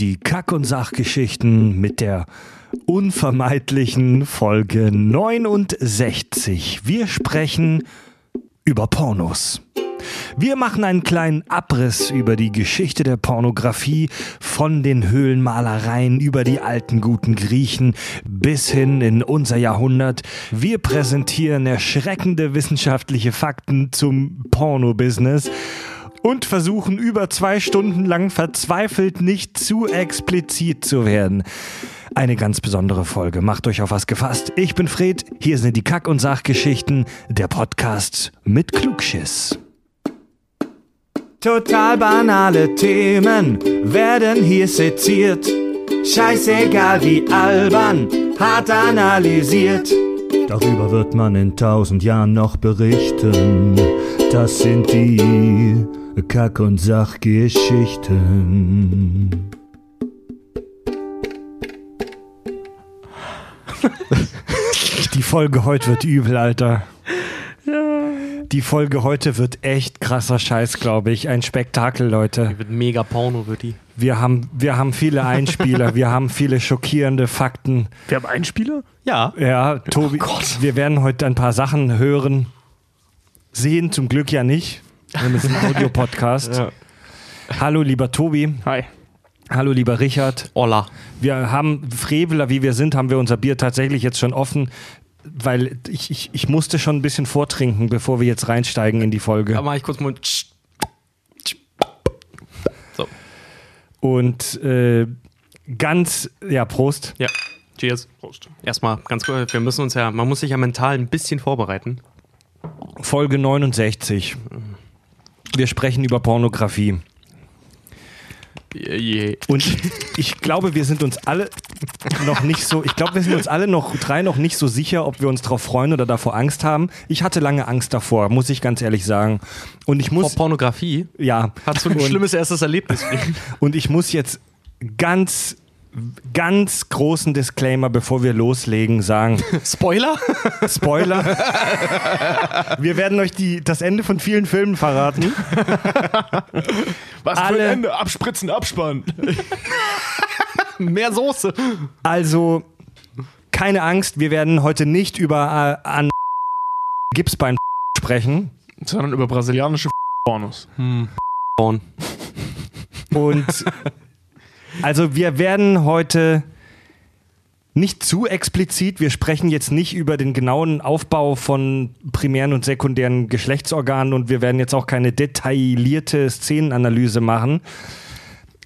die Kack- und Sachgeschichten mit der unvermeidlichen Folge 69. Wir sprechen über Pornos. Wir machen einen kleinen Abriss über die Geschichte der Pornografie, von den Höhlenmalereien über die alten guten Griechen bis hin in unser Jahrhundert. Wir präsentieren erschreckende wissenschaftliche Fakten zum Porno-Business und versuchen über zwei Stunden lang verzweifelt nicht zu explizit zu werden. Eine ganz besondere Folge. Macht euch auf was gefasst. Ich bin Fred. Hier sind die Kack- und Sachgeschichten, der Podcast mit Klugschiss. Total banale Themen werden hier seziert. Scheißegal wie albern, hart analysiert. Darüber wird man in tausend Jahren noch berichten. Das sind die Kack- und Sachgeschichten. Die Folge heute wird übel, Alter. Die Folge heute wird echt krasser Scheiß, glaube ich. Ein Spektakel, Leute. Die wird mega Porno, wird die. Wir haben, wir haben viele Einspieler, wir haben viele schockierende Fakten. Wir haben Einspieler? Ja. Ja, Tobi, wir werden heute ein paar Sachen hören. Sehen zum Glück ja nicht. Wir haben jetzt einen Audiopodcast. Ja. Hallo, lieber Tobi. Hi. Hallo, lieber Richard. Olla. Wir haben, Freveler wie wir sind, haben wir unser Bier tatsächlich jetzt schon offen, weil ich, ich, ich musste schon ein bisschen vortrinken, bevor wir jetzt reinsteigen in die Folge. Da mache ich kurz mal. So. Und äh, ganz, ja, Prost. Ja. Cheers. Prost. Erstmal ganz kurz, wir müssen uns ja, man muss sich ja mental ein bisschen vorbereiten. Folge 69. Wir sprechen über Pornografie. Je. Und ich glaube, wir sind uns alle noch nicht so, ich glaube, wir sind uns alle noch drei noch nicht so sicher, ob wir uns darauf freuen oder davor Angst haben. Ich hatte lange Angst davor, muss ich ganz ehrlich sagen. Und ich Vor muss, Pornografie. ja, Hast du ein und, schlimmes erstes Erlebnis? und ich muss jetzt ganz, ganz großen Disclaimer, bevor wir loslegen, sagen. Spoiler? Spoiler. Wir werden euch die, das Ende von vielen Filmen verraten. Was Alle- für ein Ende? Abspritzen, abspannen. Mehr Soße. Also, keine Angst, wir werden heute nicht über äh, an Gipsbein sprechen. Sondern über brasilianische Pornos. Porn. Und also wir werden heute nicht zu explizit, wir sprechen jetzt nicht über den genauen Aufbau von primären und sekundären Geschlechtsorganen und wir werden jetzt auch keine detaillierte Szenenanalyse machen.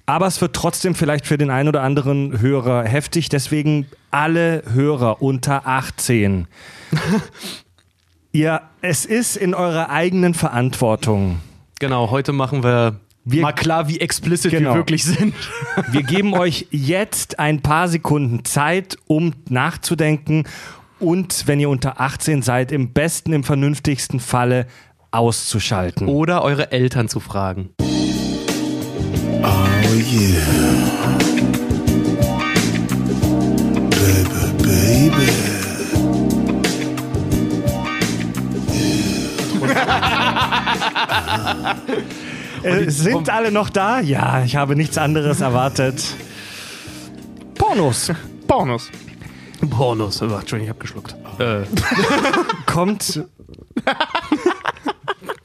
Aber es wird trotzdem vielleicht für den einen oder anderen Hörer heftig, deswegen alle Hörer unter 18. ja, es ist in eurer eigenen Verantwortung. Genau, heute machen wir, Wir- mal klar, wie explicit Genau. wir wirklich sind. Wir geben euch jetzt ein paar Sekunden Zeit, um nachzudenken und, wenn ihr unter 18 seid, im besten, im vernünftigsten Falle auszuschalten. Oder eure Eltern zu fragen. Oh yeah. Baby, baby. Äh, sind alle noch da? Ja, ich habe nichts anderes erwartet. Pornos. Pornos. Pornos. Oh, Entschuldigung, ich hab geschluckt. Äh, Kommt.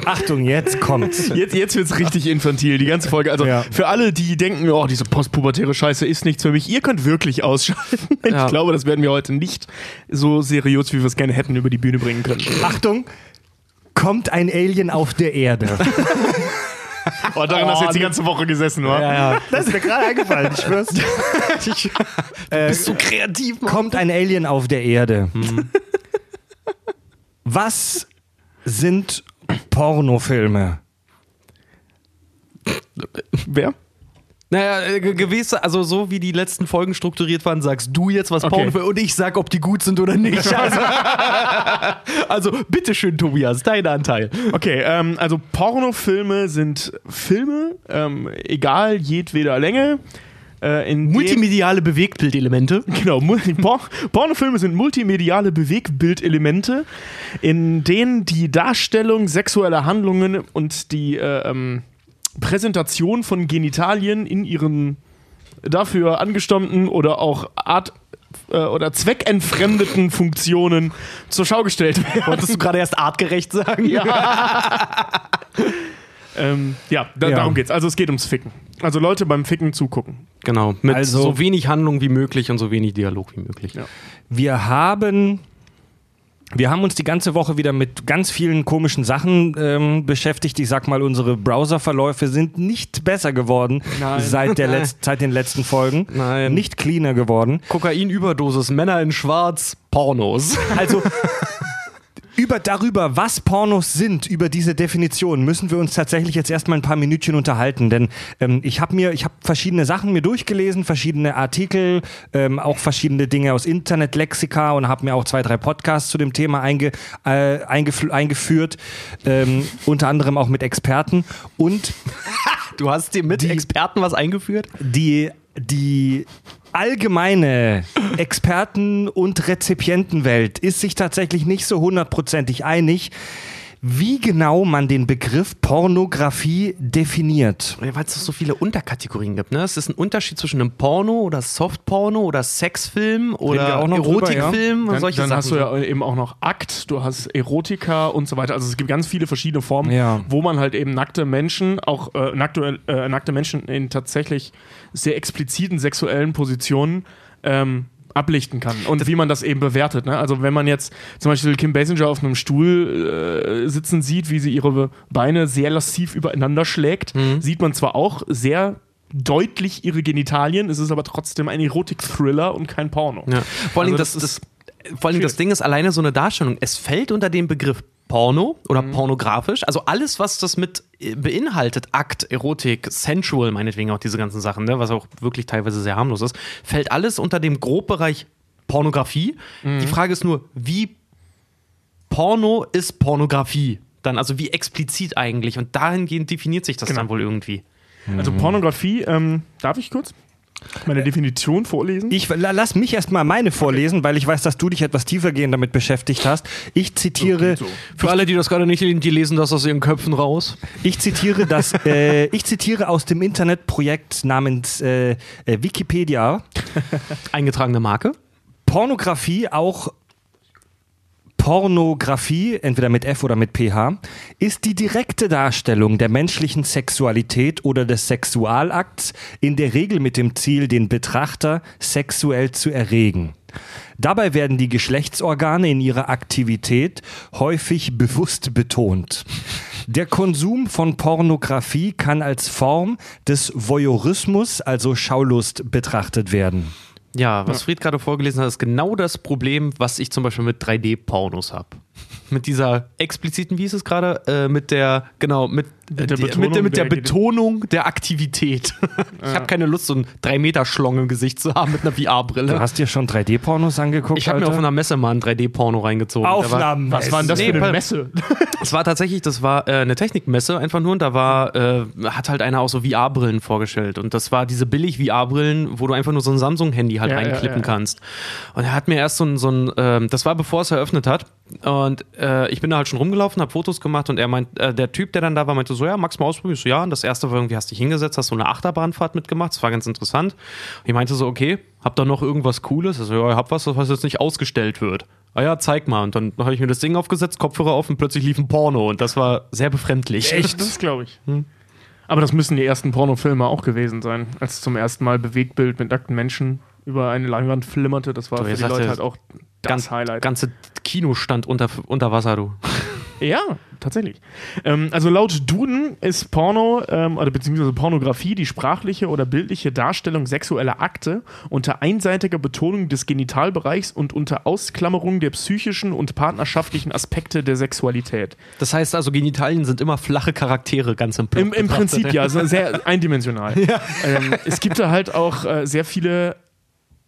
Achtung, jetzt kommt's. Jetzt, jetzt wird's richtig infantil, die ganze Folge. Also Ja. für alle, die denken, oh, diese postpubertäre Scheiße ist nichts für mich, ihr könnt wirklich ausschalten. Ich Ja. glaube, das werden wir heute nicht so seriös, wie wir es gerne hätten, über die Bühne bringen können. Achtung, kommt ein Alien auf der Erde. Oh, daran hast du jetzt die ganze Woche gesessen, wa? ja. Das ist mir gerade eingefallen, ich schwör's. Ich, äh, bist du kreativ, Mann? kommt ein Alien auf der Erde. Was sind Pornofilme? Wer? Naja, äh, ge- gewisse, also so wie die letzten Folgen strukturiert waren, sagst du jetzt was Okay. Für und ich sag, ob die gut sind oder nicht. Also, also bitteschön, Tobias, dein Anteil. Okay, ähm, also Pornofilme sind Filme, ähm, egal jedweder Länge. Äh, Multimediale Bewegtbildelemente. Genau, Por Pornofilme sind multimediale Bewegtbildelemente, in denen die Darstellung sexueller Handlungen und die äh, ähm, Präsentation von Genitalien in ihren dafür angestammten oder auch Art äh, oder zweckentfremdeten Funktionen zur Schau gestellt werden. Wolltest du gerade erst artgerecht sagen? Ja. ähm, ja, da, Ja. darum geht's. Also es geht ums Ficken. Also Leute beim Ficken zugucken. Genau. Mit Also- so wenig Handlung wie möglich und so wenig Dialog wie möglich. Ja. Wir haben. Wir haben uns die ganze Woche wieder mit ganz vielen komischen Sachen ähm, beschäftigt. Ich sag mal, unsere Browserverläufe sind nicht besser geworden Nein. seit, der Letz seit den letzten Folgen. Nein. Nicht cleaner geworden. Kokainüberdosis, Männer in Schwarz, Pornos. Also über darüber, was Pornos sind, über diese Definition, müssen wir uns tatsächlich jetzt erstmal ein paar Minütchen unterhalten. Denn ähm, ich habe mir, ich habe verschiedene Sachen mir durchgelesen, verschiedene Artikel, ähm, auch verschiedene Dinge aus Internetlexika und habe mir auch zwei, drei Podcasts zu dem Thema einge, äh, eingef eingeführt, ähm, unter anderem auch mit Experten. Und Du hast dir mit Experten was eingeführt? die, die allgemeine Experten- und Rezipientenwelt ist sich tatsächlich nicht so hundertprozentig einig, wie genau man den Begriff Pornografie definiert. Ja, Weil es doch so viele Unterkategorien gibt. Ne? Es ist ein Unterschied zwischen einem Porno oder Softporno oder Sexfilm oder Erotikfilm und Dann, solche dann Sachen. hast du ja eben auch noch Akt, du hast Erotika und so weiter. Also es gibt ganz viele verschiedene Formen, Ja. wo man halt eben nackte Menschen, auch äh, nackte, äh, nackte Menschen in tatsächlich sehr expliziten sexuellen Positionen ähm, ablichten kann und wie man das eben bewertet. Ne? Also wenn man jetzt zum Beispiel Kim Basinger auf einem Stuhl äh, sitzen sieht, wie sie ihre Beine sehr lassiv übereinander schlägt, Mhm. sieht man zwar auch sehr deutlich ihre Genitalien, es ist aber trotzdem ein Erotik-Thriller und kein Porno. Ja. Vor allem, Also das, das das, vor allem das. Ding ist alleine so eine Darstellung. Es fällt unter den Begriff Porno oder Mhm. pornografisch. Also alles, was das mit äh, beinhaltet, Akt, Erotik, Sensual, meinetwegen auch diese ganzen Sachen, ne, was auch wirklich teilweise sehr harmlos ist, fällt alles unter dem Grobbereich Pornografie. Mhm. Die Frage ist nur, wie Porno ist Pornografie? Dann, also wie explizit eigentlich? Und dahingehend definiert sich das Genau. dann wohl irgendwie. Also Pornografie, ähm, darf ich kurz meine Definition vorlesen? Ich la- lass mich erstmal meine vorlesen, weil ich weiß, dass du dich etwas tiefergehend damit beschäftigt hast. Ich zitiere, Für alle, die das gerade nicht lesen, die lesen das aus ihren Köpfen raus. ich zitiere das, äh, ich zitiere aus dem Internetprojekt namens äh, äh, Wikipedia. Eingetragene Marke. Pornografie, auch Pornografie, entweder mit F oder mit PH, ist die direkte Darstellung der menschlichen Sexualität oder des Sexualakts, in der Regel mit dem Ziel, den Betrachter sexuell zu erregen. Dabei werden die Geschlechtsorgane in ihrer Aktivität häufig bewusst betont. Der Konsum von Pornografie kann als Form des Voyeurismus, also Schaulust, betrachtet werden. Ja, was Fried gerade vorgelesen hat, ist genau das Problem, was ich zum Beispiel mit 3D-Pornos habe. Mit dieser expliziten, wie ist es gerade, äh, mit der, genau, mit, der die- Betonung mit, der, mit der der- Betonung der Aktivität. Ich habe keine Lust, so einen 3-Meter-Schlong im Gesicht zu haben mit einer Du VR-Brille. hast dir schon 3D-Pornos angeguckt? Ich habe mir auf einer Messe mal einen 3D-Porno reingezogen. Da war- Aufnahmen. Was war denn das Nee, für eine Messe? Es war tatsächlich, das war äh, eine Technikmesse einfach nur und da war, äh, hat halt einer auch so VR-Brillen vorgestellt und das war diese billig VR-Brillen, wo du einfach nur so ein Samsung-Handy halt Ja, reinklippen ja. kannst. Und er hat mir erst so ein, so ein ähm, das war bevor es eröffnet hat und äh, ich bin da halt schon rumgelaufen, habe Fotos gemacht und er meint, äh, der Typ, der dann da war, meinte so, ja, magst du mal ausprobieren? Ich so, ja, und das erste war irgendwie, hast dich hingesetzt, hast so eine Achterbahnfahrt mitgemacht, das war ganz interessant. Und ich meinte so, okay, hab da noch irgendwas Cooles? Also, ja, ich hab was, was jetzt nicht ausgestellt wird. Ah ja, zeig mal. Und dann habe ich mir das Ding aufgesetzt, Kopfhörer auf und plötzlich lief ein Porno. Und das war sehr befremdlich. Das glaube ich. Aber das müssen die ersten Pornofilme auch gewesen sein, als zum ersten Mal Bewegtbild mit nackten Menschen über eine Leinwand flimmerte. Das war So, für die Leute halt auch das Ganz, Highlight. ganze Kino stand unter, unter Wasser, du. Ja, tatsächlich. Ähm, also laut Duden ist Porno ähm, oder beziehungsweise Pornografie die sprachliche oder bildliche Darstellung sexueller Akte unter einseitiger Betonung des Genitalbereichs und unter Ausklammerung der psychischen und partnerschaftlichen Aspekte der Sexualität. Das heißt also, Genitalien sind immer flache Charaktere, ganz im Im, im. Prinzip ja, also sehr eindimensional. Ähm, es gibt da halt auch äh, sehr viele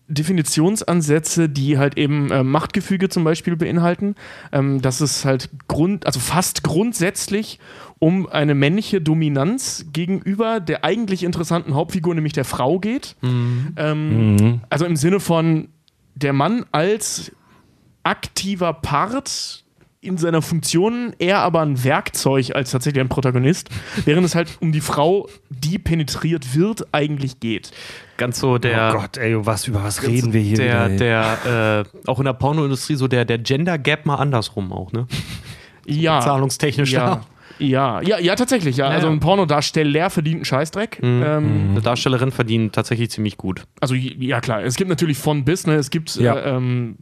Definitionsansätze, die halt eben äh, Machtgefüge zum Beispiel beinhalten. Ähm, dass es halt Grund, also fast grundsätzlich um eine männliche Dominanz gegenüber der eigentlich interessanten Hauptfigur, nämlich der Frau geht. Ähm, Also im Sinne von der Mann als aktiver Part in seiner Funktion eher aber ein Werkzeug als tatsächlich ein Protagonist, während es halt um die Frau, die penetriert wird, eigentlich geht. Ganz so der. oh Gott, ey, was, über was reden wir hier der, wieder? der, äh, auch in der Pornoindustrie so der, der Gender Gap mal andersrum auch, ne? Ja. Zahlungstechnisch Ja. Ja, ja, ja, tatsächlich, ja. Ja, also ein Pornodarsteller verdient einen Scheißdreck. Ähm, Eine Darstellerin verdient tatsächlich ziemlich gut. also ja klar, es gibt natürlich von bis, ne? Es gibt, Ja. äh, ähm,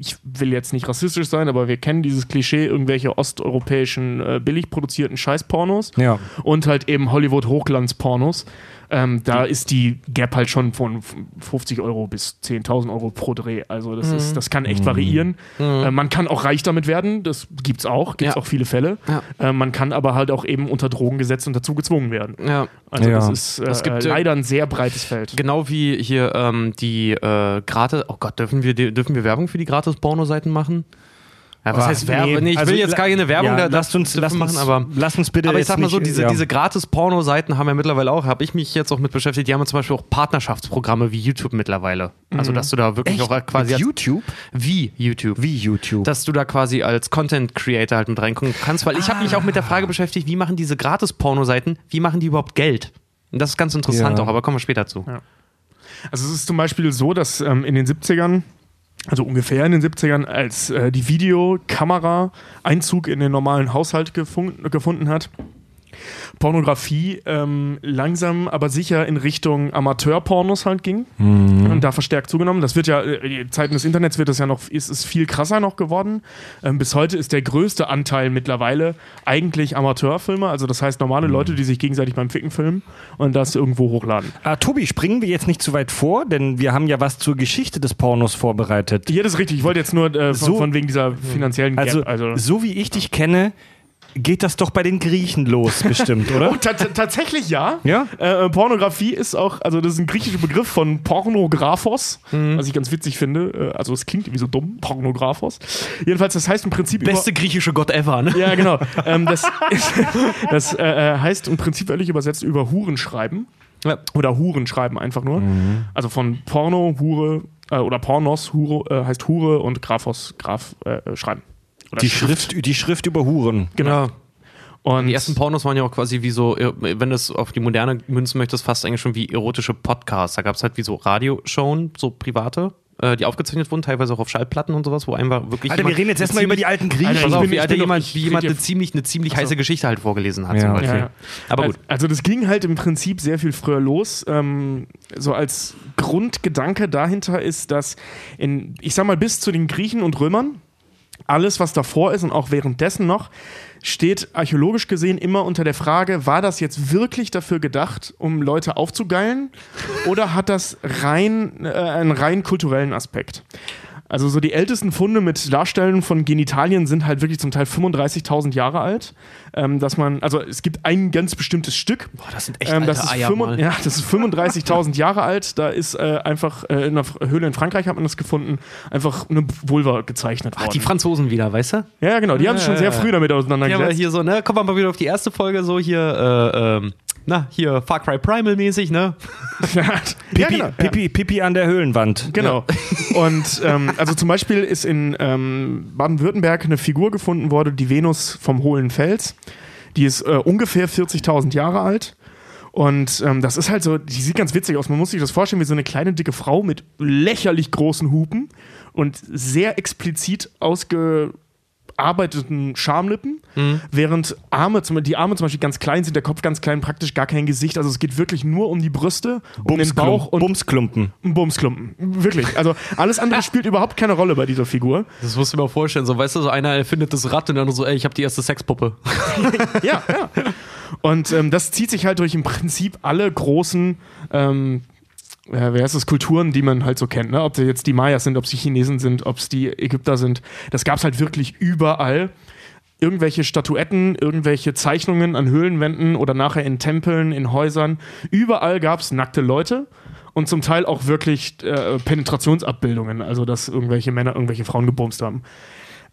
ich will jetzt nicht rassistisch sein, aber wir kennen dieses Klischee, irgendwelche osteuropäischen äh, billig produzierten Scheißpornos Ja. und halt eben Hollywood-Hochglanz-Pornos. Ähm, da ist die Gap halt schon von 50 Euro bis 10.000 Euro pro Dreh. Also das, ist, das kann echt variieren. Äh, man kann auch reich damit werden, das gibt's auch, gibt's Ja. auch viele Fälle. Ja. Äh, man kann aber halt auch eben unter Drogen gesetzt und dazu gezwungen werden. Ja. Also Ja. das ist äh, Es gibt, äh, äh, leider ein sehr breites Feld. Genau wie hier ähm, die äh, gratis. Oh Gott, dürfen wir, dürfen wir Werbung für die gratis Pornoseiten machen? Ja, was Ah, heißt Werbung? Nee, ich also will jetzt gar keine Werbung ja, da lasst uns, lasst machen, uns, aber. lasst uns bitte Aber ich jetzt sag mal so, nicht- diese, ja. diese gratis Porno-Seiten haben ja mittlerweile auch, habe ich mich jetzt auch mit beschäftigt, die haben ja zum Beispiel auch Partnerschaftsprogramme wie YouTube mittlerweile. Also, dass du da wirklich auch quasi. Mit als- YouTube? Wie YouTube. Wie YouTube? Dass du da quasi als Content Creator halt mit reingucken kannst, weil ich habe mich auch mit der Frage beschäftigt, wie machen diese gratis Porno-Seiten, wie machen die überhaupt Geld? Und das ist ganz interessant Ja. auch, aber kommen wir später zu. Also es ist zum Beispiel so, dass ähm, in den 70ern, also ungefähr in den 70ern, als äh, die Videokamera Einzug in den normalen Haushalt gefun gefunden hat, Pornografie ähm, langsam aber sicher in Richtung Amateurpornos halt ging und da verstärkt zugenommen. Das wird ja, äh, in Zeiten des Internets wird das ja noch, ist es viel krasser noch geworden. Ähm, bis heute ist der größte Anteil mittlerweile eigentlich Amateurfilme, also das heißt normale Leute, die sich gegenseitig beim Ficken filmen und das irgendwo hochladen. Ah, Tobi, springen wir jetzt nicht zu weit vor, denn wir haben ja was zur Geschichte des Pornos vorbereitet. Ja, das ist richtig. Ich wollte jetzt nur äh, von, So- von wegen dieser finanziellen Gap. Also, Also, so wie ich dich kenne, geht das doch bei den Griechen los, bestimmt, oder? Oh, ta- ta- tatsächlich ja. Ja? Äh, Pornografie ist auch, also das ist ein griechischer Begriff von Pornographos, Mhm. was ich ganz witzig finde. Äh, also es klingt irgendwie so dumm, Pornographos. Jedenfalls, das heißt im Prinzip Beste griechische Gott ever, ne? Ja, genau. ähm, das ist, das äh, äh, heißt im Prinzip wörtlich übersetzt über Huren schreiben. Ja. Oder Huren schreiben einfach nur. Mhm. Also von Porno, Hure, äh, oder Pornos, Hure, äh, heißt Hure und Graphos, Graph äh, schreiben. Oder Die Schrift, die Schrift über Huren. Genau. Und Die ersten Pornos waren ja auch quasi wie so, äh, wenn du es auf die moderne münzen möchtest, fast eigentlich schon wie erotische Podcasts. Da gab es halt wie so Radioshowen, so private, äh, die aufgezeichnet wurden, teilweise auch auf Schallplatten und sowas, wo einfach wirklich. Alter, wir reden jetzt erstmal über die alten Griechen. Alter, Ich auf, bin- wie, ich Alter, jemand, wie jemand eine ziemlich, eine ziemlich heiße Geschichte halt vorgelesen hat. Ja. zum Beispiel. Ja, ja. Aber gut. Also das ging halt im Prinzip sehr viel früher los. Ähm, so als Grundgedanke dahinter ist, dass in, ich sag mal, bis zu den Griechen und Römern, alles, was davor ist und auch währenddessen noch, steht archäologisch gesehen immer unter der Frage, war das jetzt wirklich dafür gedacht, um Leute aufzugeilen oder hat das rein, äh, einen rein kulturellen Aspekt? Also so die ältesten Funde mit Darstellungen von Genitalien sind halt wirklich zum Teil 35.000 Jahre alt. Ähm, dass man, also es gibt ein ganz bestimmtes Stück. Boah, das sind echt Ähm, das, ist Eier fünfund- mal. ja, das ist 35.000 Jahre alt. Da ist äh, einfach äh, in einer Höhle in Frankreich hat man das gefunden, einfach eine Vulva gezeichnet Ach, worden. die Franzosen wieder, weißt du? ja, genau. Die haben sich schon sehr früh damit Ja, aber auseinandergesetzt. hier so, ne? Kommen wir mal wieder auf die erste Folge, so hier, äh, ähm, na, hier Far Cry Primal mäßig, ne? ja, Pipi, genau. Pipi, Pipi an der Höhlenwand. Genau. Und ähm, also zum Beispiel ist in ähm, Baden-Württemberg eine Figur gefunden worden, die Venus vom hohlen Fels. Die ist äh, ungefähr 40.000 Jahre alt. Und ähm, das ist halt so, die sieht ganz witzig aus. Man muss sich das vorstellen wie so eine kleine, dicke Frau mit lächerlich großen Hupen und sehr explizit ausgearbeiteten Schamlippen, während Arme, zum, die Arme zum Beispiel ganz klein sind, der Kopf ganz klein, praktisch gar kein Gesicht. Also es geht wirklich nur um die Brüste, um den Bauch und Bumsklumpen. Bumsklumpen. Wirklich. Also alles andere spielt überhaupt keine Rolle bei dieser Figur. Das musst du dir mal vorstellen, so, weißt du, so einer erfindet das Rad und dann so, ey, ich habe die erste Sexpuppe. Ja, ja. Und ähm, das zieht sich halt durch im Prinzip alle großen, ähm, äh, wer heißt das, Kulturen, die man halt so kennt. Ne? Ob das jetzt die Mayas sind, ob es die Chinesen sind, ob es die Ägypter sind. Das gab es halt wirklich überall. Irgendwelche Statuetten, irgendwelche Zeichnungen an Höhlenwänden oder nachher in Tempeln, in Häusern. Überall gab es nackte Leute und zum Teil auch wirklich äh, Penetrationsabbildungen, also dass irgendwelche Männer irgendwelche Frauen gebumst haben.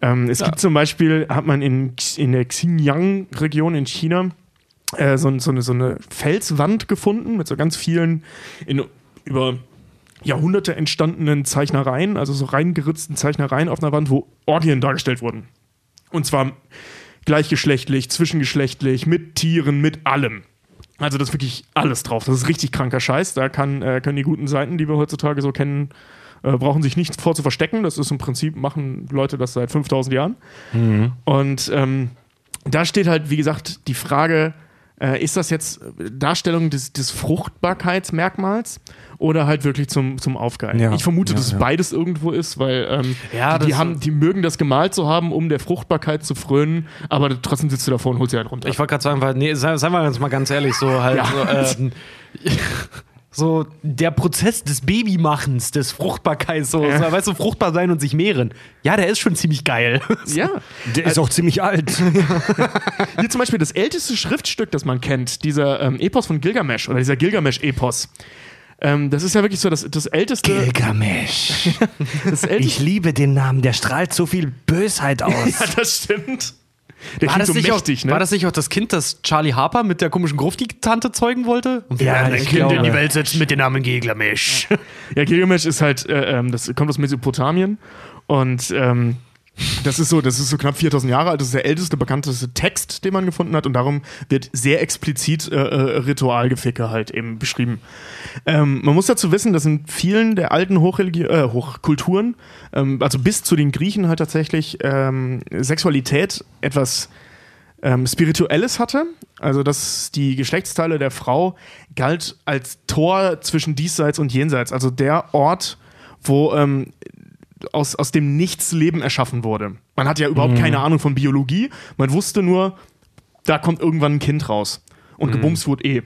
Ähm, es gibt zum Beispiel, hat man in, in der Xinjiang-Region in China äh, so, so, eine, so eine Felswand gefunden mit so ganz vielen in, über Jahrhunderte entstandenen Zeichnereien, also so reingeritzten Zeichnereien auf einer Wand, wo Orgien dargestellt wurden. Und zwar gleichgeschlechtlich, zwischengeschlechtlich, mit Tieren, mit allem. Also das ist wirklich alles drauf. Das ist richtig kranker Scheiß. Da kann, äh, können die guten Seiten, die wir heutzutage so kennen, äh, brauchen sich nicht vor zu verstecken. Das ist im Prinzip, machen Leute das seit 5000 Jahren. Und ähm, da steht halt, wie gesagt, die Frage, äh, ist das jetzt Darstellung des, des Fruchtbarkeitsmerkmals oder halt wirklich zum, zum Aufgeilen? Ja. Ich vermute, Ja, dass ja. beides irgendwo ist, weil ähm, Ja, die, die, haben, die mögen das gemalt zu haben, um der Fruchtbarkeit zu frönen, aber trotzdem sitzt du davor und holst sie halt runter. Ich wollte gerade sagen, weil, nee, sei- seien wir jetzt mal ganz ehrlich, so halt, Ja. so, ähm, so der Prozess des Babymachens, des Fruchtbarkeits, so, Ja. so, weißt du, fruchtbar sein und sich mehren. Ja, der ist schon ziemlich geil. ja. Der ist auch ziemlich alt. Hier zum Beispiel das älteste Schriftstück, das man kennt, dieser ähm, Epos von Gilgamesh oder dieser Gilgamesh-Epos. Ähm, das ist ja wirklich so das, das älteste. Gilgamesh. Das Ich älteste liebe den Namen, der strahlt so viel Bösheit aus. ja, das stimmt. Der War klingt das, so nicht mächtig, auch, ne? war das nicht auch das Kind, das Charlie Harper mit der komischen Grufti-Tante zeugen wollte? Und wir Ja, werden ein Kind in glaube. die Welt setzen mit dem Namen Gilgamesh. Ja, Gilgamesh ist halt, äh, ähm, das kommt aus Mesopotamien und ähm, das ist so, das ist so knapp 4000 Jahre alt. Das ist der älteste, bekannteste Text, den man gefunden hat und darum wird sehr explizit äh, äh, Ritualgeficke halt eben beschrieben. Ähm, man muss dazu wissen, dass in vielen der alten Hochreligi äh, Hochkulturen, ähm, also bis zu den Griechen halt tatsächlich ähm, Sexualität etwas ähm, Spirituelles hatte. Also, dass die Geschlechtsteile der Frau galt als Tor zwischen Diesseits und Jenseits. Also der Ort, wo ähm, aus, aus dem Nichts Leben erschaffen wurde. Man hat ja überhaupt keine Ahnung von Biologie. Man wusste nur, da kommt irgendwann ein Kind raus. Und gebumst wurde eh.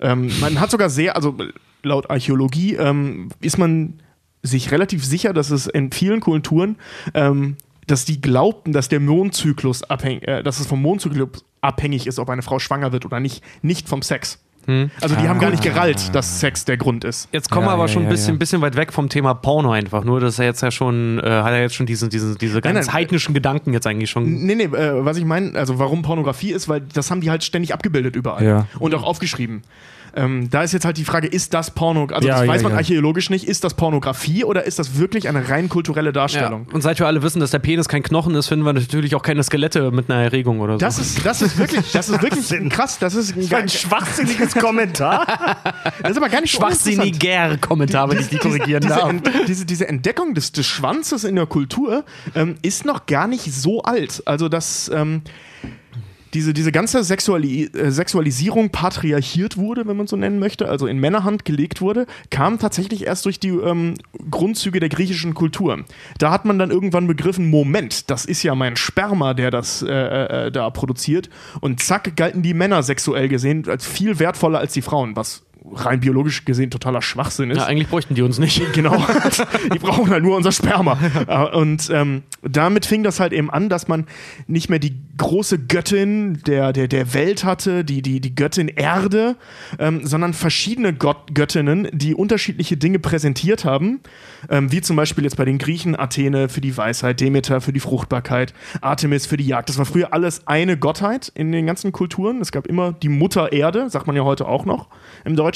Ähm, man hat sogar sehr, also laut Archäologie ähm, ist man sich relativ sicher, dass es in vielen Kulturen, ähm, dass die glaubten, dass der Mondzyklus abhängig, äh, dass es vom Mondzyklus abhängig ist, ob eine Frau schwanger wird oder nicht, nicht vom Sex. Also die haben gar nicht gerallt, dass Sex der Grund ist. Jetzt kommen Ja, wir aber ja, schon ein ja, bisschen, ja. bisschen weit weg vom Thema Porno einfach. Nur, dass er jetzt ja schon, äh, hat er jetzt schon diesen, diesen, diese ganz nein. heidnischen Gedanken jetzt eigentlich schon. Nee, nee, äh, was ich meine, also warum Pornografie ist, weil das haben die halt ständig abgebildet überall Ja. und auch aufgeschrieben. Ähm, da ist jetzt halt die Frage, ist das Porno, also Ja, das ja, weiß man ja. archäologisch nicht, ist das Pornografie oder ist das wirklich eine rein kulturelle Ja. Darstellung? Und seit wir alle wissen, dass der Penis kein Knochen ist, finden wir natürlich auch keine Skelette mit einer Erregung oder so. Das ist, das ist wirklich, das ist wirklich krass, das ist, ein Ein schwachsinniges Kommentar. das ist aber gar nicht schwachsinniger Kommentar, wenn ich die korrigieren diese, darf. Diese, diese Entdeckung des, des Schwanzes in der Kultur ähm, ist noch gar nicht so alt. Also, dass ähm, diese, diese ganze Sexuali äh, Sexualisierung patriarchiert wurde, wenn man so nennen möchte, also in Männerhand gelegt wurde, kam tatsächlich erst durch die ähm, Grundzüge der griechischen Kultur. Da hat man dann irgendwann begriffen, Moment, das ist ja mein Sperma, der das äh, äh, da produziert. Und zack, galten die Männer sexuell gesehen als viel wertvoller als die Frauen, was rein biologisch gesehen totaler Schwachsinn ist. Ja, eigentlich bräuchten die uns nicht. Genau. Die brauchen halt nur unser Sperma. Äh, Und ähm, damit fing das halt eben an, dass man nicht mehr die große Göttin der, der, der Welt hatte, die, die, die Göttin Erde, ähm, sondern verschiedene Gott, Göttinnen, die unterschiedliche Dinge präsentiert haben. Ähm, wie zum Beispiel jetzt bei den Griechen Athene für die Weisheit, Demeter für die Fruchtbarkeit, Artemis für die Jagd. Das war früher alles eine Gottheit in den ganzen Kulturen. Es gab immer die Mutter Erde, sagt man ja heute auch noch im Deutschen.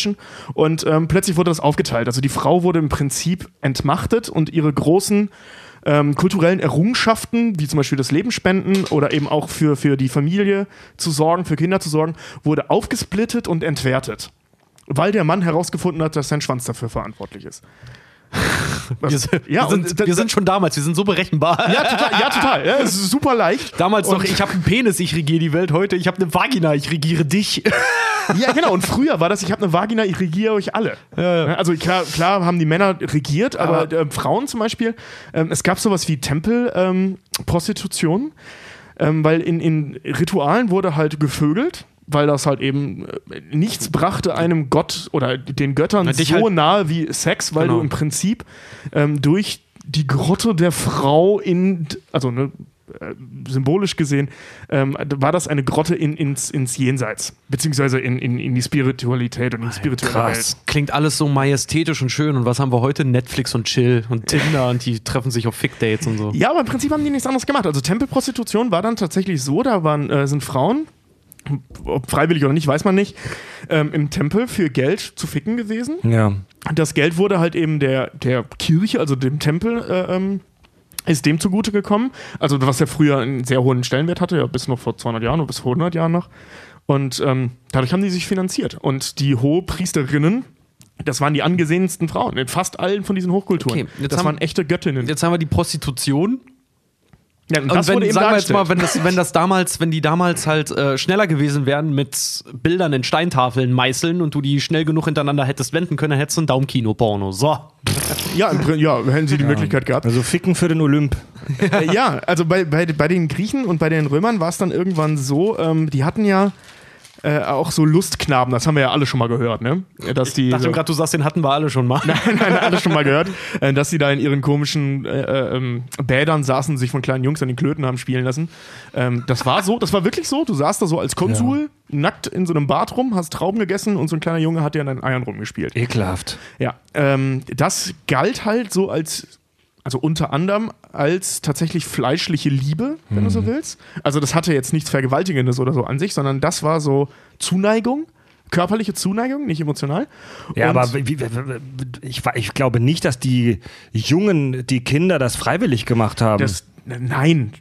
Und ähm, plötzlich wurde das aufgeteilt. Also die Frau wurde im Prinzip entmachtet und ihre großen ähm, kulturellen Errungenschaften, wie zum Beispiel das Lebensspenden oder eben auch für, für die Familie zu sorgen, für Kinder zu sorgen, wurde aufgesplittet und entwertet. Weil der Mann herausgefunden hat, dass sein Schwanz dafür verantwortlich ist. Wir, sind, ja, wir, sind, wir sind schon damals, wir sind so berechenbar. ja, total. Ja, total. Ja, es ist super leicht. Damals Und- ich habe einen Penis, ich regiere die Welt. Heute, ich habe eine Vagina, ich regiere dich. Ja, genau. Und früher war das, ich habe eine Vagina, ich regiere euch alle. Also klar, klar haben die Männer regiert, aber äh, Frauen zum Beispiel, ähm, es gab sowas wie Tempelprostitution, ähm, ähm, weil in, in Ritualen wurde halt gevögelt. Weil das halt eben äh, nichts brachte einem Gott oder den Göttern Na, so halt- nahe wie Sex, weil Genau. du im Prinzip ähm, durch die Grotte der Frau in, also ne, äh, symbolisch gesehen, ähm, war das eine Grotte in, ins, ins Jenseits, beziehungsweise in, in, in die Spiritualität und in die spirituelle Welt. Krass. Klingt alles so majestätisch und schön. Und was haben wir heute? Netflix und Chill und Tinder und die treffen sich auf Fick-Dates und so. Ja, aber im Prinzip haben die nichts anderes gemacht. Also Tempelprostitution war dann tatsächlich so, da waren, äh, sind Frauen, ob freiwillig oder nicht, weiß man nicht, ähm, im Tempel für Geld zu ficken gewesen. Ja. Das Geld wurde halt eben der, der Kirche, also dem Tempel, äh, ähm, ist dem zugute gekommen. Also was ja früher einen sehr hohen Stellenwert hatte, ja bis noch vor 200 Jahren oder bis vor 100 Jahren noch. Und ähm, dadurch haben die sich finanziert. Und die Hohepriesterinnen, das waren die angesehensten Frauen in fast allen von diesen Hochkulturen. Okay, jetzt das haben- waren echte Göttinnen. Jetzt haben wir die Prostitution. Ja, und Und das wenn, wurde eben sagen wir jetzt mal, wenn das, wenn das damals, wenn die damals halt äh, schneller gewesen wären mit Bildern in Steintafeln meißeln und du die schnell genug hintereinander hättest wenden können, dann hättest du ein Daumenkino-Porno. So. ja, ja, hätten sie die Möglichkeit gehabt. Also Ficken für den Olymp. Äh, ja, also bei, bei, bei den Griechen und bei den Römern war es dann irgendwann so, ähm, die hatten ja äh, auch so Lustknaben, das haben wir ja alle schon mal gehört, ne? Dass die Ich dachte so, gerade, du sagst, den hatten wir alle schon mal. nein, nein, alle schon mal gehört, äh, dass sie da in ihren komischen äh, äh, ähm, Bädern saßen, sich von kleinen Jungs an den Klöten haben spielen lassen. Ähm, das war so, das war wirklich so. Du saßt da so als Konsul, nackt in so einem Bad rum, hast Trauben gegessen und so ein kleiner Junge hat dir an deinen Eiern rumgespielt. Ekelhaft. Ja, ähm, das galt halt so als, also unter anderem als tatsächlich fleischliche Liebe, wenn du so willst. Also das hatte jetzt nichts Vergewaltigendes oder so an sich, sondern das war so Zuneigung, körperliche Zuneigung, nicht emotional. Ja, Und- aber ich, ich glaube nicht, dass die Jungen, die Kinder das freiwillig gemacht haben. Das, nein.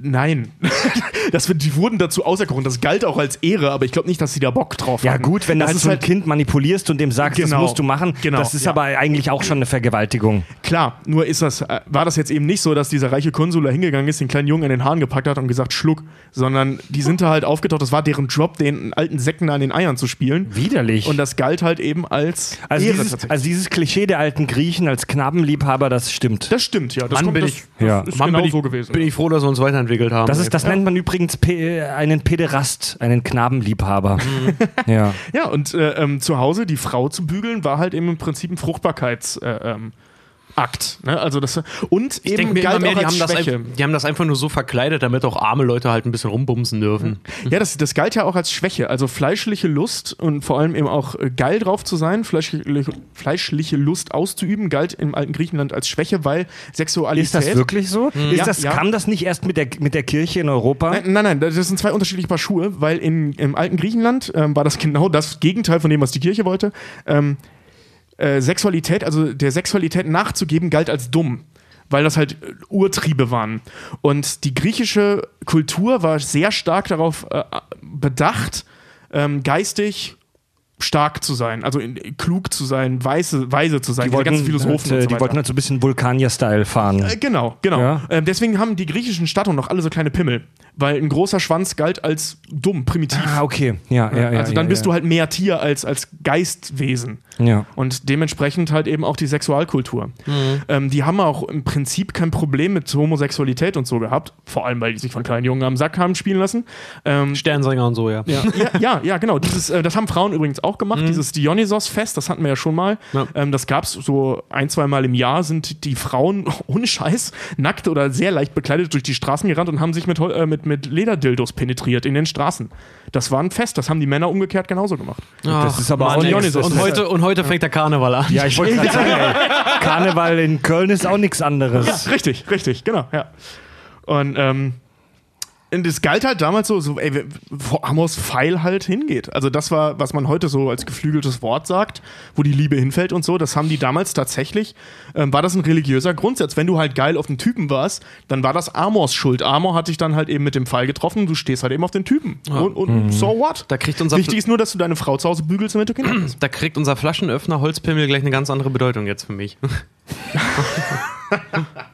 Nein. Das, wird- die wurden dazu auserkoren. Das galt auch als Ehre, aber ich glaube nicht, dass sie da Bock drauf ja hatten. gut, wenn du das halt so ein Kind manipulierst und dem sagst, das Genau. musst du machen, Genau, das ist ja. aber eigentlich auch schon eine Vergewaltigung. Klar, nur ist das, äh, war das jetzt eben nicht so, dass dieser reiche Konsul da hingegangen ist, den kleinen Jungen in den Haaren gepackt hat und gesagt, schluck, sondern die sind da halt aufgetaucht, das war deren Job, den alten Säcken an den Eiern zu spielen. Widerlich. Und das galt halt eben als also, Ehre dieses, also dieses Klischee der alten Griechen als Knabenliebhaber, das stimmt. das stimmt, ja. Das, Mann, kommt, bin das, ich- das ja. ist Mann, genau bin ich- so gewesen. Bin ich froh, dass wir uns weiterentwickelt haben. Das, ist, das nennt man übrigens Pe einen Pederast, einen Knabenliebhaber. Ja. ja, und äh, ähm, zu Hause die Frau zu bügeln, war halt eben im Prinzip ein Fruchtbarkeitsakt. Äh, ähm, Akt, ne? Also das und ich eben galt immer mehr, auch die haben, das Schwäche. einfach, die haben das einfach nur so verkleidet, damit auch arme Leute halt ein bisschen rumbumsen dürfen. Ja, das, das galt ja auch als Schwäche. Also fleischliche Lust und vor allem eben auch äh, geil drauf zu sein, fleischliche, fleischliche Lust auszuüben, galt im alten Griechenland als Schwäche, weil Sexualität. Ist das wirklich so? Ist Ja, das, ja. Kam das nicht erst mit der, mit der Kirche in Europa? Nein, nein, nein, das sind zwei unterschiedliche Paar Schuhe, weil in, im alten Griechenland ähm, war das genau das Gegenteil von dem, was die Kirche wollte. Ähm, äh, Sexualität, also der Sexualität nachzugeben, galt als dumm. Weil das halt äh, Urtriebe waren. Und die griechische Kultur war sehr stark darauf äh, bedacht, ähm, geistig stark zu sein, also in, klug zu sein, weise, weise zu sein. Die wollten, ganzen Philosophen halt, und äh, so die wollten halt so ein bisschen Vulkanier-Style fahren. Äh, Genau, genau. Ja. Ähm, deswegen haben die griechischen Statuen noch alle so kleine Pimmel, weil ein großer Schwanz galt als dumm, primitiv. ah, okay. Ja, ja, ja. also dann ja, bist ja. du halt mehr Tier als, als Geistwesen. Ja. Und dementsprechend halt eben auch die Sexualkultur. Ähm, die haben auch im Prinzip kein Problem mit Homosexualität und so gehabt. Vor allem, weil die sich von kleinen Jungen am Sack haben spielen lassen. Ähm, Sternsänger und so, ja. ja, ja, ja, ja, genau. Dieses, äh, das haben Frauen übrigens auch gemacht. Dieses Dionysos-Fest, das hatten wir ja schon mal. Ja. Ähm, das gab es so ein, zwei Mal im Jahr, sind die Frauen ohne Scheiß nackt oder sehr leicht bekleidet durch die Straßen gerannt und haben sich mit, äh, mit, mit Lederdildos penetriert in den Straßen. Das war ein Fest, das haben die Männer umgekehrt genauso gemacht. Das ist aber Mann, auch ey. nichts. und, heute, und heute fängt der Karneval an. Ja, ich wollte gerade sagen, ey, Karneval in Köln ist auch nichts anderes. Richtig, richtig, genau, ja. Und ähm, und es galt halt damals so, so ey, wo Amos Pfeil halt hingeht. Also das war, was man heute so als geflügeltes Wort sagt, wo die Liebe hinfällt und so. Das haben die damals tatsächlich, ähm, war das ein religiöser Grundsatz. Wenn du halt geil auf den Typen warst, dann war das Amors Schuld. Amor hat dich dann halt eben mit dem Pfeil getroffen. Du stehst halt eben auf den Typen. Und, und so what? Da kriegt unser Wichtig ist nur, dass du deine Frau zu Hause bügelst, damit du Kinder hast. Da kriegt unser Flaschenöffner Holzpimmel gleich eine ganz andere Bedeutung jetzt für mich.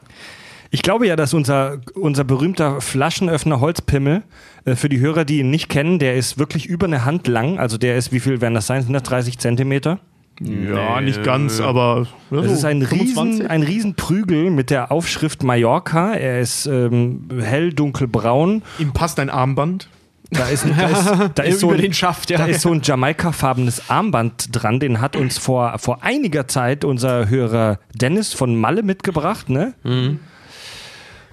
Ich glaube ja, dass unser, unser berühmter Flaschenöffner Holzpimmel, äh, für die Hörer, die ihn nicht kennen, der ist wirklich über eine Hand lang. Also der ist, wie viel werden das sein? 130 Zentimeter? Ja, nicht ganz, aber ja, Es so ist ein riesen, 25. ein riesen Prügel mit der Aufschrift Mallorca. Er ist ähm, hell dunkelbraun. Ihm passt ein Armband. Da ist, da ist, da ist so ein, den Schaft, ja. Da ist so ein Jamaika-farbenes Armband dran. Den hat uns vor, vor einiger Zeit unser Hörer Dennis von Malle mitgebracht, ne?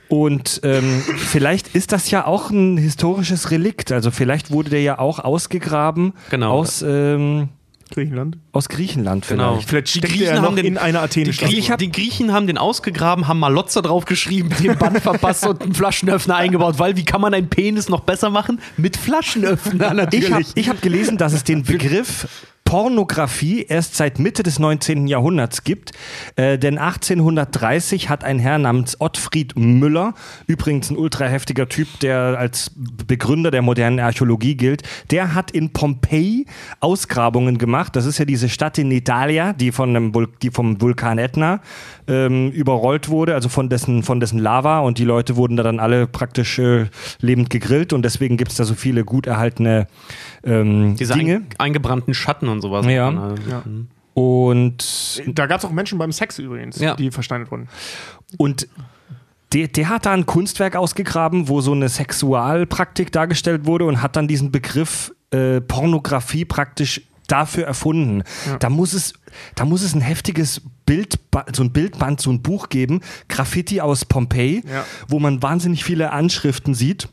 Und ähm, vielleicht ist das ja auch ein historisches Relikt. Also vielleicht wurde der ja auch ausgegraben Genau. aus, ähm, Griechenland. Aus Griechenland Genau. vielleicht. Vielleicht Die steckt Griechen er noch haben den- in einer Die, Athen-Statue. Griechen, die Griechen haben den ausgegraben, haben Malotzer draufgeschrieben, den Band verpasst und einen Flaschenöffner eingebaut, weil wie kann man einen Penis noch besser machen? Mit Flaschenöffner Ich habe natürlich. ich hab gelesen, dass es den Begriff Pornografie erst seit Mitte des 19. Jahrhunderts gibt. Äh, denn 1830 hat ein Herr namens Ottfried Müller, übrigens ein ultra heftiger Typ, der als Begründer der modernen Archäologie gilt, der hat in Pompeji Ausgrabungen gemacht. Das ist ja diese Stadt in Italia, die, von einem Vul die vom Vulkan Etna ähm, überrollt wurde, also von dessen, von dessen Lava und die Leute wurden da dann alle praktisch äh, lebend gegrillt und deswegen gibt es da so viele gut erhaltene ähm, Diese Dinge. ein, eingebrannten Schatten und sowas. Ja. Ja. Und Da gab es auch Menschen beim Sex übrigens, Ja. die versteinert wurden. Und der, der hat da ein Kunstwerk ausgegraben, wo so eine Sexualpraktik dargestellt wurde und hat dann diesen Begriff äh, Pornografie praktisch dafür erfunden. Da muss es, da muss es ein heftiges Bild, so ein Bildband, so ein Buch geben, Graffiti aus Pompeji, Ja. wo man wahnsinnig viele Anschriften sieht.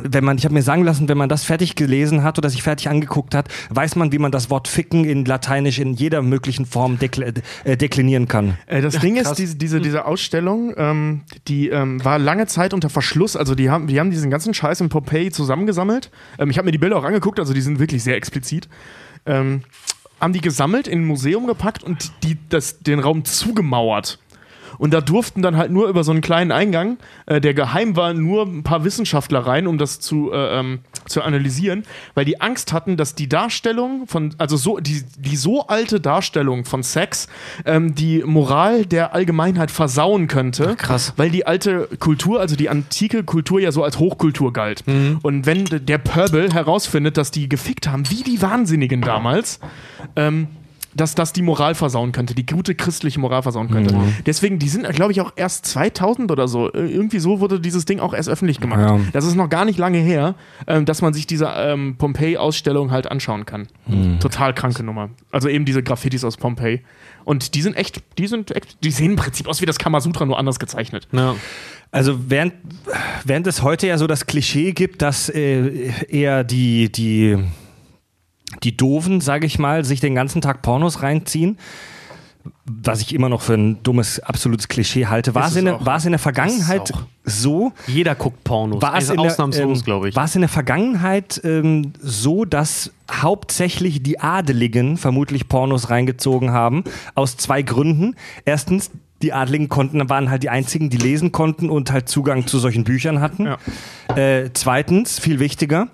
Wenn man, ich habe mir sagen lassen, wenn man das fertig gelesen hat oder sich fertig angeguckt hat, weiß man, wie man das Wort ficken in Lateinisch in jeder möglichen Form dekl äh, deklinieren kann. Äh, das Ding ist, diese, diese, diese Ausstellung, ähm, die ähm, war lange Zeit unter Verschluss. Also die haben, die haben diesen ganzen Scheiß in Pompeji zusammengesammelt. Ähm, ich habe mir die Bilder auch angeguckt, also die sind wirklich sehr explizit. Ähm, haben die gesammelt, in ein Museum gepackt und die, das, den Raum zugemauert. Und da durften dann halt nur über so einen kleinen Eingang, äh, der geheim war, nur ein paar Wissenschaftler rein, um das zu, äh, ähm, zu analysieren, weil die Angst hatten, dass die Darstellung von, also so, die, die so alte Darstellung von Sex ähm, die Moral der Allgemeinheit versauen könnte. krass. Weil die alte Kultur, also die antike Kultur ja so als Hochkultur galt. Und wenn der Pöbel herausfindet, dass die gefickt haben, wie die Wahnsinnigen damals, ähm, dass das die Moral versauen könnte, die gute christliche Moral versauen könnte. Deswegen, die sind, glaube ich, auch erst 2000 oder so. Äh, Irgendwie so wurde dieses Ding auch erst öffentlich gemacht. Ja. Das ist noch gar nicht lange her, ähm, dass man sich diese ähm, Pompeii-Ausstellung halt anschauen kann. Total kranke Nummer. Also eben diese Graffitis aus Pompeii. Und die sind echt, die sind echt, die sehen im Prinzip aus wie das Kamasutra, nur anders gezeichnet. Ja. Also während, während es heute ja so das Klischee gibt, dass äh, eher die, die, die Doofen, sage ich mal, sich den ganzen Tag Pornos reinziehen, was ich immer noch für ein dummes, absolutes Klischee halte, war es in, der, war es in der Vergangenheit so, Jeder guckt Pornos. war es Also in der, ausnahmslos, ähm, glaube ich. War es in der Vergangenheit ähm, so, dass hauptsächlich die Adeligen vermutlich Pornos reingezogen haben, aus zwei Gründen. Erstens, die Adligen konnten, waren halt die einzigen, die lesen konnten und halt Zugang zu solchen Büchern hatten. Ja. Äh, zweitens, viel wichtiger,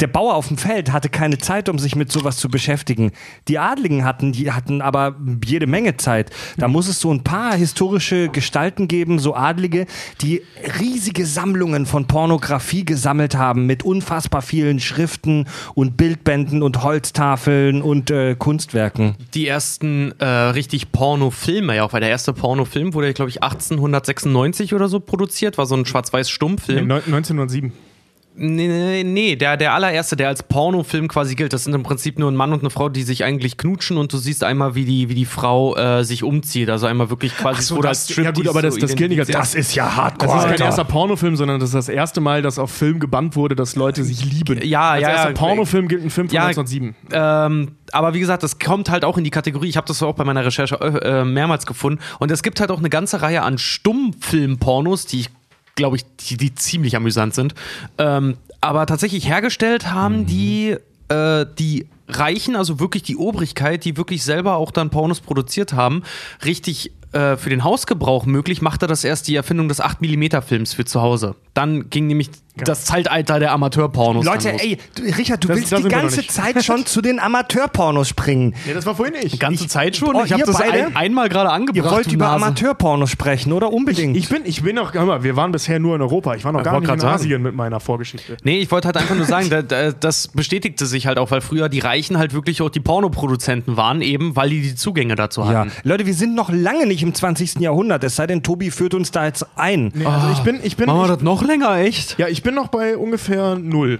der Bauer auf dem Feld hatte keine Zeit, um sich mit sowas zu beschäftigen. Die Adligen hatten, die hatten aber jede Menge Zeit. Da muss es so ein paar historische Gestalten geben, so Adlige, die riesige Sammlungen von Pornografie gesammelt haben mit unfassbar vielen Schriften und Bildbänden und Holztafeln und äh, Kunstwerken. die ersten äh, richtig Pornofilme, ja auch, weil der erste Pornofilm wurde, glaube ich, 1896 oder so produziert, war so ein schwarz-weiß Stummfilm. Neun- 1907. Nee, nee, nee, der, der allererste, der als Pornofilm quasi gilt, das sind im Prinzip nur ein Mann und eine Frau, die sich eigentlich knutschen und du siehst einmal, wie die, wie die Frau äh, sich umzieht. Also einmal wirklich quasi so, wurde das- als ja gut, aber das- so das gilt nicht als- identifiziert. ist ja hardcore. Das ist kein erster Pornofilm, sondern das ist das erste Mal, dass auf Film gebannt wurde, dass Leute sich lieben. Ja, Als ja, erster ja. Pornofilm gilt ein Film von Ja, 1907. Ähm, aber wie gesagt, das kommt halt auch in die Kategorie. Ich habe das auch bei meiner Recherche äh, mehrmals gefunden. Und es gibt halt auch eine ganze Reihe an Stummfilm-Pornos, die ich glaube ich, die, die ziemlich amüsant sind. Ähm, aber tatsächlich hergestellt haben die äh, die Reichen, also wirklich die Obrigkeit, die wirklich selber auch dann Pornos produziert haben, richtig äh, für den Hausgebrauch möglich, machte das erst die Erfindung des 8mm-Films für zu Hause. Dann ging nämlich das Zeitalter der Amateurpornos. Leute, ey, du, Richard, du Das- willst da die ganze nicht. Zeit schon zu den Amateurpornos springen. Nee, das war vorhin nicht. Die ganze Zeit schon? Oh, ich habe das beide? ein, einmal gerade angebracht. Ihr wollt über. Amateurpornos sprechen, oder? Unbedingt. Ich bin, ich bin noch, hör mal, wir waren bisher nur in Europa. Ich war noch Ich gar nicht in sagen. Asien mit meiner Vorgeschichte. Nee, ich wollte halt einfach nur sagen, da, da, das bestätigte sich halt auch, weil früher die Reichen halt wirklich auch die Pornoproduzenten waren, eben weil die die Zugänge dazu Ja, hatten. Leute, wir sind noch lange nicht im 20. Jahrhundert, es sei denn, Tobi führt uns da jetzt ein. Nee, also ich bin, ich bin, Machen wir ich, das noch länger, echt? ja, ich bin noch bei ungefähr null.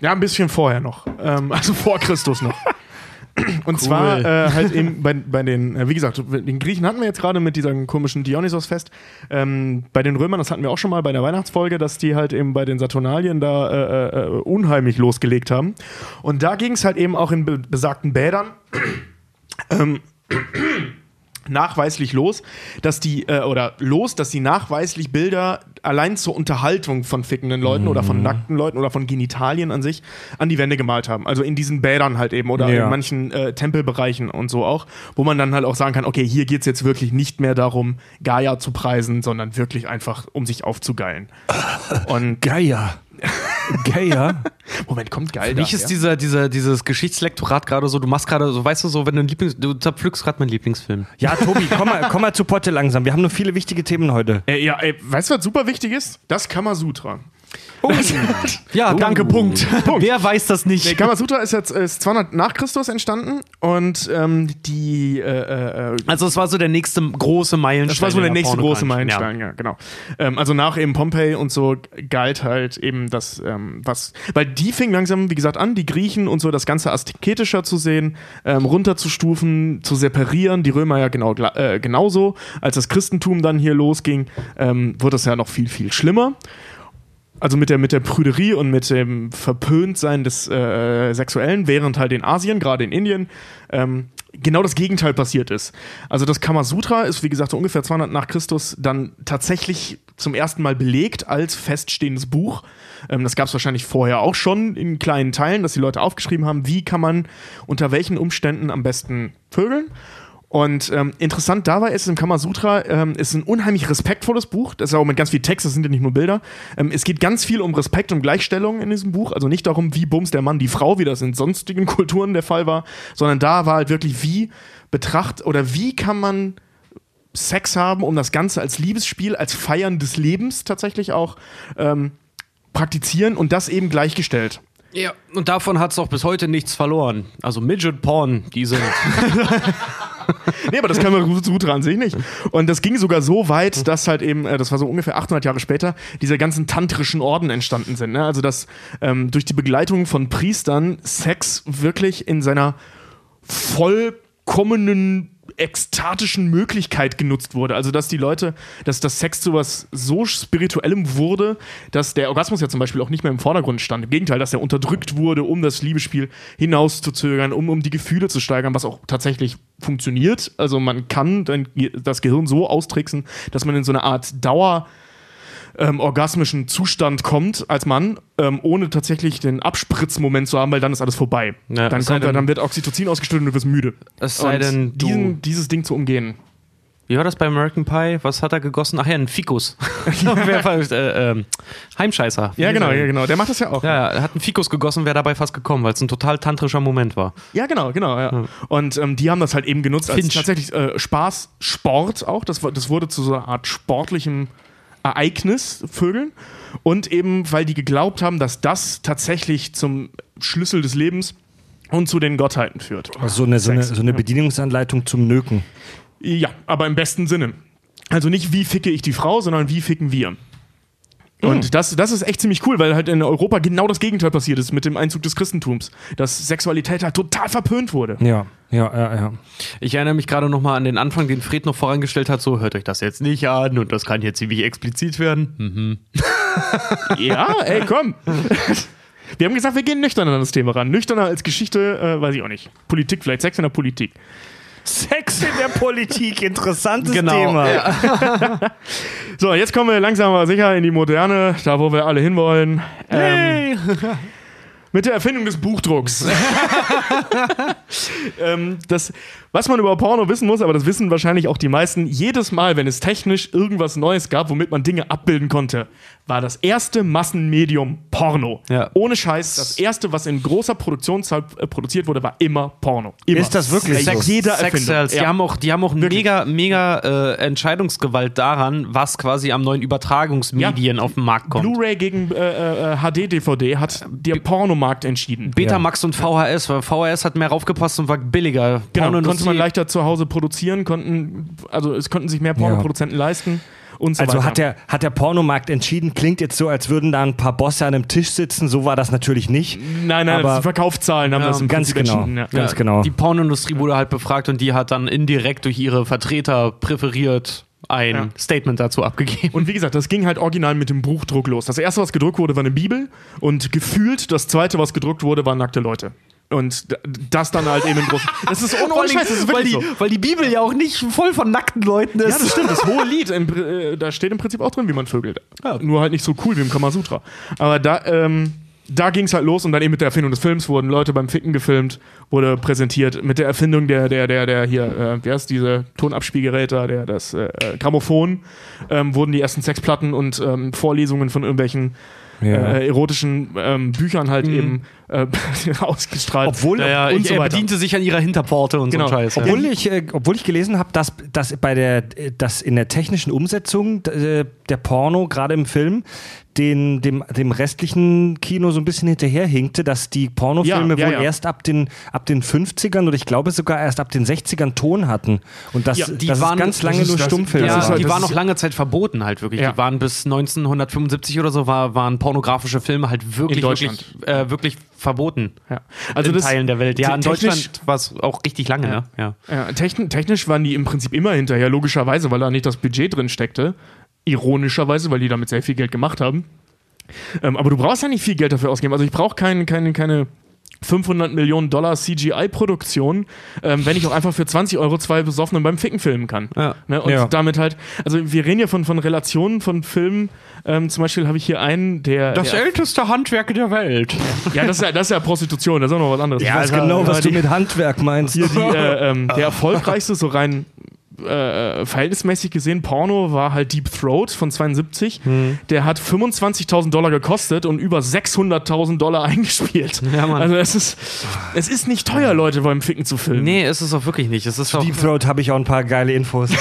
Ja, ein bisschen vorher noch. Ähm, also vor Christus noch. Und zwar äh, halt eben bei, bei den, äh, wie gesagt, den Griechen hatten wir jetzt gerade mit diesem komischen Dionysos-Fest. Ähm, bei den Römern, das hatten wir auch schon mal bei der Weihnachtsfolge, dass die halt eben bei den Saturnalien da äh, äh, unheimlich losgelegt haben. Und da ging es halt eben auch in be besagten Bädern. ähm, nachweislich los, dass die, äh, oder los, dass sie nachweislich Bilder allein zur Unterhaltung von fickenden Leuten oder von nackten Leuten oder von Genitalien an sich an die Wände gemalt haben. Also in diesen Bädern halt eben oder Ja. in manchen äh, Tempelbereichen und so auch, wo man dann halt auch sagen kann, okay, hier geht's jetzt wirklich nicht mehr darum, Gaia zu preisen, sondern wirklich einfach, um sich aufzugeilen. Und Geier. Geier? Moment, kommt geil. Für mich ist dieser, dieser, dieses Geschichtslektorat gerade so, du machst gerade so, weißt du so, wenn du ein Lieblings, du zerpflückst gerade meinen Lieblingsfilm. Ja, Tobi, komm mal, komm mal zu Potte langsam. Wir haben nur viele wichtige Themen heute. Äh, ja, ey, weißt du, was super wichtig ist? Das Kamasutra. Ja, danke, Punkt. Punkt. Wer weiß das nicht? Nee, Kamasutra ist jetzt ist 200 nach Christus entstanden und ähm, die äh, äh, Also es war so der nächste große Meilenstein. das war so der nächste große. Meilenstein, ja, genau. Ähm, also nach eben Pompeji und so galt halt eben das, ähm, was, weil die fing langsam, wie gesagt, an, die Griechen und so das Ganze asketischer zu sehen, ähm, runterzustufen, zu separieren. Die Römer ja genau äh, genauso. Als das Christentum dann hier losging, ähm, wurde es ja noch viel, viel schlimmer. Also mit der, mit der Prüderie und mit dem Verpöntsein des äh, Sexuellen, während halt in Asien, gerade in Indien, ähm, genau das Gegenteil passiert ist. Also das Kamasutra ist, wie gesagt, so ungefähr 200 nach Christus dann tatsächlich zum ersten Mal belegt als feststehendes Buch. Ähm, das gab es wahrscheinlich vorher auch schon in kleinen Teilen, dass die Leute aufgeschrieben haben, wie kann man unter welchen Umständen am besten vögeln. Und ähm, interessant dabei ist im Kamasutra, ähm, ist ein unheimlich respektvolles Buch. Das ist auch mit ganz viel Text, das sind ja nicht nur Bilder. Ähm, es geht ganz viel um Respekt und Gleichstellung in diesem Buch. Also nicht darum, wie bums der Mann die Frau, wie das in sonstigen Kulturen der Fall war, sondern da war halt wirklich, wie betracht oder wie kann man Sex haben, um das Ganze als Liebesspiel, als Feiern des Lebens tatsächlich auch ähm, praktizieren und das eben gleichgestellt. Ja, und davon hat es auch bis heute nichts verloren. Also Midget Porn, die sind. Nee, aber das kann man gut an sich nicht. Und das ging sogar so weit, dass halt eben, äh, das war so ungefähr 800 Jahre später, diese ganzen tantrischen Orden entstanden sind. Ne? Also, dass ähm, durch die Begleitung von Priestern Sex wirklich in seiner vollkommenen ekstatischen Möglichkeit genutzt wurde. Also, dass die Leute, dass das Sex zu was so spirituellem wurde, dass der Orgasmus ja zum Beispiel auch nicht mehr im Vordergrund stand. Im Gegenteil, dass er unterdrückt wurde, um das Liebesspiel hinauszuzögern, um, um die Gefühle zu steigern, was auch tatsächlich funktioniert. Also, man kann das Gehirn so austricksen, dass man in so eine Art Dauer ähm, orgasmischen Zustand kommt als Mann, ähm, ohne tatsächlich den Abspritzmoment zu haben, weil dann ist alles vorbei. Ja, dann, kommt, denn- dann wird Oxytocin ausgeschüttet und du wirst müde. Es sei Und denn, du- diesen, dieses Ding zu umgehen. Wie war das bei American Pie? Was hat er gegossen? Ach ja, ein Fikus. Äh, ähm, Heimscheißer. Ja, genau, ja, genau. Der macht das ja auch. Ja, er hat einen Fikus gegossen, wäre dabei fast gekommen, weil es ein total tantrischer Moment war. Ja, genau, genau. Ja. Und ähm, die haben das halt eben genutzt als Finch. tatsächlich äh, Spaß, Sport auch. Das, das wurde zu so einer Art sportlichem Ereignis, Vögeln. Und eben, weil die geglaubt haben, dass das tatsächlich zum Schlüssel des Lebens und zu den Gottheiten führt. So eine, so, eine, so eine Bedienungsanleitung zum Nöken. Ja, aber im besten Sinne. Also nicht, wie ficke ich die Frau, sondern wie ficken wir. Und das, das ist echt ziemlich cool, weil halt in Europa genau das Gegenteil passiert ist mit dem Einzug des Christentums. Dass Sexualität halt total verpönt wurde. Ja, ja, ja, ja. Ich erinnere mich gerade nochmal an den Anfang, den Fred noch vorangestellt hat, so hört euch das jetzt nicht an und das kann jetzt ziemlich explizit werden. Hm. Ja, ey, komm. Wir haben gesagt, wir gehen nüchtern an das Thema ran. Nüchterner als Geschichte, äh, weiß ich auch nicht. Politik, vielleicht Sex in der Politik. Sex in der Politik, interessantes Genau, Thema. So, jetzt kommen wir langsam aber sicher in die Moderne, da wo wir alle hinwollen. Ähm, mit der Erfindung des Buchdrucks. ähm, das, was man über Porno wissen muss, aber das wissen wahrscheinlich auch die meisten, jedes Mal, wenn es technisch irgendwas Neues gab, womit man Dinge abbilden konnte, war das erste Massenmedium Porno. Ja. Ohne Scheiß, das erste, was in großer Produktionszahl äh, produziert wurde, war immer Porno. Immer. Ist das wirklich Bei so? jeder Sex Erfindung. Cells, die Ja. haben auch, die haben auch mega, mega äh, Entscheidungsgewalt daran, was quasi am neuen Übertragungsmedien auf den Markt kommt. Blu-ray gegen äh, äh, HD-DVD hat der Pornomarkt entschieden. Betamax und VHS, weil VHS hat mehr raufgepasst und war billiger. Genau, konnte man leichter zu Hause produzieren, konnten, also es konnten sich mehr Pornoproduzenten leisten und so Also weiter. hat der, hat der Pornomarkt entschieden, klingt jetzt so, als würden da ein paar Bosse an einem Tisch sitzen. So war das natürlich nicht. Nein, nein, aber- die Verkaufszahlen haben das im ganz Prinzip genau. entschieden. Ja. Ganz Ja, genau. Die Pornoindustrie wurde halt befragt und die hat dann indirekt durch ihre Vertreter präferiert ein Ja. Statement dazu abgegeben. Und wie gesagt, das ging halt original mit dem Buchdruck los. Das erste, was gedruckt wurde, war eine Bibel und gefühlt das zweite, was gedruckt wurde, waren nackte Leute. Und das dann halt eben in großen. Das ist ohne Scheiß, weil, die, so. weil die Bibel ja auch nicht voll von nackten Leuten ist. Ja, das stimmt. Das hohe Lied, im, äh, da steht im Prinzip auch drin, wie man vögelt. Nur halt nicht so cool wie im Kamasutra. Aber da, ähm, da ging es halt los und dann eben mit der Erfindung des Films wurden Leute beim Ficken gefilmt, wurde präsentiert. Mit der Erfindung der, der, der, der hier, äh, wie heißt diese Tonabspielgeräte, der, das äh, Grammophon, ähm, wurden die ersten Sexplatten und ähm, Vorlesungen von irgendwelchen äh, erotischen ähm, Büchern halt eben äh, ausgestrahlt. Obwohl, ja, ja, und ich, so er weiter. bediente sich an ihrer Hinterpforte und Genau. so Scheiß. Ja. Obwohl ich, äh, obwohl ich gelesen habe, dass, dass bei der, dass in der technischen Umsetzung äh, der Porno gerade im Film den, dem, dem restlichen Kino so ein bisschen hinterherhinkte, dass die Pornofilme Ja, ja, wohl ja. erst ab den, ab den 50ern oder ich glaube sogar erst ab den 60ern Ton hatten. Und das, Ja, die das waren- ist ganz lange das ist- nur Stummfilme. Ja, die waren noch lange Zeit verboten halt wirklich. Ja. Die waren bis 1975 oder so war, waren pornografische Filme halt wirklich, In Deutschland. wirklich, äh, wirklich verboten. Ja. Also in das- Teilen der Welt. Ja, in Deutschland war es auch richtig lange, ne? Ja. Ja, techn technisch waren die im Prinzip immer hinterher, logischerweise, weil da nicht das Budget drin steckte. Ironischerweise, weil die damit sehr viel Geld gemacht haben. Ähm, aber du brauchst ja nicht viel Geld dafür ausgeben. Also ich brauche kein, keine, keine 500 Millionen Dollar CGI-Produktion, ähm, wenn ich auch einfach für 20 Euro zwei Besoffenen beim Ficken filmen kann. Ja. Ne? Und Ja. damit halt, also wir reden ja von, von Relationen von Filmen. Ähm, zum Beispiel habe ich hier einen, der. der älteste Handwerk der Welt. ja, das ist ja, das ist ja Prostitution, das ist auch noch was anderes. ich weiß Also, genau, was äh, du die- mit Handwerk meinst. hier die, äh, ähm, der erfolgreichste, so rein äh, verhältnismäßig gesehen, Porno war halt Deep Throat von 72. Hm. Der hat 25.000 Dollar gekostet und über 600.000 Dollar eingespielt. Ja, Mann. Also es ist, es ist nicht teuer, Leute beim Ficken zu filmen. Nee, ist es auch wirklich nicht. Es ist auch. Deep Throat habe ich auch ein paar geile Infos.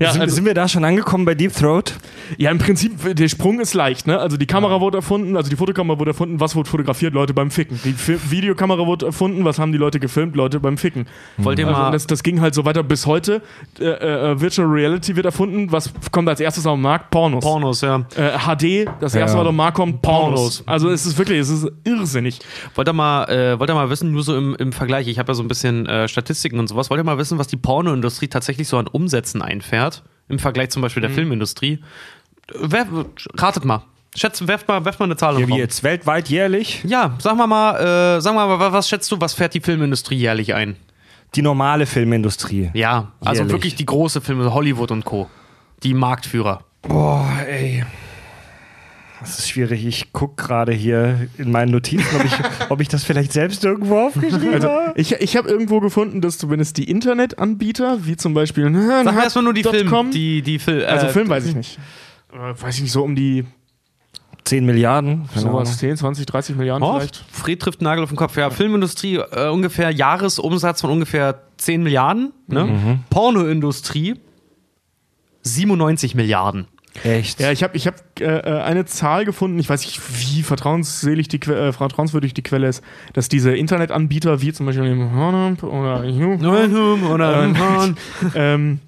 ja, sind, also, sind wir da schon angekommen bei Deep Throat? ja, im Prinzip, der Sprung ist leicht. Ne? Also die Kamera wurde erfunden, also die Fotokamera wurde erfunden, was wurde fotografiert? Leute beim Ficken. Die Fi Videokamera wurde erfunden, was haben die Leute gefilmt? Leute beim Ficken. Wollt ihr Also mal. das, das ging halt so weiter bis heute. Äh, äh, Virtual Reality wird erfunden. Was kommt als erstes auf den Markt? Pornos. Pornos, ja. Äh, HD, das erste, Ja. was auf den Markt kommt, Pornos. Pornos. Also es ist wirklich, es ist irrsinnig. Wollt ihr mal, äh, wollt ihr mal wissen, nur so im, im Vergleich, ich habe ja so ein bisschen äh, Statistiken und sowas, wollt ihr mal wissen, was die Pornoindustrie tatsächlich so an Umsätzen einfährt? Im Vergleich zum Beispiel der Filmindustrie? Wer, ratet mal. Schätzt, werft mal, werft mal eine Zahl in den wie Raum. jetzt weltweit jährlich? Ja, sagen wir mal, äh, sagen wir mal, wa- was schätzt du, was fährt die Filmindustrie jährlich ein? Die normale Filmindustrie. Ja, also Jährlich. wirklich die große Filme, Hollywood und Co. Die Marktführer. Boah, ey. Das ist schwierig. Ich gucke gerade hier in meinen Notizen, ob ich, ob ich das vielleicht selbst irgendwo aufgeschrieben Also habe. ich, ich habe irgendwo gefunden, dass zumindest die Internetanbieter, wie zum Beispiel Sag mir erstmal nur die Film, Film, die, die Film, äh, also Film weiß ich nicht. Äh, weiß ich nicht, so um die 10 Milliarden. Sowas, Ahnung. 10, 20, 30 Milliarden Oh, vielleicht. Fred trifft Nagel auf den Kopf. Ja, Filmindustrie, äh, ungefähr Jahresumsatz von ungefähr 10 Milliarden. Ne? Mhm. Pornoindustrie 97 Milliarden. Echt? Ja, ich habe ich hab, äh, äh, eine Zahl gefunden, ich weiß nicht, wie vertrauensselig die, äh, vertrauenswürdig die Quelle ist, dass diese Internetanbieter wie zum Beispiel Pornhub oder Oder ähm,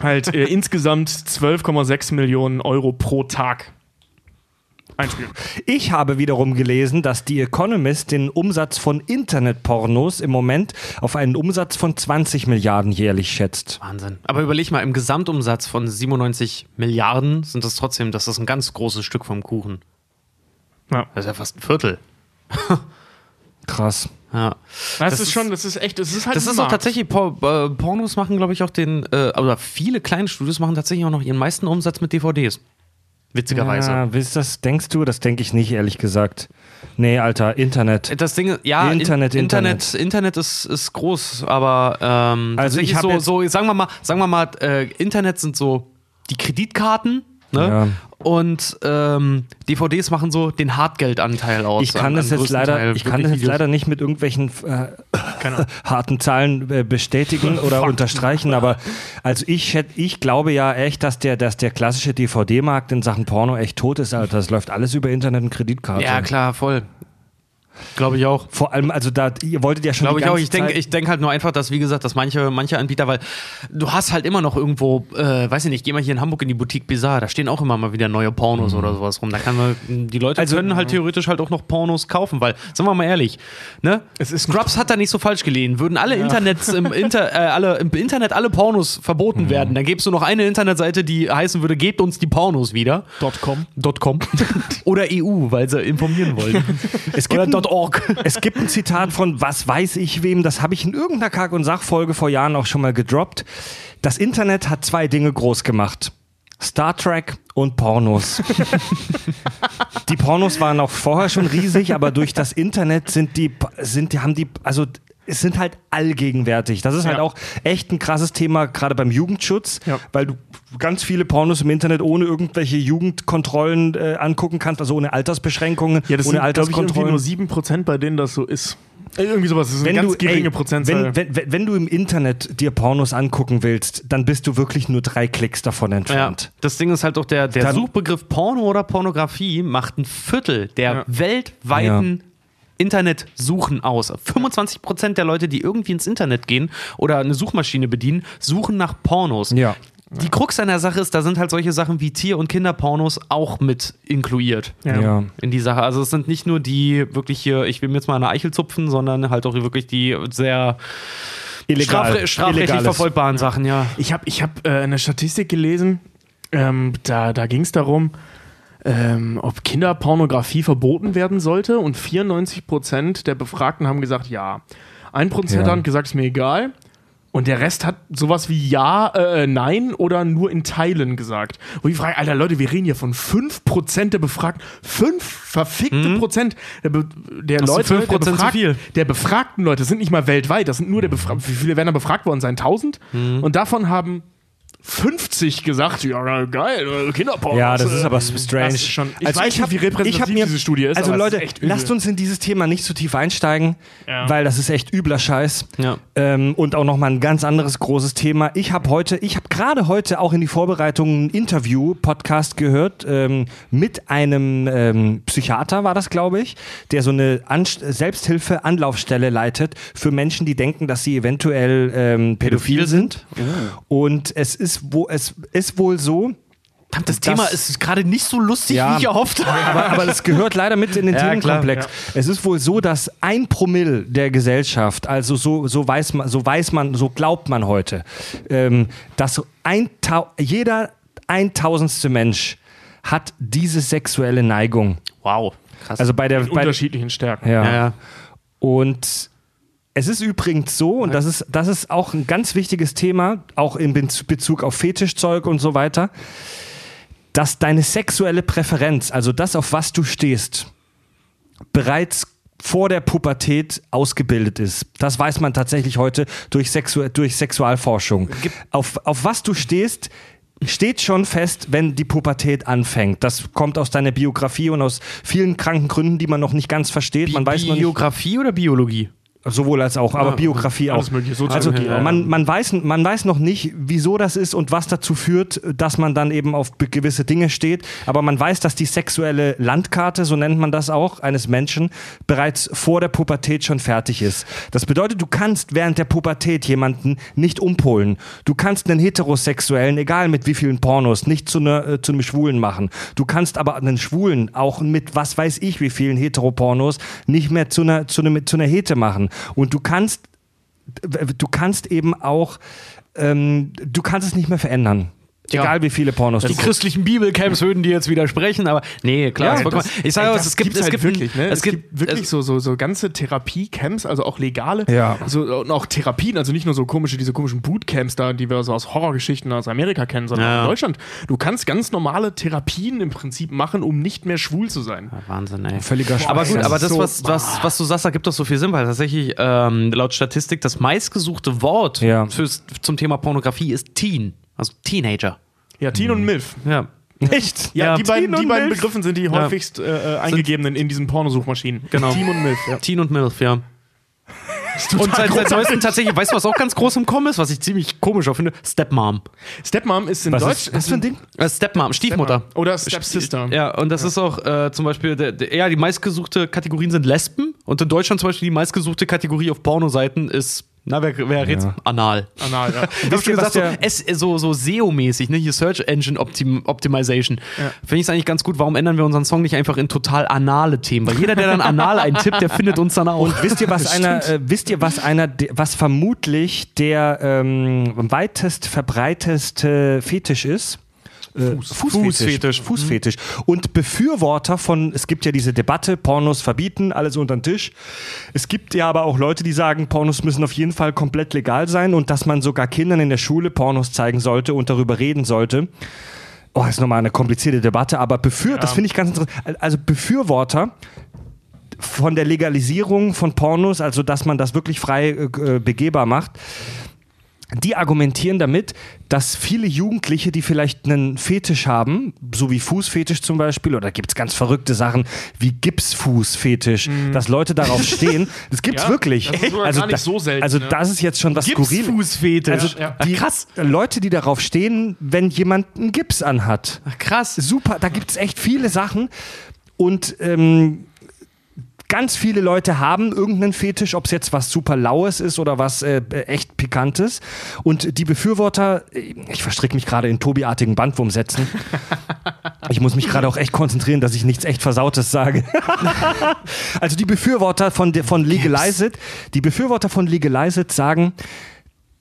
halt äh, insgesamt 12,6 Millionen Euro pro Tag einspielen. Ich habe wiederum gelesen, dass die Economist den Umsatz von Internetpornos im Moment auf einen Umsatz von 20 Milliarden jährlich schätzt. Wahnsinn. Aber überleg mal, im Gesamtumsatz von 97 Milliarden sind das trotzdem, das ist ein ganz großes Stück vom Kuchen. Ja. Das ist ja fast ein Viertel. Krass. Ja. Das, Das ist ist- schon, das ist echt, das ist halt Das ein ist auch Markt. tatsächlich, Por äh, Pornos machen, glaube ich, auch den, äh, oder viele kleine Studios machen tatsächlich auch noch ihren meisten Umsatz mit DVDs. Witzigerweise. Ja, willst das, denkst du? Das denke ich nicht, ehrlich gesagt. Nee, Alter, Internet. Das Ding, ist- ja, in- Internet, Internet, Internet. Internet ist, ist groß, aber ähm, Also ich so, so, sagen wir mal, sagen wir mal, äh, Internet sind so die Kreditkarten, ne? Ja. Und ähm, DVDs machen so den Hartgeldanteil aus. Ich kann am- das jetzt leider, Teil. ich kann das jetzt leider nicht mit irgendwelchen äh, harten Zahlen äh, bestätigen oder unterstreichen, aber also ich ich glaube ja echt, dass der, dass der klassische DVD-Markt in Sachen Porno echt tot ist, Alter. Das läuft alles über Internet und Kreditkarte. Ja, klar, voll. Glaube ich auch. Vor allem, also da, ihr wolltet ja schon Glaube ich auch. Ich denke ich denk halt nur einfach, dass, wie gesagt, dass manche, manche Anbieter, weil du hast halt immer noch irgendwo, äh, weiß ich nicht, geh mal hier in Hamburg in die Boutique Bizarre, da stehen auch immer mal wieder neue Pornos oder sowas rum. Da kann man, die Leute Also- können halt theoretisch halt auch noch Pornos kaufen, weil, sagen wir mal ehrlich, ne? Es ist Scrubs hat da nicht so falsch gelegen. Würden alle Internets im, Inter, äh, alle, im Internet alle Pornos verboten werden, dann gäbest du noch eine Internetseite, die heißen würde, gebt uns die Pornos wieder. .com. .com oder EU, weil sie informieren wollen. Es gibt Oder Porno.org. Es gibt ein Zitat von was weiß ich wem, das habe ich in irgendeiner Kack- und Sachfolge vor Jahren auch schon mal gedroppt. Das Internet hat zwei Dinge groß gemacht. Star Trek und Pornos. die Pornos waren auch vorher schon riesig, aber durch das Internet sind die, sind die, haben die, also es sind halt allgegenwärtig. Das ist halt Ja. auch echt ein krasses Thema, gerade beim Jugendschutz, Ja. weil du ganz viele Pornos im Internet ohne irgendwelche Jugendkontrollen äh, angucken kannst, also ohne Altersbeschränkungen, Ja, das ohne sind, glaube ich, irgendwie Alterskontrollen. nur 7%, bei denen das so ist. Äh, Irgendwie sowas, das ist eine ganz geringe ey, Prozentzahl. wenn, wenn, wenn du im Internet dir Pornos angucken willst, dann bist du wirklich nur drei Klicks davon Ja, entfernt. das Ding ist halt auch, der, der Dann- Suchbegriff Porno oder Pornografie macht ein Viertel der Ja. Weltweiten Internetsuchen aus. 25% der Leute, die irgendwie ins Internet gehen oder eine Suchmaschine bedienen, suchen nach Pornos. Ja. Die Krux an der Sache ist, da sind halt solche Sachen wie Tier- und Kinderpornos auch mit inkluiert. Ja. Ja. In die Sache. Also es sind nicht nur die wirklich hier, ich will mir jetzt mal eine Eichel zupfen, sondern halt auch wirklich die sehr Illegal. strafre strafrechtlich Illegales. verfolgbaren Sachen, ja. Ich habe ich hab, äh, eine Statistik gelesen, ähm, da, da ging es darum, ähm, ob Kinderpornografie verboten werden sollte und 94% der Befragten haben gesagt, ja. 1% Ja. haben gesagt, ist mir egal. Und der Rest hat sowas wie Ja, äh, Nein oder nur in Teilen gesagt. Wo ich frage, Alter Leute, wir reden hier von 5% der Befragten. 5 verfickte Prozent der, Be der Leute, 5% der, viel. der befragten Leute, das sind nicht mal weltweit, das sind nur der Befragten. Wie viele werden da befragt worden sein? 1000? Und davon haben 50 gesagt, ja, geil, äh, Kinderpornos. Ja, das ist äh, aber strange. Das ist schon, ich Also weiß ich nicht, hab- wie repräsentativ mir- diese Studie ist. Also Leute, ist echt übel. lasst uns in dieses Thema nicht zu tief einsteigen, Ja. weil das ist echt übler Scheiß. Ja. Ähm, und auch nochmal ein ganz anderes großes Thema. Ich habe heute, ich habe gerade heute auch in die Vorbereitung ein Interview-Podcast gehört ähm, mit einem ähm, Psychiater, war das, glaube ich, der so eine Anst Selbsthilfe-Anlaufstelle leitet für Menschen, die denken, dass sie eventuell ähm, pädophil sind. Und es ist, wo, es ist wohl so, Verdammt, das, Das- Thema ist gerade nicht so lustig, Ja. wie ich erhofft habe. aber, aber das gehört leider mit in den Ja, Themenkomplex. klar, Es ist wohl so, dass ein Promille der Gesellschaft, also so, so weiß man, so weiß man, so glaubt man heute, ähm, dass ein jeder eintausendste Mensch hat diese sexuelle Neigung. Wow, krass. Also bei der in bei, unterschiedlichen Stärken. ja. ja, ja. Und es ist übrigens so, und das ist, das ist auch ein ganz wichtiges Thema, auch in Bez- Bezug auf Fetischzeug und so weiter, dass deine sexuelle Präferenz, also das, auf was du stehst, bereits vor der Pubertät ausgebildet ist. Das weiß man tatsächlich heute durch, Sexu durch Sexualforschung. Auf, auf was du stehst, steht schon fest, wenn die Pubertät anfängt. Das kommt aus deiner Biografie und aus vielen kranken Gründen, die man noch nicht ganz versteht. Man weiß noch nicht, Biografie oder Biologie? Sowohl als auch, aber Biografie alles auch. mögliche, Also auch. man, man, weiß, man weiß noch nicht, wieso das ist und was dazu führt, dass man dann eben auf gewisse Dinge steht. Aber man weiß, dass die sexuelle Landkarte, so nennt man das auch, eines Menschen bereits vor der Pubertät schon fertig ist. Das bedeutet, du kannst während der Pubertät jemanden nicht umpolen. Du kannst einen Heterosexuellen, egal mit wie vielen Pornos, nicht zu, einer, äh, zu einem Schwulen machen. Du kannst aber einen Schwulen auch mit was weiß ich wie vielen Heteropornos nicht mehr zu einer, zu einer, zu einer Hete machen. Und du kannst, du kannst eben auch, ähm, du kannst es nicht mehr verändern. Ja. Egal wie viele Pornos Die du christlichen Bibelcamps würden dir jetzt widersprechen, aber nee, klar. Ja, Das- ich sage aber, das es gibt, es halt gibt wirklich, ne? Es, gibt, wirklich es, so, so, so ganze Therapiecamps, also auch legale. Ja. So, und auch Therapien, also nicht nur so komische, diese komischen Bootcamps da, die wir so aus Horrorgeschichten aus Amerika kennen, sondern Ja. auch in Deutschland. Du kannst ganz normale Therapien im Prinzip machen, um nicht mehr schwul zu sein. Wahnsinn, ey. Völliger Aber Schwachsinn. gut, aber ist das, so- was, was, was du sagst, ergibt doch so viel Sinn, weil tatsächlich ähm, laut Statistik das meistgesuchte Wort Ja. fürs, zum Thema Pornografie ist Teen, also Teenager. Ja, Teen und MILF. Ja. Echt? Ja, Ja, die beiden, die beiden. Begriffen sind die häufigst äh, äh, eingegebenen in diesen Pornosuchmaschinen. Genau. Teen und MILF, ja. Teen und MILF, ja. Und seit, seit neuestem tatsächlich, weißt du, was auch ganz groß im Kommen ist, was ich ziemlich komisch auch finde? Stepmom. Stepmom ist in Was, Deutsch. ist, was für ein Ding? Äh, Stepmom, Stiefmutter. Oder Stepsister. Ja, und das ist auch äh, zum Beispiel, der, der, ja, die meistgesuchte Kategorien sind Lesben und in Deutschland zum Beispiel die meistgesuchte Kategorie auf Pornoseiten ist, na, wer, wer jetzt? Anal. Anal, ja. Ihr, ihr, was gesagt, so, so, so SEO-mäßig, ne? Hier Search Engine Optim Optimization. Finde ich es eigentlich ganz gut. Warum ändern wir unseren Song nicht einfach in total anale Themen? Weil jeder, der dann anal eintippt, der findet uns dann auch. Und wisst ihr, was einer, äh, wisst ihr, was einer, was vermutlich der ähm, weitest verbreiteste Fetisch ist? Äh, Fußfetisch. Fußfetisch. Und Befürworter von, es gibt ja diese Debatte, Pornos verbieten, alles unter den Tisch. Es gibt ja aber auch Leute, die sagen, Pornos müssen auf jeden Fall komplett legal sein und dass man sogar Kindern in der Schule Pornos zeigen sollte und darüber reden sollte. Oh, ist nochmal eine komplizierte Debatte, aber befür, das finde ich ganz interessant. Also Befürworter von der Legalisierung von Pornos, also dass man das wirklich frei äh, begehbar macht, die argumentieren damit, dass viele Jugendliche, die vielleicht einen Fetisch haben, so wie Fußfetisch zum Beispiel, oder gibt es ganz verrückte Sachen wie Gipsfußfetisch, dass Leute darauf stehen. Das gibt's Ja, wirklich. das ist sogar gar nicht so selten, Also ne? das ist jetzt schon was skurril. Gipsfußfetisch. Also Ja. die Krass. Leute, die darauf stehen, wenn jemand einen Gips anhat. Krass. Super, da gibt es echt viele Sachen. Und ähm, ganz viele Leute haben irgendeinen Fetisch, ob es jetzt was super Laues ist oder was äh, echt Pikantes. Und die Befürworter, äh, ich verstricke mich gerade in Tobi-artigen Bandwurmsätzen. Ich muss mich gerade auch echt konzentrieren, dass ich nichts echt Versautes sage. also die Befürworter von, von Legalize It, die Befürworter von Legalize It sagen,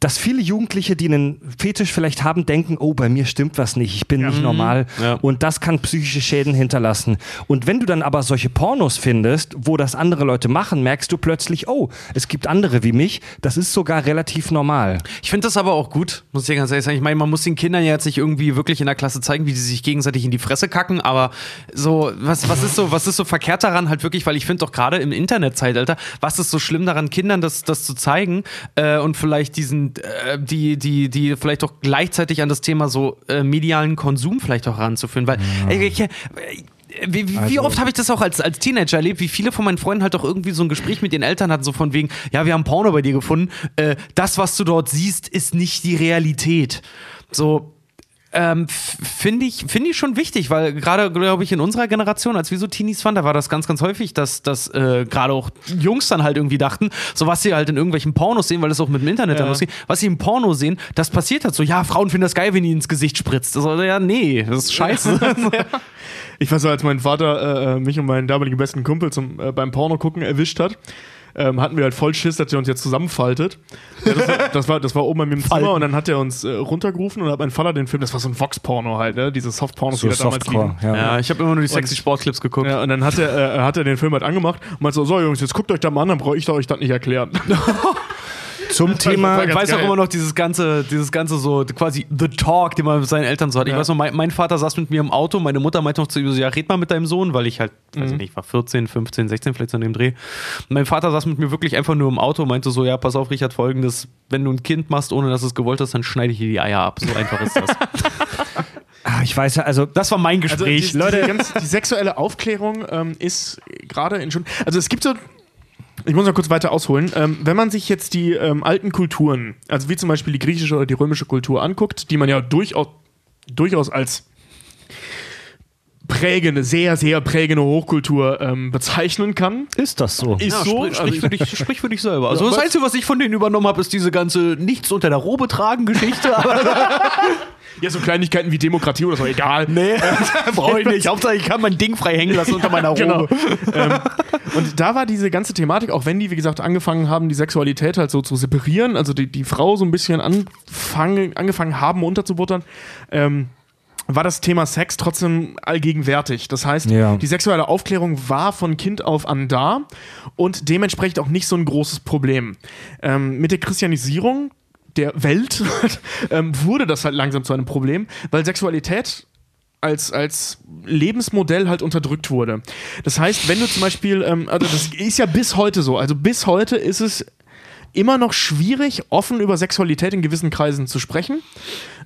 dass viele Jugendliche, die einen Fetisch vielleicht haben, denken, oh, bei mir stimmt was nicht, ich bin nicht normal. Ja. Und das kann psychische Schäden hinterlassen. Und wenn du dann aber solche Pornos findest, wo das andere Leute machen, merkst du plötzlich, oh, es gibt andere wie mich, das ist sogar relativ normal. Ich finde das aber auch gut, muss ich ganz ehrlich sagen. Ich meine, man muss den Kindern ja jetzt nicht irgendwie wirklich in der Klasse zeigen, wie sie sich gegenseitig in die Fresse kacken, aber so, was, was ist so, was ist so verkehrt daran halt wirklich, weil ich finde doch gerade im Internetzeitalter, was ist so schlimm daran, Kindern das, das zu zeigen äh, und vielleicht diesen, äh, die, die, die vielleicht auch gleichzeitig an das Thema so äh, medialen Konsum vielleicht auch ranzuführen, weil äh, ich, äh, wie, wie, wie oft habe ich das auch als, als Teenager erlebt, wie viele von meinen Freunden halt auch irgendwie so ein Gespräch mit ihren Eltern hatten, so von wegen, ja, wir haben Porno bei dir gefunden, äh, das, was du dort siehst, ist nicht die Realität. So, ähm, finde ich, finde ich schon wichtig, weil gerade, glaube ich, in unserer Generation, als wir so Teenies waren, da war das ganz, ganz häufig, dass, dass äh, gerade auch Jungs dann halt irgendwie dachten, so was sie halt in irgendwelchen Pornos sehen, weil das auch mit dem Internet dann losgeht, was sie im Porno sehen, das passiert halt so, ja, Frauen finden das geil, wenn die ins Gesicht spritzt. Also, ja, nee, das ist scheiße. Ich weiß als mein Vater äh, mich und meinen damaligen besten Kumpel zum, äh, beim Porno gucken erwischt hat, ähm, hatten wir halt voll Schiss, dass er uns jetzt zusammenfaltet. Ja, das, war, das, war, das war oben bei mir im Zimmer und dann hat er uns äh, runtergerufen und hat mein Vater den Film, das war so ein Vox-Porno halt, ne? diese Soft-Pornos, die da damals liefen. ja. ja, ich habe immer nur die sexy Sportclips geguckt. Ja, und dann hat er, äh, hat er den Film halt angemacht und meinte so, so Jungs, jetzt guckt euch da mal an, dann brauche ich euch das nicht erklären. Zum Thema, Ich weiß auch geil. immer noch dieses ganze, dieses ganze so quasi The Talk, den man mit seinen Eltern so hat. Ich Ja. weiß noch, mein, mein Vater saß mit mir im Auto, meine Mutter meinte noch zu ihm so, ja, red mal mit deinem Sohn, weil ich halt, weiß ich nicht, war 14, 15, 16 vielleicht so in dem Dreh. Und mein Vater saß mit mir wirklich einfach nur im Auto und meinte so, ja, pass auf, Richard, folgendes, wenn du ein Kind machst, ohne dass es gewollt hast, dann schneide ich dir die Eier ab. So einfach ist das. Ah, ich weiß ja, also Das war mein Also Gespräch. die, Leute, die, ganz, die sexuelle Aufklärung ähm, ist gerade in schon. Also es gibt so. Ich muss noch kurz weiter ausholen. Ähm, wenn man sich jetzt die ähm, alten Kulturen, also wie zum Beispiel die griechische oder die römische Kultur anguckt, die man ja durchaus, durchaus als prägende, sehr, sehr prägende Hochkultur ähm, bezeichnen kann. ist das so. Ist ja, so. sprich, also sprich, ich- für dich, sprich für dich selber. Also Ja, das was- Einzige, was ich von denen übernommen habe, ist diese ganze Nichts unter der Robe tragen Geschichte. Ja, so Kleinigkeiten wie Demokratie oder so, egal. nee, brauche ich nicht. Hauptsache, ich kann mein Ding frei hängen lassen unter meiner Robe. Genau. ähm, und da war diese ganze Thematik, auch wenn die, wie gesagt, angefangen haben, die Sexualität halt so zu separieren, also die, die Frau so ein bisschen anfangen, angefangen haben unterzubuttern, ähm, war das Thema Sex trotzdem allgegenwärtig. Das heißt, Ja. die sexuelle Aufklärung war von Kind auf an da und dementsprechend auch nicht so ein großes Problem. Ähm, mit der Christianisierung der Welt ähm, wurde das halt langsam zu einem Problem, weil Sexualität als, als Lebensmodell halt unterdrückt wurde. Das heißt, wenn du zum Beispiel, ähm, also das ist ja bis heute so, also bis heute ist es immer noch schwierig, offen über Sexualität in gewissen Kreisen zu sprechen.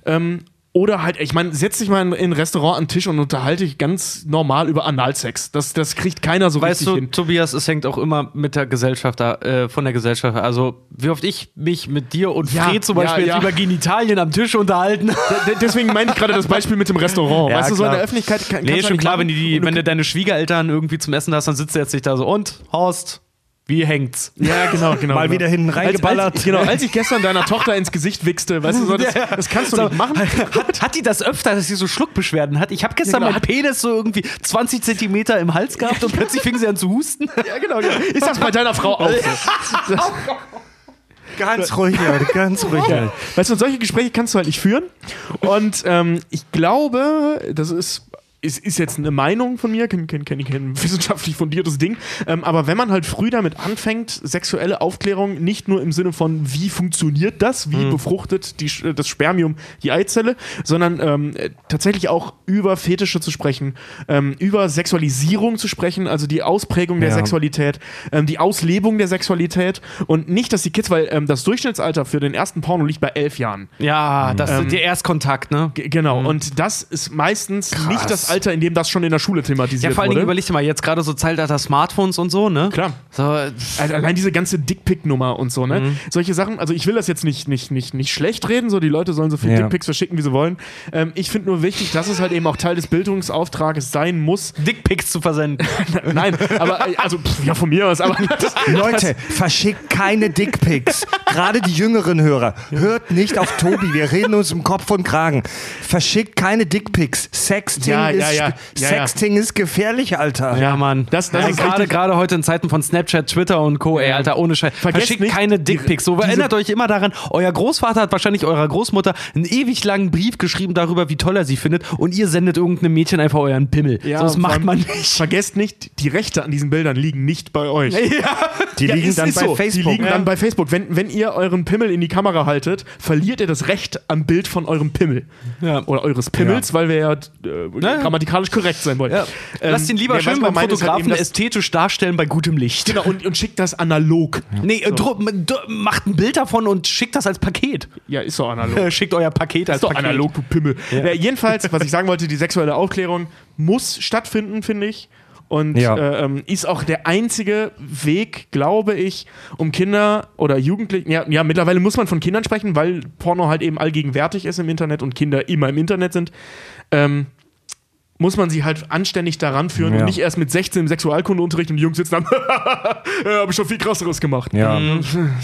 Ähm, oder halt, ich meine, setz dich mal in, in ein Restaurant an den Tisch und unterhalte dich ganz normal über Analsex. Das, das kriegt keiner so Weißt richtig du, hin. Tobias, es hängt auch immer mit der Gesellschaft da, äh, von der Gesellschaft. Also, wie oft ich mich mit dir und Ja, Fred zum ja, Beispiel ja. jetzt über Genitalien am Tisch unterhalten. D- Deswegen meine ich gerade das Beispiel mit dem Restaurant. Ja, weißt du, so in der Öffentlichkeit kann, nee, du schon klar, wenn, machen. die, die, wenn du deine Schwiegereltern irgendwie zum Essen hast, dann sitzt du jetzt nicht da so, und, Horst, wie hängt's? Ja, genau, genau. Mal genau. wieder hinten als, reingeballert. als, genau, als ich gestern deiner Tochter ins Gesicht wichste, weißt du, so, das, das kannst du nicht machen. Hat, hat die das öfter, dass sie so Schluckbeschwerden hat? Ich habe gestern Ja, genau. meinen Penis so irgendwie 20 Zentimeter im Hals gehabt und plötzlich fing sie an zu husten. Ja, genau, genau. Ist das bei deiner Frau auch so? Ganz ruhig, Leute, ganz ruhig. Leute. Weißt du, solche Gespräche kannst du halt nicht führen. Und ähm, ich glaube, das ist. Ist, ist jetzt eine Meinung von mir, kein, kein, kein, kein wissenschaftlich fundiertes Ding. Ähm, aber wenn man halt früh damit anfängt, sexuelle Aufklärung nicht nur im Sinne von, wie funktioniert das, wie befruchtet die, das Spermium die Eizelle, sondern ähm, äh, tatsächlich auch über Fetische zu sprechen, ähm, über Sexualisierung zu sprechen, also die Ausprägung der Ja. Sexualität, ähm, die Auslebung der Sexualität und nicht, dass die Kids, weil ähm, das Durchschnittsalter für den ersten Porno liegt bei elf Jahren. Ja, das Ähm, der Erstkontakt, ne? Genau, und das ist meistens nicht das Alter, in dem das schon in der Schule thematisiert Ja, vor allen Dingen wurde. überleg dir mal, jetzt gerade so Zeitalter Smartphones und so, ne? Klar. So, Also allein diese ganze Dickpick-Nummer und so, ne? Mhm. Solche Sachen, also ich will das jetzt nicht, nicht, nicht, nicht schlecht reden, so die Leute sollen so viele Ja. Dickpics verschicken, wie sie wollen. Ähm, ich finde nur wichtig, dass es halt eben auch Teil des Bildungsauftrages sein muss. Dickpics zu versenden. Nein, aber also, pff, ja, von mir aus, aber das, Leute, verschickt keine Dickpics. Gerade die jüngeren Hörer. Hört nicht auf Tobi, wir reden uns im Kopf und Kragen. Verschickt keine Dickpics. Sexting, Ja, ja, ist, ja. Ja, ja. Sexting ist gefährlich, Alter. Ja, Mann. Das- das ja, ist gerade gerade heute in Zeiten von Snapchat, Twitter und Co. Ey, Alter, ohne Scheiß. Vergesst Verschickt nicht, keine Dickpics. So, erinnert euch immer daran, euer Großvater hat wahrscheinlich eurer Großmutter einen ewig langen Brief geschrieben darüber, wie toll er sie findet und ihr sendet irgendeinem Mädchen einfach euren Pimmel. so, das macht man nicht. Vergesst nicht, die Rechte an diesen Bildern liegen nicht bei euch. Die Ja, liegen ist- dann ist bei so. Facebook. Die liegen Ja. dann bei Facebook. Wenn, wenn ihr euren Pimmel in die Kamera haltet, verliert ihr das Recht am Bild von eurem Pimmel. Ja. Oder eures Pimmels, weil wir ja, äh, Ja. Grammatikalisch korrekt sein wollen. Ja. Ähm, Lasst ihn lieber nee, schön beim ist halt Fotografen dass- ästhetisch darstellen bei gutem Licht. Genau, und, und schickt das analog. Nee, äh, dro- d- macht ein Bild davon und schickt das als Paket. Ja, ist doch analog. Äh, Schickt euer Paket als Ist doch Paket. analog, du Pimmel. Ja. jedenfalls, was ich sagen wollte, die sexuelle Aufklärung muss stattfinden, finde ich. Und Ja. äh, ähm, ist auch der einzige Weg, glaube ich, um Kinder oder Jugendliche, ja, ja, mittlerweile muss man von Kindern sprechen, weil Porno halt eben allgegenwärtig ist im Internet und Kinder immer im Internet sind. Ähm, muss man sie halt anständig daran führen Ja. und nicht erst mit 16 im Sexualkundeunterricht und die Jungs sitzen dann, ja, habe ich schon viel krasseres gemacht. Ja. Ja,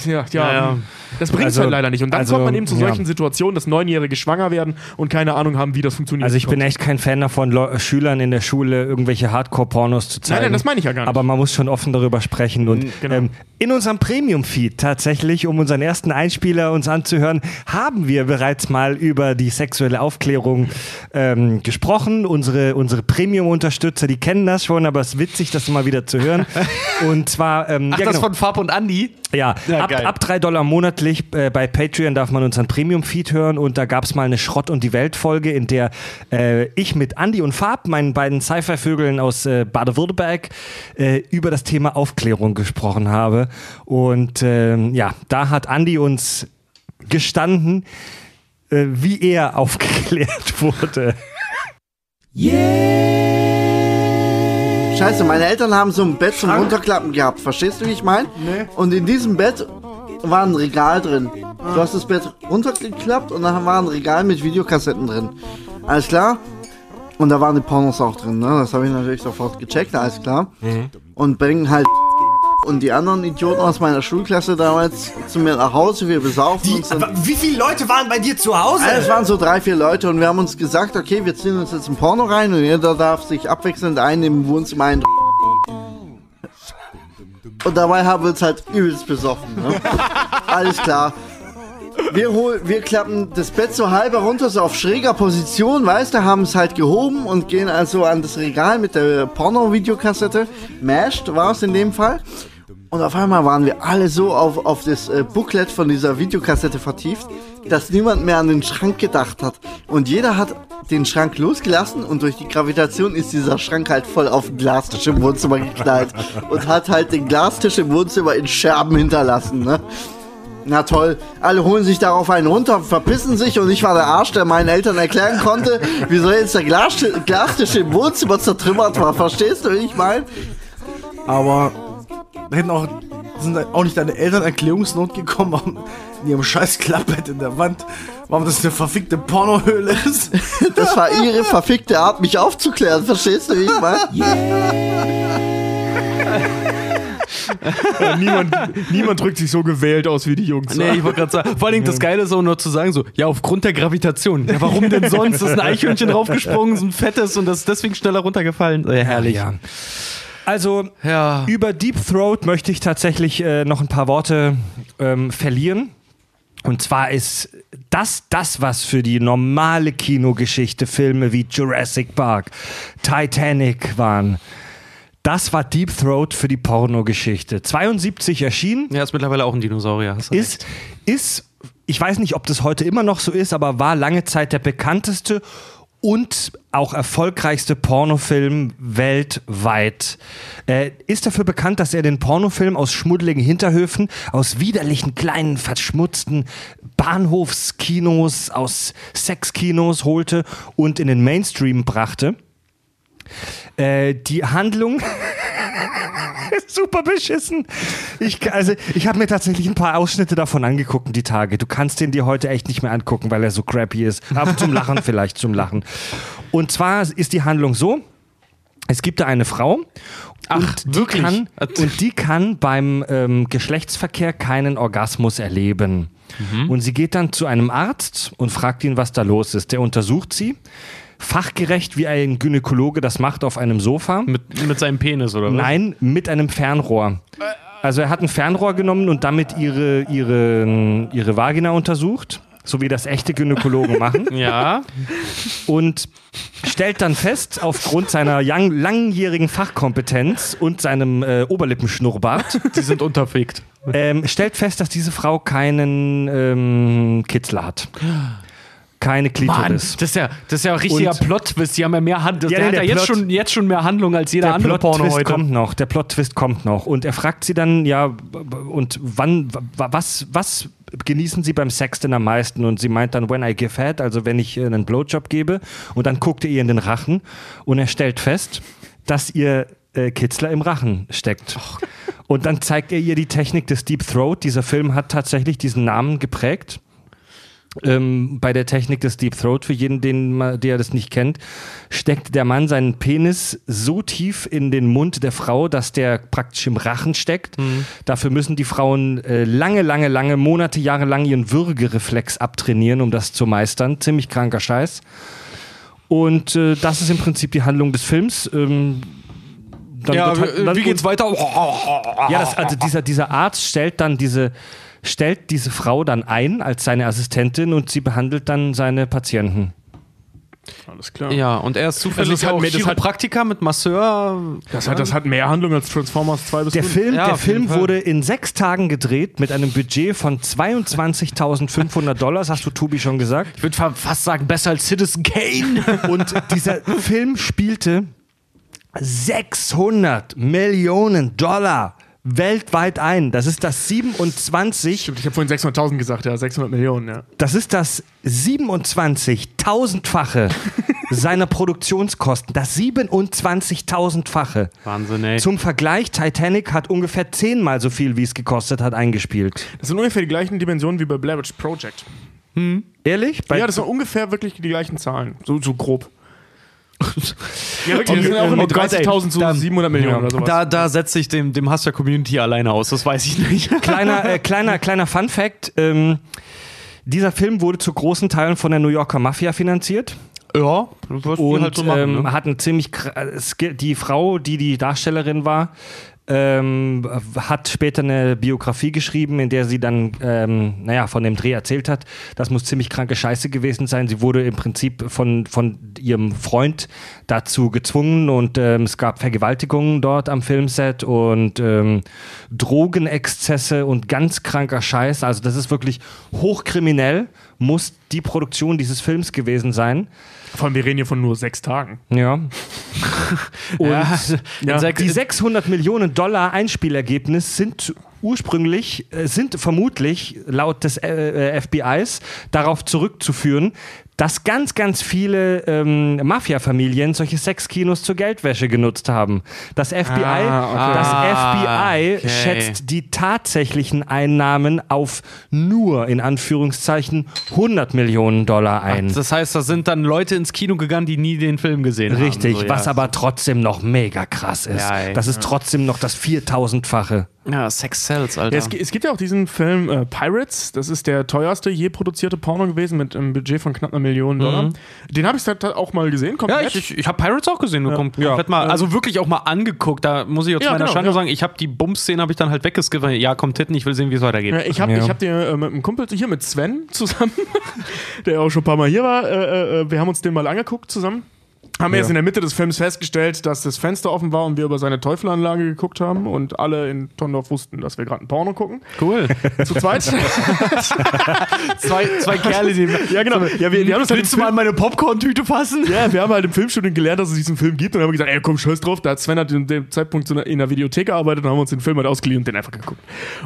ja, Ja, ja. Das bringt Also- halt leider nicht. Und dann also, kommt man eben zu ja. solchen Situationen, dass Neunjährige schwanger werden und keine Ahnung haben, wie das funktioniert. Also ich bin echt kein Fan davon, Leu Schülern in der Schule irgendwelche Hardcore-Pornos zu zeigen. Nein, nein, das meine ich ja gar nicht. Aber man muss schon offen darüber sprechen. Und genau. ähm, in unserem Premium-Feed tatsächlich, um unseren ersten Einspieler uns anzuhören, haben wir bereits mal über die sexuelle Aufklärung ähm, gesprochen. Unsere, unsere Premium-Unterstützer, die kennen das schon, aber es ist witzig, das mal wieder zu hören. Und zwar, ähm, Ach, ja, das genau. von Fab und Andi? Ja, Ja, ab, geil. ab 3 Dollar monatlich äh, bei Patreon darf man unseren Premium-Feed hören und da gab es mal eine Schrott- und die Welt-Folge, in der äh, ich mit Andy und Fab, meinen beiden Sci-Fi-Vögeln aus äh, Baden-Württemberg, äh, über das Thema Aufklärung gesprochen habe. Und ähm, ja, da hat Andy uns gestanden, äh, wie er aufgeklärt wurde. Scheiße, meine Eltern haben so ein Bett zum Runterklappen gehabt. Verstehst du, wie ich meine? Nee. Und in diesem Bett war ein Regal drin. Du hast das Bett runtergeklappt und dann war ein Regal mit Videokassetten drin. Alles klar? Und da waren die Pornos auch drin, ne? Das habe ich natürlich sofort gecheckt, alles klar. Und bringen halt und die anderen Idioten aus meiner Schulklasse damals zu mir nach Hause, wir besaufen uns. dann- wie viele Leute waren bei dir zu Hause? Es waren so drei, vier Leute und wir haben uns gesagt, okay, wir ziehen uns jetzt ein Porno rein und jeder darf sich abwechselnd einen im Wohnzimmer ein. Und dabei haben wir uns halt übelst besoffen. Ne? Alles klar. Wir, hol, wir klappen das Bett so halb runter, so auf schräger Position, weißt du, haben es halt gehoben und gehen also an das Regal mit der Porno-Videokassette. Mashed war es in dem Fall. Und auf einmal waren wir alle so auf, auf das äh, Booklet von dieser Videokassette vertieft, dass niemand mehr an den Schrank gedacht hat. Und jeder hat den Schrank losgelassen und durch die Gravitation ist dieser Schrank halt voll auf den Glastisch im Wohnzimmer geknallt und hat halt den Glastisch im Wohnzimmer in Scherben hinterlassen. Ne? Na toll, alle holen sich darauf einen runter, verpissen sich und ich war der Arsch, der meinen Eltern erklären konnte, wieso jetzt der Glastisch, Glastisch im Wohnzimmer zertrümmert war. Verstehst du, wie ich meine? Aber da hätten auch, sind auch nicht deine Eltern Erklärungsnot gekommen, warum in ihrem scheiß Klappbett in der Wand, warum das eine verfickte Pornohöhle ist. Das war ihre verfickte Art, mich aufzuklären. Verstehst du, wie ich meine? niemand, niemand drückt sich so gewählt aus wie die Jungs. Nee, ich wollte gerade sagen, vor allem das Geile ist auch nur zu sagen, so, ja, aufgrund der Gravitation. Ja, warum denn sonst? Ist ein Eichhörnchen draufgesprungen, so ein fettes und das ist deswegen schneller runtergefallen. Ja, herrlich. Ja. Also Ja. über Deep Throat möchte ich tatsächlich äh, noch ein paar Worte ähm, verlieren. Und zwar ist das das, was für die normale Kinogeschichte Filme wie Jurassic Park, Titanic waren. Das war Deep Throat für die Pornogeschichte. 72 erschienen, Ja, ist mittlerweile auch ein Dinosaurier. ist, ist, ich weiß nicht, ob das heute immer noch so ist, aber war lange Zeit der bekannteste und auch erfolgreichste Pornofilm weltweit. Er ist dafür bekannt, dass er den Pornofilm aus schmuddeligen Hinterhöfen, aus widerlichen kleinen, verschmutzten Bahnhofskinos, aus Sexkinos holte und in den Mainstream brachte. Äh, die Handlung ist super beschissen. Ich, also, ich habe mir tatsächlich ein paar Ausschnitte davon angeguckt, die Tage. Du kannst den dir heute echt nicht mehr angucken, weil er so crappy ist. Aber zum Lachen vielleicht, zum Lachen. Und zwar ist die Handlung so: Es gibt da eine Frau. Ach, und die wirklich? Kann, und die kann beim ähm, Geschlechtsverkehr keinen Orgasmus erleben. Mhm. Und sie geht dann zu einem Arzt und fragt ihn, was da los ist. Der untersucht sie. Fachgerecht, wie ein Gynäkologe das macht, auf einem Sofa. Mit, mit seinem Penis, oder was? Nein, mit einem Fernrohr. Also er hat ein Fernrohr genommen und damit ihre, ihre, ihre Vagina untersucht, so wie das echte Gynäkologen machen. Ja. Und stellt dann fest, aufgrund seiner lang, langjährigen Fachkompetenz und seinem äh, Oberlippenschnurrbart, Die sind unterfickt. ähm, stellt fest, dass diese Frau keinen ähm, Kitzler hat. Keine Mann, Klitoris. das ist ja, das ist ja ein richtiger Plot-Twist. Die haben ja mehr Handlung. Ja, der nee, hat ja der jetzt Plot- schon, jetzt schon mehr Handlung als jeder der andere Porno Plot-Twist heute. kommt noch. Der Plot-Twist kommt noch. Und er fragt sie dann, ja, und wann, was, was genießen sie beim Sex denn am meisten? Und sie meint dann, when I give head, also wenn ich einen Blowjob gebe. Und dann guckt er ihr in den Rachen und er stellt fest, dass ihr äh, Kitzler im Rachen steckt. Und dann zeigt er ihr die Technik des Deep Throat. Dieser Film hat tatsächlich diesen Namen geprägt. Ähm, bei der Technik des Deep Throat, für jeden, den, der das nicht kennt, steckt der Mann seinen Penis so tief in den Mund der Frau, dass der praktisch im Rachen steckt. Dafür müssen die Frauen äh, lange, lange, lange, Monate, Jahre lang ihren Würgereflex abtrainieren, um das zu meistern. Ziemlich kranker Scheiß. Und äh, das ist im Prinzip die Handlung des Films. Ähm, Ja, halt- wie geht's weiter? ja, das, also dieser, dieser Arzt stellt dann diese, stellt diese Frau dann ein als seine Assistentin und sie behandelt dann seine Patienten. Alles klar. Ja, und er ist zufällig Also es hat auch mehr- das hat- Chiropraktiker mit Masseur. Das, hat, das hat mehr Handlung als Transformers 2 bis Der 5. Film, Ja, der Film wurde in sechs Tagen gedreht mit einem Budget von 22.500 Dollar, hast du Tobi schon gesagt. Ich würde fast sagen, besser als Citizen Kane. Und dieser Film spielte 600 Millionen Dollar weltweit ein. Das ist das 27 Stimmt, ich habe vorhin 600.000 gesagt, ja, 600 Millionen, ja. Das ist das 27.000-fache seiner Produktionskosten. Das 27.000-fache. Wahnsinn, ey. Zum Vergleich, Titanic hat ungefähr zehnmal so viel, wie es gekostet hat, eingespielt. Das sind ungefähr die gleichen Dimensionen wie bei Blair Witch Project. Ehrlich? Bei, ja, das sind ungefähr wirklich die gleichen Zahlen. So, so grob. ja, wirklich, das sind auch oh irgendwie ey. 30.000 zu Dann- 700 Millionen Ja. oder sowas. Da, da setze ich dem, dem Hass der Community alleine aus, das weiß ich nicht. kleiner, äh, kleiner, kleiner Fun Fact. Ähm, dieser Film wurde zu großen Teilen von der New Yorker Mafia finanziert. ja, und halt so machen. ähm, ne? hat einen ziemlich die Frau, die die Darstellerin war, ähm, hat später eine Biografie geschrieben, in der sie dann, ähm, naja, von dem Dreh erzählt hat. Das muss ziemlich kranke Scheiße gewesen sein. Sie wurde im Prinzip von, von ihrem Freund dazu gezwungen und ähm, es gab Vergewaltigungen dort am Filmset und ähm, Drogenexzesse und ganz kranker Scheiß. Also das ist wirklich hochkriminell, muss die Produktion dieses Films gewesen sein. Vor allem, wir reden hier von nur sechs Tagen. Ja. Und Ja, ja, sechs- die 600 Millionen Dollar Einspielergebnis sind ursprünglich, äh, sind vermutlich laut des äh, äh, FBIs darauf zurückzuführen, dass ganz, ganz viele ähm, Mafia-Familien solche Sexkinos zur Geldwäsche genutzt haben. Das FBI, Ah, das FBI okay. schätzt die tatsächlichen Einnahmen auf nur, in Anführungszeichen, 100 Millionen Dollar ein. Das heißt, da sind dann Leute ins Kino gegangen, die nie den Film gesehen haben. Richtig, So, ja. was aber trotzdem noch mega krass ist. Ja, das ist trotzdem noch das 4000-fache. Ja, Sex Sells, Alter. Ja, es, es gibt ja auch diesen Film äh, Pirates. Das ist der teuerste je produzierte Porno gewesen mit einem Budget von knapp einer Millionen Dollar. Den habe ich halt auch mal gesehen. Ja, Komplett. ich, ich, ich habe Pirates auch gesehen. Ja. Komplett mal, also wirklich auch mal angeguckt. Da muss ich auch zu Ja, meiner genau, Schande ja. sagen, ich habe die Bums-Szene habe ich dann halt weggeskippt. Ja, kommt Titten, ich will sehen, wie es weitergeht. Ja, ich habe Ja. ich hab den äh, mit einem Kumpel hier mit Sven zusammen, der auch schon ein paar Mal hier war. Äh, äh, wir haben uns den mal angeguckt zusammen. Haben erst in der Mitte des Films festgestellt, dass das Fenster offen war und wir über seine Teufelanlage geguckt haben und alle in Tondorf wussten, dass wir gerade ein Porno gucken. Cool. Zu zweit. zwei, zwei Kerle, die. ja, genau. Ja, wir, wir haben das halt Willst du mal Film, meine Popcorn-Tüte fassen? ja, wir haben halt im Filmstudium gelernt, dass es diesen Film gibt und haben gesagt, ey, komm, scheiß drauf. Da hat Sven hat in dem Zeitpunkt in der Videothek gearbeitet und haben uns den Film halt ausgeliehen und den einfach geguckt.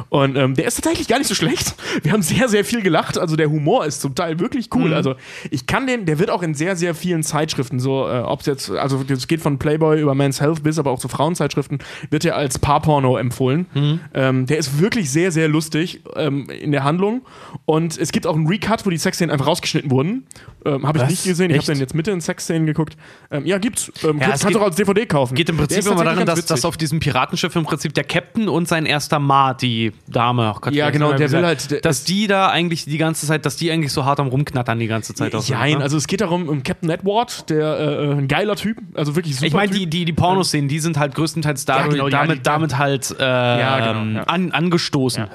Und ähm, der ist tatsächlich gar nicht so schlecht. Wir haben sehr, sehr viel gelacht. Also der Humor ist zum Teil wirklich cool. Also ich kann den, der wird auch in sehr, sehr vielen Zeitschriften so, äh, ob es jetzt, also es geht von Playboy über Men's Health bis aber auch zu Frauenzeitschriften, wird er als Paarporno empfohlen. Ähm, der ist wirklich sehr, sehr lustig ähm, in der Handlung. Und es gibt auch einen Recut, wo die Sexszenen einfach rausgeschnitten wurden. Ähm, habe ich nicht gesehen. Ich habe den jetzt Mitte in Sexszenen geguckt. Ähm, ja, gibt's. Ähm, Ja, kannst es du geht- auch als DVD kaufen. Geht im Prinzip immer darin, dass, dass auf diesem Piratenschiff im Prinzip der Captain und sein erster Mart, die Dame, oh Gott, Ja, genau, der will halt- der dass die da eigentlich die ganze Zeit, dass die eigentlich so hart am Rumknattern die ganze Zeit auch Nein, ne? also es geht darum, um Captain Edward, der äh, ein geiler Typ, also wirklich super Ich meine, die, die, die Pornoszenen, die sind halt größtenteils dadurch, genau, ja, damit, die- damit halt äh, genau, ja. An, angestoßen.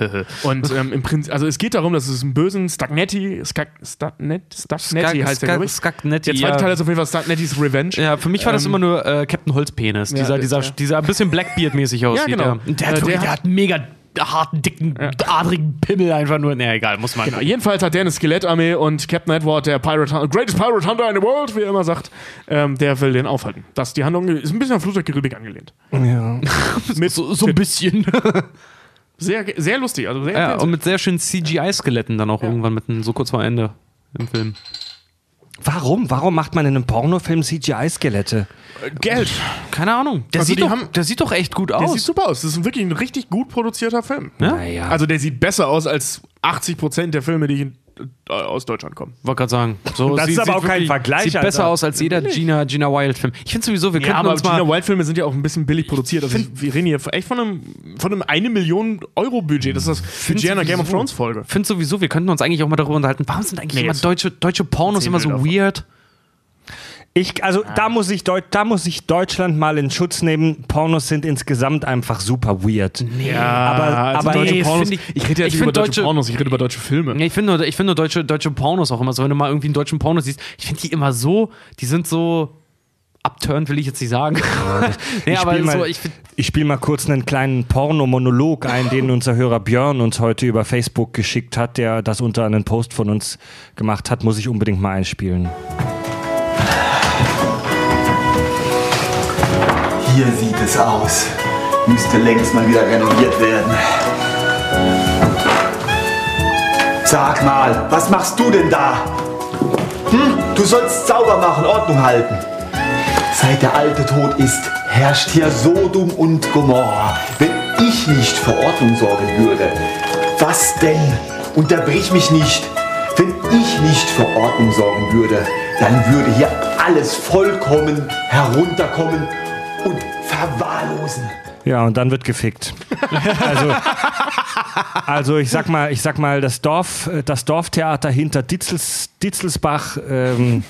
Und ähm, im Prinzip, also es geht darum, dass es einen bösen Stagnetti, Stagnetti Skag- heißt der, glaube ich. Skagnetti, Der zweite ja. Teil ist auf jeden Fall Stagnettis Revenge. Ja, für mich war das Ähm, immer nur äh, Captain Holzpenis, dieser, dieser, ja. dieser ein bisschen Blackbeard-mäßig aussieht. genau. Und Der, Äh, hat, der der hat- mega harten, dicken, adrigen Pimmel einfach nur. Ne, egal, muss man. Genau, jedenfalls hat der eine Skelettarmee und Captain Edward, der Pirate Hunter, Greatest Pirate Hunter in the World, wie er immer sagt, ähm, der will den aufhalten. Das, die Handlung ist ein bisschen an Flugzeugkaribik angelehnt. Ja. Mit So, so ein bisschen. sehr, sehr lustig, also sehr ja, und mit sehr schönen CGI-Skeletten dann auch irgendwann mitten, so kurz vor Ende im Film. Warum? Warum macht man in einem Pornofilm CGI-Skelette? Geld. Keine Ahnung. Der, Also sieht, doch, haben- der sieht doch echt gut Der aus. sieht super aus. Das ist wirklich ein richtig gut produzierter Film. Ja? Naja. Also der sieht besser aus als 80% der Filme, die in, äh, aus Deutschland kommen. Wollte gerade sagen. So, Das ist aber auch kein Vergleich, Sieht Alter. besser aus als jeder Gina, Gina Wild-Film. Ich finde sowieso, wir Ja, könnten aber uns Gina mal. Wild-Filme sind ja auch ein bisschen billig produziert. Also wir reden hier echt von einem, von einem 1 Million Euro Budget. Das ist das Budget einer Game of. Thrones Folge. finde sowieso, wir könnten uns eigentlich auch mal darüber unterhalten. Warum sind eigentlich Nee, immer deutsche, deutsche Pornos immer so davon. Ich, also da muss ich Deut da muss ich Deutschland mal in Schutz nehmen. Pornos sind insgesamt einfach super weird. Nee. aber- also aber deutsche nee, Pornos. find Ich, ich- rede ja ich nicht über find deutsche, deutsche- Pornos, ich rede über deutsche Filme. Ja, ich finde, nur- ich finde nur deutsche, deutsche Pornos auch immer so, wenn du mal irgendwie einen deutschen Porno siehst, ich finde die immer so, die sind so abturnt, will ich jetzt nicht sagen. nee, ich aber spiele so, mal, ich find, ich spiel mal kurz einen kleinen Pornomonolog ein, den unser Hörer Björn uns heute über Facebook geschickt hat, der das unter einen Post von uns gemacht hat. Muss ich unbedingt mal einspielen. Hier sieht es aus. Müsste längst mal wieder renoviert werden. Sag mal, was machst du denn da? Hm? Du sollst sauber machen, Ordnung halten. Seit der Alte tot ist, herrscht hier Sodom und Gomorra. Wenn ich nicht für Ordnung sorgen würde, was denn? Unterbrich mich nicht. Wenn ich nicht für Ordnung sorgen würde, dann würde hier alles vollkommen herunterkommen und verwahrlosen. Ja, und dann wird gefickt. Also, also ich sag mal, ich sag mal, das Dorf, das Dorftheater hinter Ditzels, Ditzelsbach ähm,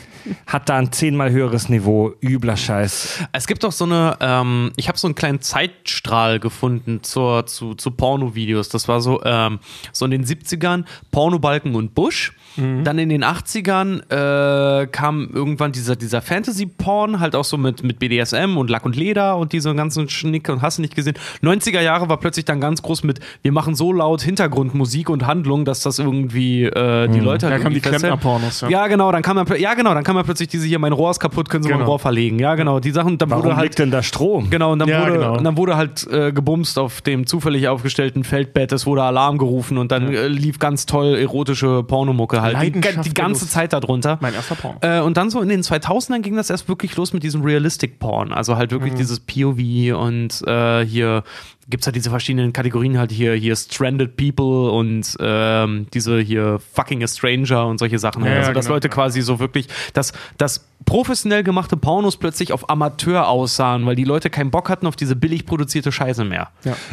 hat da ein zehnmal höheres Niveau. Übler Scheiß. es gibt auch so eine, ähm, ich habe so einen kleinen Zeitstrahl gefunden zur, zu, zu Porno-Videos. Das war so, ähm, so in den 70ern Pornobalken und Busch. Dann in den 80ern äh, kam irgendwann dieser, dieser Fantasy-Porn, halt auch so mit, mit BDSM und Lack und Leder und diese ganzen Schnick und hast du nicht gesehen. 90er Jahre war plötzlich dann ganz groß mit, wir machen so laut Hintergrundmusik und Handlung, dass das irgendwie äh, die Leute halt Da kamen die. Klempner-Pornos, ja. Ja, genau, dann kam ja, genau, dann kam man plötzlich diese hier, mein Rohr ist kaputt, können Sie mal ein Genau. Rohr verlegen. Ja, genau, die Sachen, dann Warum wurde halt liegt denn da Strom? Genau, und dann, Ja, wurde, genau. und dann wurde halt äh, gebumst auf dem zufällig aufgestellten Feldbett, es wurde Alarm gerufen und dann äh, lief ganz toll erotische Pornomucke halt. Die, die ganze Lust. Zeit darunter. Mein erster Porno. Äh, und dann so in den 2000ern ging das erst wirklich los mit diesem Realistic Porn. Also halt Mhm. wirklich dieses POV und äh, hier gibt es halt diese verschiedenen Kategorien halt hier, hier Stranded People und ähm, diese hier Fucking a Stranger und solche Sachen. Ja, also, ja, dass genau, Leute ja. quasi so wirklich, dass, dass professionell gemachte Pornos plötzlich auf Amateur aussahen, weil die Leute keinen Bock hatten auf diese billig produzierte Scheiße mehr.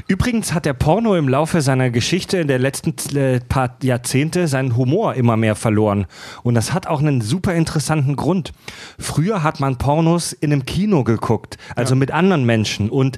Übrigens hat der Porno im Laufe seiner Geschichte in der letzten äh, paar Jahrzehnte seinen Humor immer mehr verloren. Und das hat auch einen super interessanten Grund. Früher hat man Pornos in einem Kino geguckt, also mit anderen Menschen. Und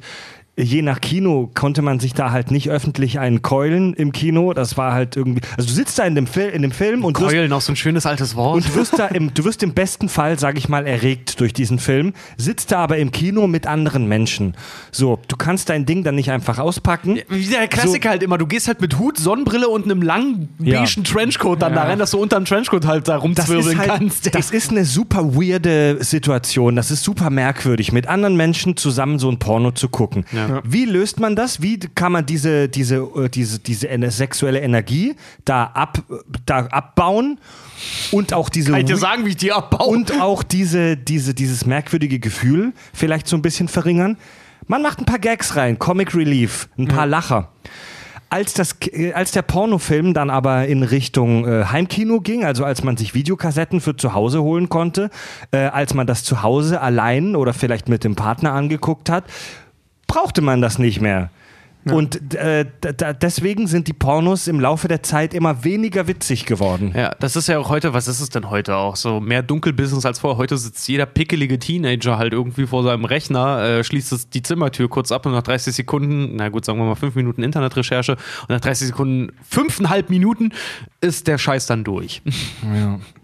je nach Kino konnte man sich da halt nicht öffentlich einen keulen im Kino. Das war halt irgendwie. Also du sitzt da in dem, Fil in dem Film und wirst, Keulen, auch so ein schönes altes Wort. und du wirst da im, du wirst im besten Fall, sage ich mal, erregt durch diesen Film, sitzt da aber im Kino mit anderen Menschen. So, du kannst dein Ding dann nicht einfach auspacken. Wie der Klassiker halt immer, du gehst halt mit Hut, Sonnenbrille und einem langen Ja. beigen Trenchcoat dann da rein, dass du unter dem Trenchcoat halt da Das rumzwirbeln halt, kannst. ey. das ist eine super weirde Situation. Das ist super merkwürdig, mit anderen Menschen zusammen so ein Porno zu gucken. Wie löst man das? Wie kann man diese, diese, äh, diese, diese sexuelle Energie da, ab, da abbauen? Und auch diese Kann ich dir sagen, wie ich die abbaue? und auch diese, diese, dieses merkwürdige Gefühl vielleicht so ein bisschen verringern. Man macht ein paar Gags rein, Comic Relief, ein paar Lacher. Als, das, äh, als der Pornofilm dann aber in Richtung äh, Heimkino ging, also als man sich Videokassetten für zu Hause holen konnte, äh, als man das zu Hause allein oder vielleicht mit dem Partner angeguckt hat, brauchte man das nicht mehr. Und äh, deswegen sind die Pornos im Laufe der Zeit immer weniger witzig geworden. Ja, das ist ja auch heute, was ist es denn heute auch? So mehr Dunkelbusiness als vorher. Heute sitzt jeder pickelige Teenager halt irgendwie vor seinem Rechner, äh, schließt es die Zimmertür kurz ab und nach 30 Sekunden, na gut, sagen wir mal fünf Minuten Internetrecherche und nach 30 Sekunden, fünfeinhalb Minuten ist der Scheiß dann durch.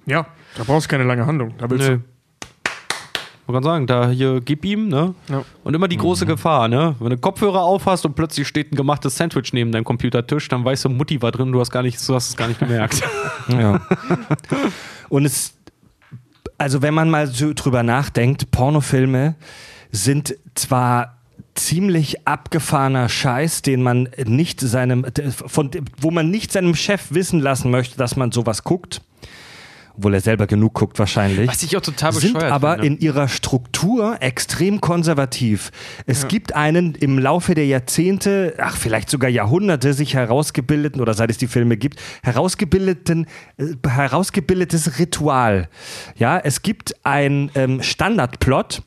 Ja, da brauchst du keine lange Handlung. Da willst Nö. du. Man kann sagen, da hier gib ihm, ne? Ja. Und immer die große Mhm. Gefahr, ne? Wenn du Kopfhörer aufhast und plötzlich steht ein gemachtes Sandwich neben deinem Computertisch, dann weißt du, Mutti war drin, du hast gar nicht, du hast es gar nicht gemerkt. Ja. Und es, also wenn man mal so drüber nachdenkt, Pornofilme sind zwar ziemlich abgefahrener Scheiß, den man nicht seinem, von, wo man nicht seinem Chef wissen lassen möchte, dass man sowas guckt. Obwohl er selber genug guckt wahrscheinlich. Was ich auch total sind bescheuert aber finde. in ihrer Struktur extrem konservativ. Es gibt einen im Laufe der Jahrzehnte, ach vielleicht sogar Jahrhunderte sich herausgebildeten oder seit es die Filme gibt, herausgebildeten äh, herausgebildetes Ritual. Ja, es gibt ein ähm, Standardplot,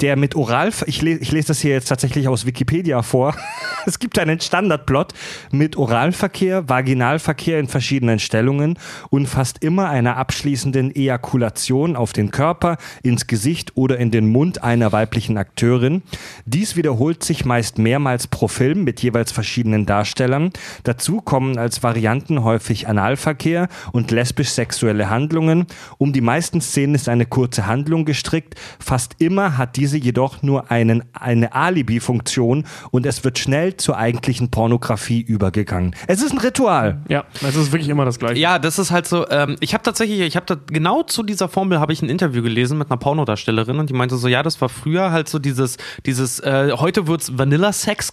der mit Oral, ich, le ich lese das hier jetzt tatsächlich aus Wikipedia vor. es gibt einen Standardplot mit Oralverkehr, Vaginalverkehr in verschiedenen Stellungen und fast immer einer abschließenden Ejakulation auf den Körper, ins Gesicht oder in den Mund einer weiblichen Akteurin. Dies wiederholt sich meist mehrmals pro Film mit jeweils verschiedenen Darstellern. Dazu kommen als Varianten häufig Analverkehr und lesbisch-sexuelle Handlungen. Um die meisten Szenen ist eine kurze Handlung gestrickt. Fast immer hat diese jedoch nur einen, eine Alibi-Funktion und es wird schnell zur eigentlichen Pornografie übergegangen. Es ist ein Ritual. Ja, es ist wirklich immer das Gleiche. Ja, das ist halt so. Ähm, ich habe tatsächlich, ich habe da genau zu dieser Formel habe ich ein Interview gelesen mit einer Pornodarstellerin und die meinte so, ja, das war früher halt so dieses, dieses. Äh, heute wird's Vanilla Sex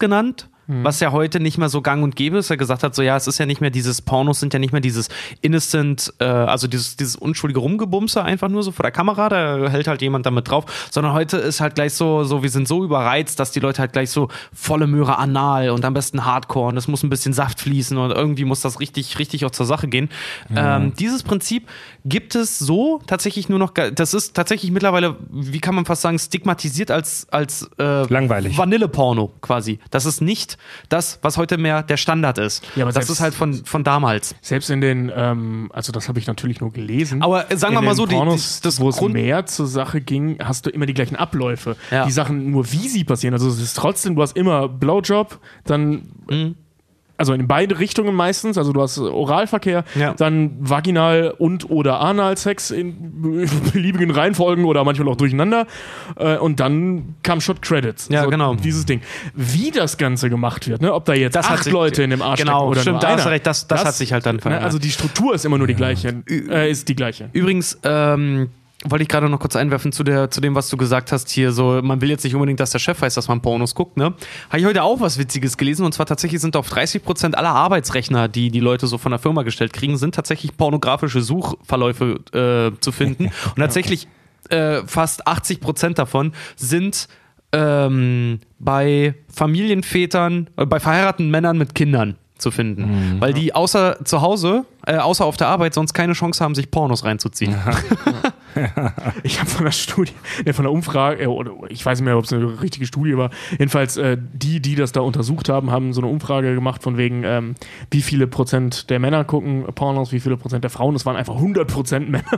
genannt. Was ja heute nicht mehr so gang und gäbe ist, er gesagt hat, so ja, es ist ja nicht mehr dieses Pornos, sind ja nicht mehr dieses innocent, äh, also dieses, dieses unschuldige Rumgebumse einfach nur so vor der Kamera, da hält halt jemand damit drauf, sondern heute ist halt gleich so, so wir sind so überreizt, dass die Leute halt gleich so volle Möhre anal und am besten Hardcore und es muss ein bisschen Saft fließen und irgendwie muss das richtig, richtig auch zur Sache gehen. Ähm, dieses Prinzip gibt es so tatsächlich nur noch, das ist tatsächlich mittlerweile, wie kann man fast sagen, stigmatisiert als, als äh, Langweilig. Vanilleporno quasi. Das ist nicht das, was heute mehr der Standard ist. Ja, aber das selbst- ist halt von, von damals. Selbst in den, ähm, also das habe ich natürlich nur gelesen. Aber, äh, sagen wir mal so, die- Pornos, die- das wo es Grund- mehr zur Sache ging, hast du immer die gleichen Abläufe. Ja. Die Sachen nur wie sie passieren. Also es ist trotzdem, du hast immer Blowjob, dann Mhm. Also in beide Richtungen meistens, also du hast Oralverkehr, Ja. dann Vaginal und oder Analsex in beliebigen Reihenfolgen oder manchmal auch durcheinander äh, und dann kam Shot Credits. Ja, genau. Dieses Ding. Wie das Ganze gemacht wird, ne? ob da jetzt Das acht sich- Leute in dem Arsch genau, oder stimmt, nur da einer. recht, das- das hat sich halt dann ne? verändert. Also die Struktur ist immer nur die gleiche, äh, ist die gleiche. Übrigens, ähm, wollte ich gerade noch kurz einwerfen zu, der, zu dem, was du gesagt hast hier. So, man will jetzt nicht unbedingt, dass der Chef weiß, dass man Pornos guckt, ne? Habe ich heute auch was Witziges gelesen und zwar tatsächlich sind auf 30% aller Arbeitsrechner, die die Leute so von der Firma gestellt kriegen, sind tatsächlich pornografische Suchverläufe äh, zu finden. und tatsächlich äh, fast 80% davon sind ähm, bei Familienvätern, äh, bei verheirateten Männern mit Kindern zu finden. Weil die außer zu Hause, äh, außer auf der Arbeit, sonst keine Chance haben, sich Pornos reinzuziehen. Ich habe von der Studie, ne, von der Umfrage, äh, oder ich weiß nicht mehr, ob es eine richtige Studie war. Jedenfalls, äh, die, die das da untersucht haben, haben so eine Umfrage gemacht von wegen, ähm, wie viele Prozent der Männer gucken Pornos, wie viele Prozent der Frauen. Es waren einfach 100 Prozent Männer.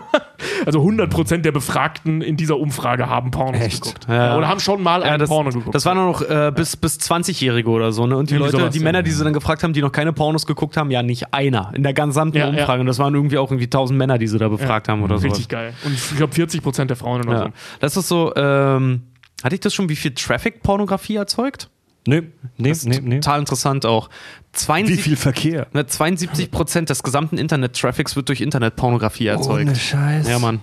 Also 100 Prozent der Befragten in dieser Umfrage haben Pornos Echt? geguckt. Ja. Oder haben schon mal Ja, einen das, Porno geguckt. das waren nur noch äh, bis, bis 20-Jährige oder so. Ne? Und die Irgendwie Leute, sowas, die. Männer, die sie dann gefragt haben, die noch keine Pornos geguckt haben, ja, nicht einer. In der gesamten Ja, ja. Umfrage. Und das waren irgendwie auch irgendwie 1000 Männer, die sie da befragt haben oder so. Richtig geil. Und ich glaube 40 Prozent der Frauen oder Ja. so. Das ist so, ähm, hatte ich das schon, wie viel Traffic-Pornografie erzeugt? Nee, nee, Das ist nee, nee. Total interessant auch. Wie 72, viel Verkehr? ne, 72 Prozent des gesamten Internet-Traffics wird durch Internetpornografie erzeugt. Ohne Scheiß. Ja, Mann.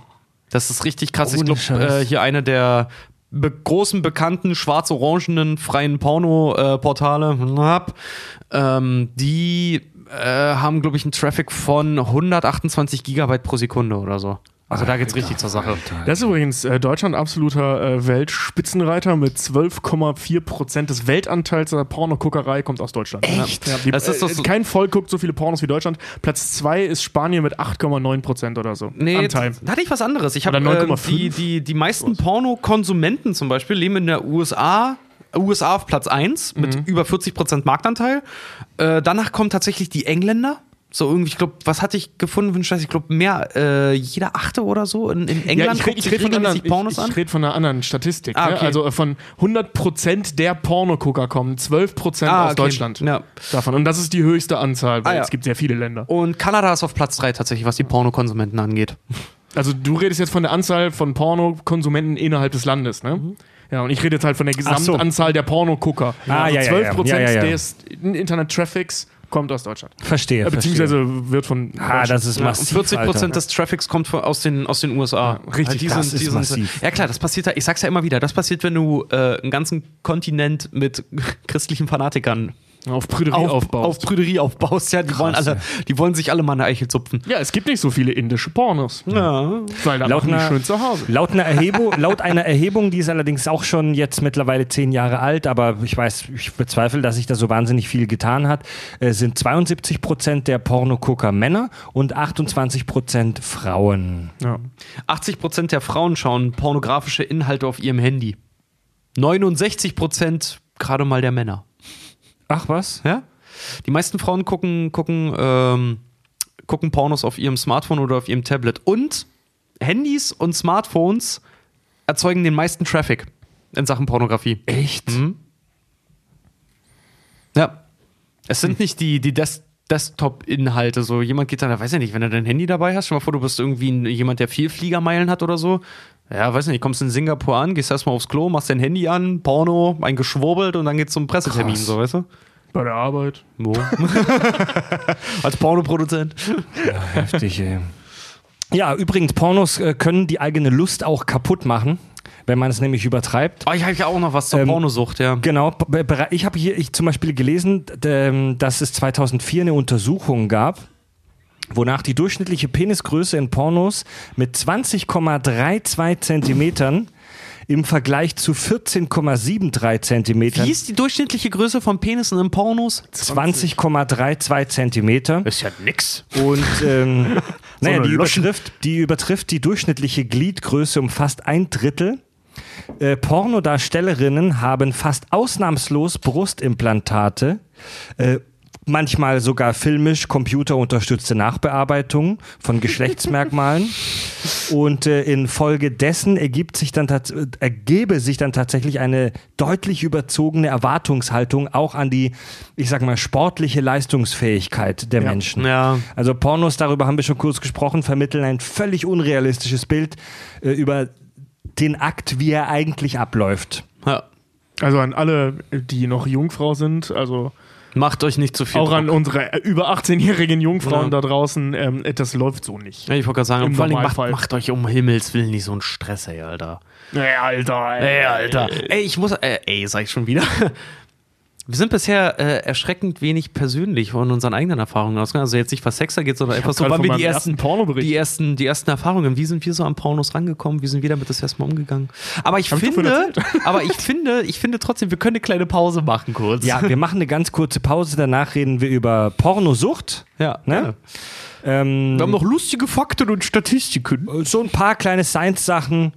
Das ist richtig krass. ich Ohne glaube, Scheiß. äh, hier eine der be großen, bekannten, schwarz-orangenen freien Porno-Portale, ähm, die äh, haben, glaube ich, einen Traffic von 128 Gigabyte pro Sekunde oder so. Also da geht's richtig zur Sache. Das ist übrigens äh, Deutschland absoluter äh, Weltspitzenreiter mit 12,4 Prozent des Weltanteils der Pornoguckerei kommt aus Deutschland. Echt? Ja, die, Das ist doch äh, kein Volk guckt so viele Pornos wie Deutschland. Platz 2 ist Spanien mit 8,9 Prozent oder so. Nee, Anteil. da hatte ich was anderes. Ich habe äh, 9,5? die, die, die meisten Pornokonsumenten zum Beispiel leben in der USA. USA auf Platz 1 mit Mhm. über 40% Marktanteil. Äh, danach kommen tatsächlich die Engländer. So irgendwie, ich glaube, was hatte ich gefunden? Ich glaube, mehr, äh, jeder Achte oder so in, in England Ja, ich rede ich red von, anderen- Pornos ich, an. ich red von einer anderen Statistik. Ah, ne? okay. Also äh, von 100% der Pornogucker kommen 12% Ah, aus okay. Deutschland Ja. davon. Und das ist die höchste Anzahl, weil Ah, ja. es gibt sehr viele Länder. Und Kanada ist auf Platz 3 tatsächlich, was die Pornokonsumenten angeht. Also du redest jetzt von der Anzahl von Pornokonsumenten innerhalb des Landes, ne? Ja, und ich rede jetzt halt von der Ach so. Gesamtanzahl der Pornogucker. Ah, ja, ja, ja. 12% Ja, ja, ja. des Internet-Traffics kommt aus Deutschland. Verstehe. Beziehungsweise verstehe. wird von Ah, das ist Ja, und massiv. 40 Prozent Alter. des Traffics kommt von, aus, den, aus den USA. richtig die krass, sind, ist sind, massiv. Ja klar, das passiert ja, ich sag's ja immer wieder, das passiert, wenn du äh, einen ganzen Kontinent mit christlichen Fanatikern auf Prüderie auf, aufbaust. auf Prüderie aufbaust. Ja, die wollen alle, die wollen sich alle mal eine Eichel zupfen. ja, es gibt nicht so viele indische Pornos. Ja. Weil da Laut einer- schön zu Hause. Laut einer, Erhebung, laut einer Erhebung, die ist allerdings auch schon jetzt mittlerweile zehn Jahre alt, aber ich weiß, ich bezweifle, dass sich da so wahnsinnig viel getan hat, äh, sind 72 Prozent der Pornogucker Männer und 28 Prozent Frauen. Ja. 80 Prozent der Frauen schauen pornografische Inhalte auf ihrem Handy. 69 Prozent gerade mal der Männer. Ach was? Ja? Die meisten Frauen gucken, gucken, ähm, gucken Pornos auf ihrem Smartphone oder auf ihrem Tablet. Und Handys und Smartphones erzeugen den meisten Traffic in Sachen Pornografie. Echt? Mhm. Ja. Es sind nicht die, die Des Desktop-Inhalte. So, jemand geht da, weiß ich nicht, wenn du dein Handy dabei hast, stell mal vor, du bist irgendwie jemand, der viel Fliegermeilen hat oder so. Ja, weiß nicht, kommst in Singapur an, gehst erstmal aufs Klo, machst dein Handy an, Porno, ein geschwurbelt und dann geht's zum Pressetermin, Krass. so, weißt du? Bei der Arbeit. Wo? Als Pornoproduzent. Heftig, ey. Ja, übrigens, Pornos äh, können die eigene Lust auch kaputt machen, wenn man es nämlich übertreibt. Oh, ich habe ja auch noch was zur Ähm, Pornosucht, ja. Genau, ich habe hier ich zum Beispiel gelesen, ähm, dass es 2004 eine Untersuchung gab, wonach die durchschnittliche Penisgröße in Pornos mit 20,32 Zentimetern im Vergleich zu 14,73 Zentimetern Wie ist die durchschnittliche Größe von Penissen in Pornos? 20,32 Zentimeter. Ist ja nix. Und ähm, naja, eine die, übertrifft, die übertrifft die durchschnittliche Gliedgröße um fast ein Drittel. Äh, Pornodarstellerinnen haben fast ausnahmslos Brustimplantate, äh, manchmal sogar filmisch computerunterstützte Nachbearbeitung von Geschlechtsmerkmalen. Und äh, infolgedessen ergibt sich dann ergebe sich dann tatsächlich eine deutlich überzogene Erwartungshaltung auch an die, ich sag mal, sportliche Leistungsfähigkeit der Menschen. Ja. Also Pornos, darüber haben wir schon kurz gesprochen, vermitteln ein völlig unrealistisches Bild äh, über den Akt, wie er eigentlich abläuft. ja. Also an alle, die noch Jungfrau sind, also Macht euch nicht zu viel auch an Druck. unsere äh, über 18-jährigen Jungfrauen Ja. da draußen, ähm, das läuft so nicht. Ja, ich wollte gerade sagen, Im vor allem macht, macht euch um Himmels Willen nicht so einen Stress, ey, Alter. Ey, Alter, Ey, Alter. Ey, ich muss, äh, ey, sag ich schon wieder. Wir sind bisher äh, erschreckend wenig persönlich von unseren eigenen Erfahrungen ausgegangen. Also jetzt nicht was Sex angeht, sondern einfach so, wann wir die ersten, die, ersten, die ersten Erfahrungen, wie sind wir so an Pornos rangekommen, wie sind wir damit das erste Mal umgegangen. Aber ich Hab ich davon finde, aber ich finde, ich finde trotzdem, wir können eine kleine Pause machen kurz. Ja, wir machen eine ganz kurze Pause, danach reden wir über Pornosucht. ja. Ne? Ähm, Wir haben noch lustige Fakten und Statistiken. so ein paar kleine Science-Sachen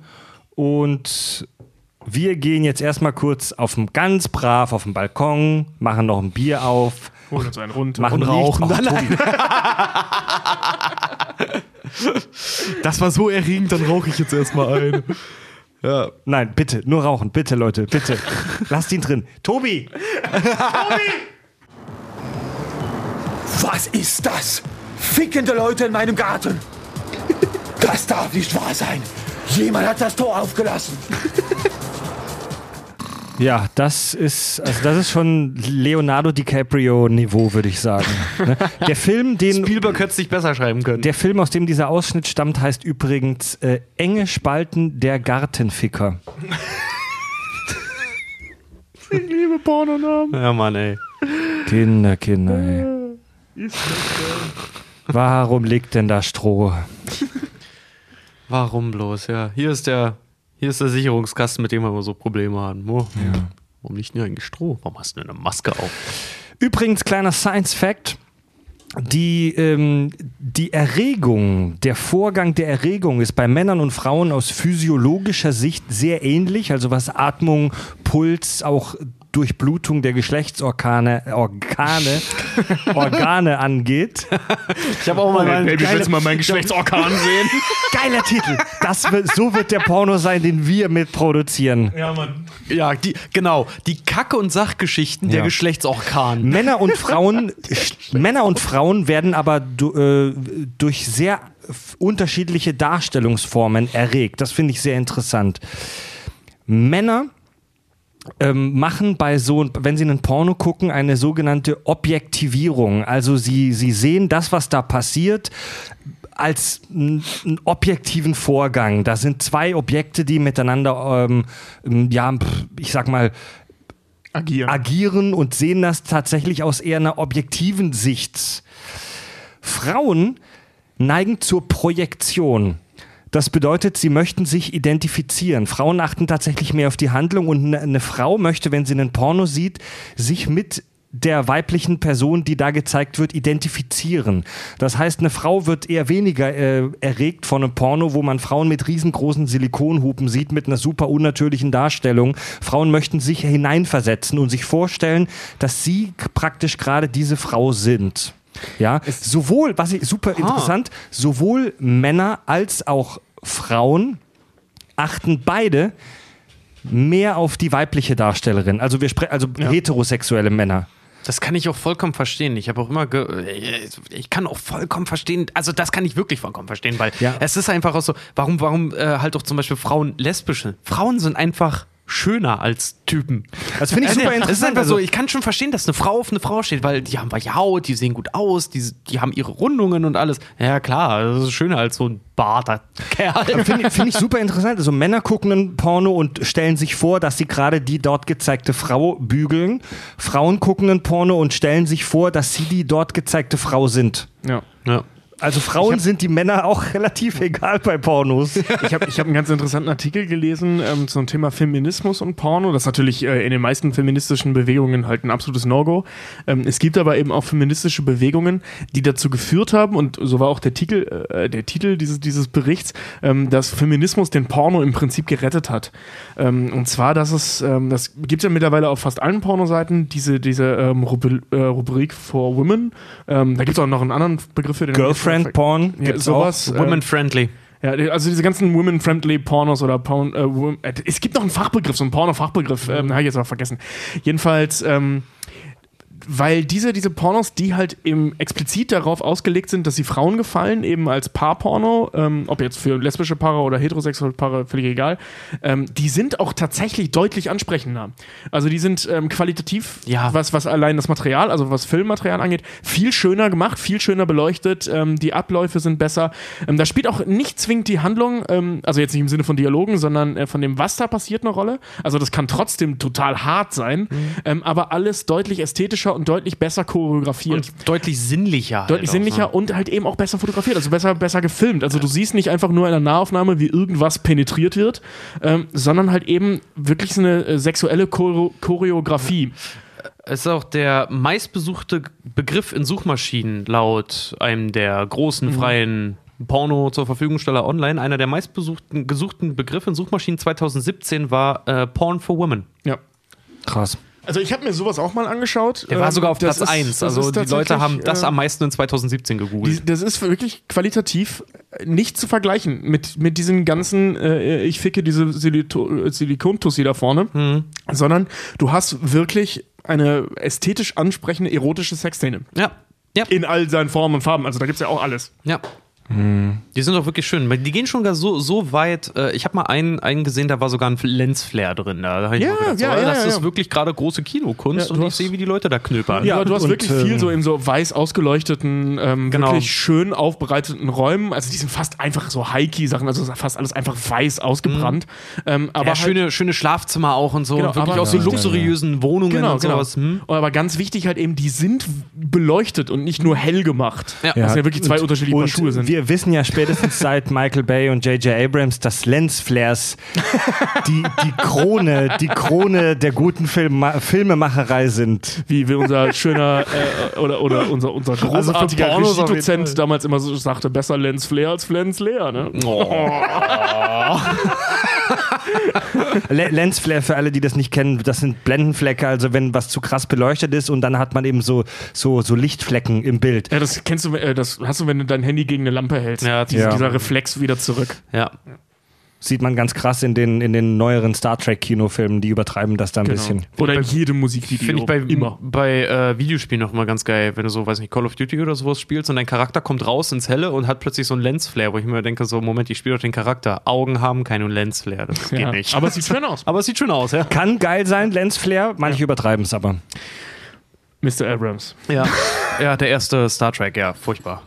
und wir gehen jetzt erstmal kurz auf dem ganz brav auf dem Balkon, machen noch ein Bier auf, Holen uns einen runter. machen Und rauchen. Oh, Tobi, Das war so erregend, dann rauche ich jetzt erstmal ein. Ja. Nein, bitte, nur rauchen, bitte Leute, bitte. Lasst ihn drin. Tobi! Was ist das? Fickende Leute in meinem Garten. Das darf nicht wahr sein. Jemand hat das Tor aufgelassen. Ja, das ist, also das ist schon Leonardo DiCaprio-Niveau, würde ich sagen. Ne? Der Film, den Spielberg hätte es nicht besser schreiben können. Der Film, aus dem dieser Ausschnitt stammt, heißt übrigens äh, Enge Spalten der Gartenficker. liebe Pornonamen. ja, Mann, ey. Kinder, Kinder, ey. Warum liegt denn da Stroh? Warum bloß, ja. Hier ist der, hier ist der Sicherungskasten, mit dem wir immer so Probleme haben. Oh, Warum nicht nur eigentlich Stroh? Warum hast du denn eine Maske auf? Übrigens, kleiner Science-Fact. Die, ähm, die Erregung, der Vorgang der Erregung ist bei Männern und Frauen aus physiologischer Sicht sehr ähnlich, also was Atmung, Puls, auch Durchblutung der Geschlechtsorgane Organe, Organe angeht. Ich habe auch mal Hey, Baby, willst du mal meinen Geschlechtsorkan sehen? Geiler Titel. Das wird, so wird der Porno sein, den wir mitproduzieren. ja, Mann. Ja, die, genau. Die Kacke- und Sachgeschichten der Ja. Geschlechtsorkan. Männer und Frauen, Männer und Frauen werden aber du, äh, durch sehr unterschiedliche Darstellungsformen erregt. Das finde ich sehr interessant. Männer ähm, machen bei so, wenn sie einen Porno gucken, eine sogenannte Objektivierung. Also sie, sie sehen das, was da passiert, als einen objektiven Vorgang. Da sind zwei Objekte, die miteinander, ähm, ja, ich sag mal, Agieren. agieren und sehen das tatsächlich aus eher einer objektiven Sicht. Frauen neigen zur Projektion. Das bedeutet, sie möchten sich identifizieren. Frauen achten tatsächlich mehr auf die Handlung und eine- eine Frau möchte, wenn sie einen Porno sieht, sich mit der weiblichen Person, die da gezeigt wird, identifizieren. Das heißt, eine Frau wird eher weniger äh, erregt von einem Porno, wo man Frauen mit riesengroßen Silikonhupen sieht, mit einer super unnatürlichen Darstellung. Frauen möchten sich hineinversetzen und sich vorstellen, dass sie praktisch gerade diese Frau sind. Ja, sowohl, was ich super interessant, sowohl Männer als auch Frauen achten beide mehr auf die weibliche Darstellerin. Also wir sprechen, also heterosexuelle Männer. Das kann ich auch vollkommen verstehen. Ich habe auch immer, ge ich kann auch vollkommen verstehen, also das kann ich wirklich vollkommen verstehen, weil Ja. es ist einfach auch so, warum, warum äh, halt auch zum Beispiel Frauen lesbische? Frauen sind einfach schöner als Typen. Das finde ich Äh, super nee, Es ist interessant. einfach Also- so, ich kann schon verstehen, dass eine Frau auf eine Frau steht, weil die haben weiche Haut, die sehen gut aus, die, die haben ihre Rundungen und alles. Ja klar, das ist schöner als so ein barter Kerl. Finde find ich super interessant. Also Männer gucken ein Porno und stellen sich vor, dass sie gerade die dort gezeigte Frau bügeln. Frauen gucken ein Porno und stellen sich vor, dass sie die dort gezeigte Frau sind. Ja. Ja. Also Frauen sind die Männer auch relativ egal bei Pornos. Ich habe ich hab einen ganz interessanten Artikel gelesen ähm, zum Thema Feminismus und Porno. Das ist natürlich äh, in den meisten feministischen Bewegungen halt ein absolutes No-Go. Ähm, es gibt aber eben auch feministische Bewegungen, die dazu geführt haben, und so war auch der Titel, äh, der Titel dieses, dieses Berichts, ähm, dass Feminismus den Porno im Prinzip gerettet hat. Ähm, und zwar, dass es, ähm, das gibt ja mittlerweile auf fast allen Pornoseiten diese, diese ähm, Rubri äh, Rubrik for Women. Ähm, da gibt es auch noch einen anderen Begriff für den Girlfriend Porn. Ja, sowas. äh, Women friendly. ja, also diese ganzen women-friendly Pornos oder Porn, äh, wom- äh, es gibt noch einen Fachbegriff, so einen Porno-Fachbegriff, ähm, habe ich jetzt aber vergessen. Jedenfalls, ähm, weil diese, diese Pornos, die halt eben explizit darauf ausgelegt sind, dass sie Frauen gefallen, eben als Paarporno, ähm, ob jetzt für lesbische Paare oder heterosexuelle Paare, völlig egal, ähm, die sind auch tatsächlich deutlich ansprechender. Also die sind ähm, qualitativ, Ja. was, was allein das Material, also was Filmmaterial angeht, viel schöner gemacht, viel schöner beleuchtet, ähm, die Abläufe sind besser. Ähm, da spielt auch nicht zwingend die Handlung, ähm, also jetzt nicht im Sinne von Dialogen, sondern äh, von dem, was da passiert, eine Rolle. Also das kann trotzdem total hart sein, ähm, aber alles deutlich ästhetischer und deutlich besser choreografiert. Und deutlich sinnlicher. halt Deutlich auch, sinnlicher ne? und halt eben auch besser fotografiert, also besser, besser gefilmt. Also du siehst nicht einfach nur in der Nahaufnahme, wie irgendwas penetriert wird, ähm, sondern halt eben wirklich so eine äh, sexuelle Choreo Choreografie. Es ist auch der meistbesuchte Begriff in Suchmaschinen laut einem der großen freien Porno zur Verfügungsteller online. Einer der meistbesuchten gesuchten Begriffe in Suchmaschinen 2017 war äh, Porn for Women. Ja. Krass. Also ich habe mir sowas auch mal angeschaut. Der war Ähm, sogar auf das Platz ist- 1. das Also die Leute haben das äh, am meisten in 2017 gegoogelt. Die, das ist wirklich qualitativ nicht zu vergleichen mit, mit diesen ganzen, äh, ich ficke diese Silito- Silikontussi da vorne, Mhm. sondern du hast wirklich eine ästhetisch ansprechende erotische Sexszene. ja. Ja. In all seinen Formen und Farben. Also da gibt es ja auch alles. Ja. Die sind auch wirklich schön. weil Die gehen schon gar so, so weit. Äh, ich habe mal einen, einen gesehen, da war sogar ein Lensflare drin. Da Ja, gedacht, ja, so, ja, das ja, ist ja. wirklich gerade große Kinokunst Ja, und du ich hast- sehe, wie die Leute da knöpern. Ja, du hast und, wirklich ähm, viel so in so weiß ausgeleuchteten, ähm, Genau. wirklich schön aufbereiteten Räumen. Also die sind fast einfach so High-Key-Sachen, also fast alles einfach weiß ausgebrannt. Ähm, aber ja, halt, schöne, schöne Schlafzimmer auch und so. Genau, und wirklich aber- auch so Ja, luxuriösen Wohnungen Genau, und genau. sowas. Hm? Aber ganz wichtig halt eben, die sind beleuchtet und nicht nur hell gemacht. Ja. Das sind ja wirklich zwei und, unterschiedliche Paar und Schuhe sind. Wir wissen ja spätestens seit Michael Bay und J.J. Abrams, dass Lensflares die, die Krone, die Krone der guten Film Filmemacherei sind. Wie, wie unser schöner äh, oder, oder unser, unser großartiger Pornos auf jeden Regiedozent damals immer so sagte, besser Lens Flair als Lens Leer. Ne? Le- Lensflare für alle, die das nicht kennen, das sind Blendenflecke, also wenn was zu krass beleuchtet ist und dann hat man eben so, so, so Lichtflecken im Bild. Ja, das kennst du, äh, das hast du, wenn du dein Handy gegen eine Lampe hältst. Ja, Diese, ja. Dieser Reflex wieder zurück. Ja. Sieht man ganz krass in den, in den neueren Star Trek Kinofilmen, die übertreiben das da ein bisschen. Oder in jedem Musikvideo. Finde ich bei, immer. bei äh, Videospielen noch immer ganz geil, wenn du so, weiß nicht, Call of Duty oder sowas spielst und dein Charakter kommt raus ins Helle und hat plötzlich so einen Lensflare, wo ich mir denke, so, Moment, ich spiele doch den Charakter. Augen haben keinen Lensflare. Das geht Ja. nicht. Aber es sieht schön aus. Aber es sieht schön aus, ja. Kann geil sein, Lensflare, manche übertreiben es aber. Mr. Abrams. Ja. ja, der erste Star Trek, ja, furchtbar.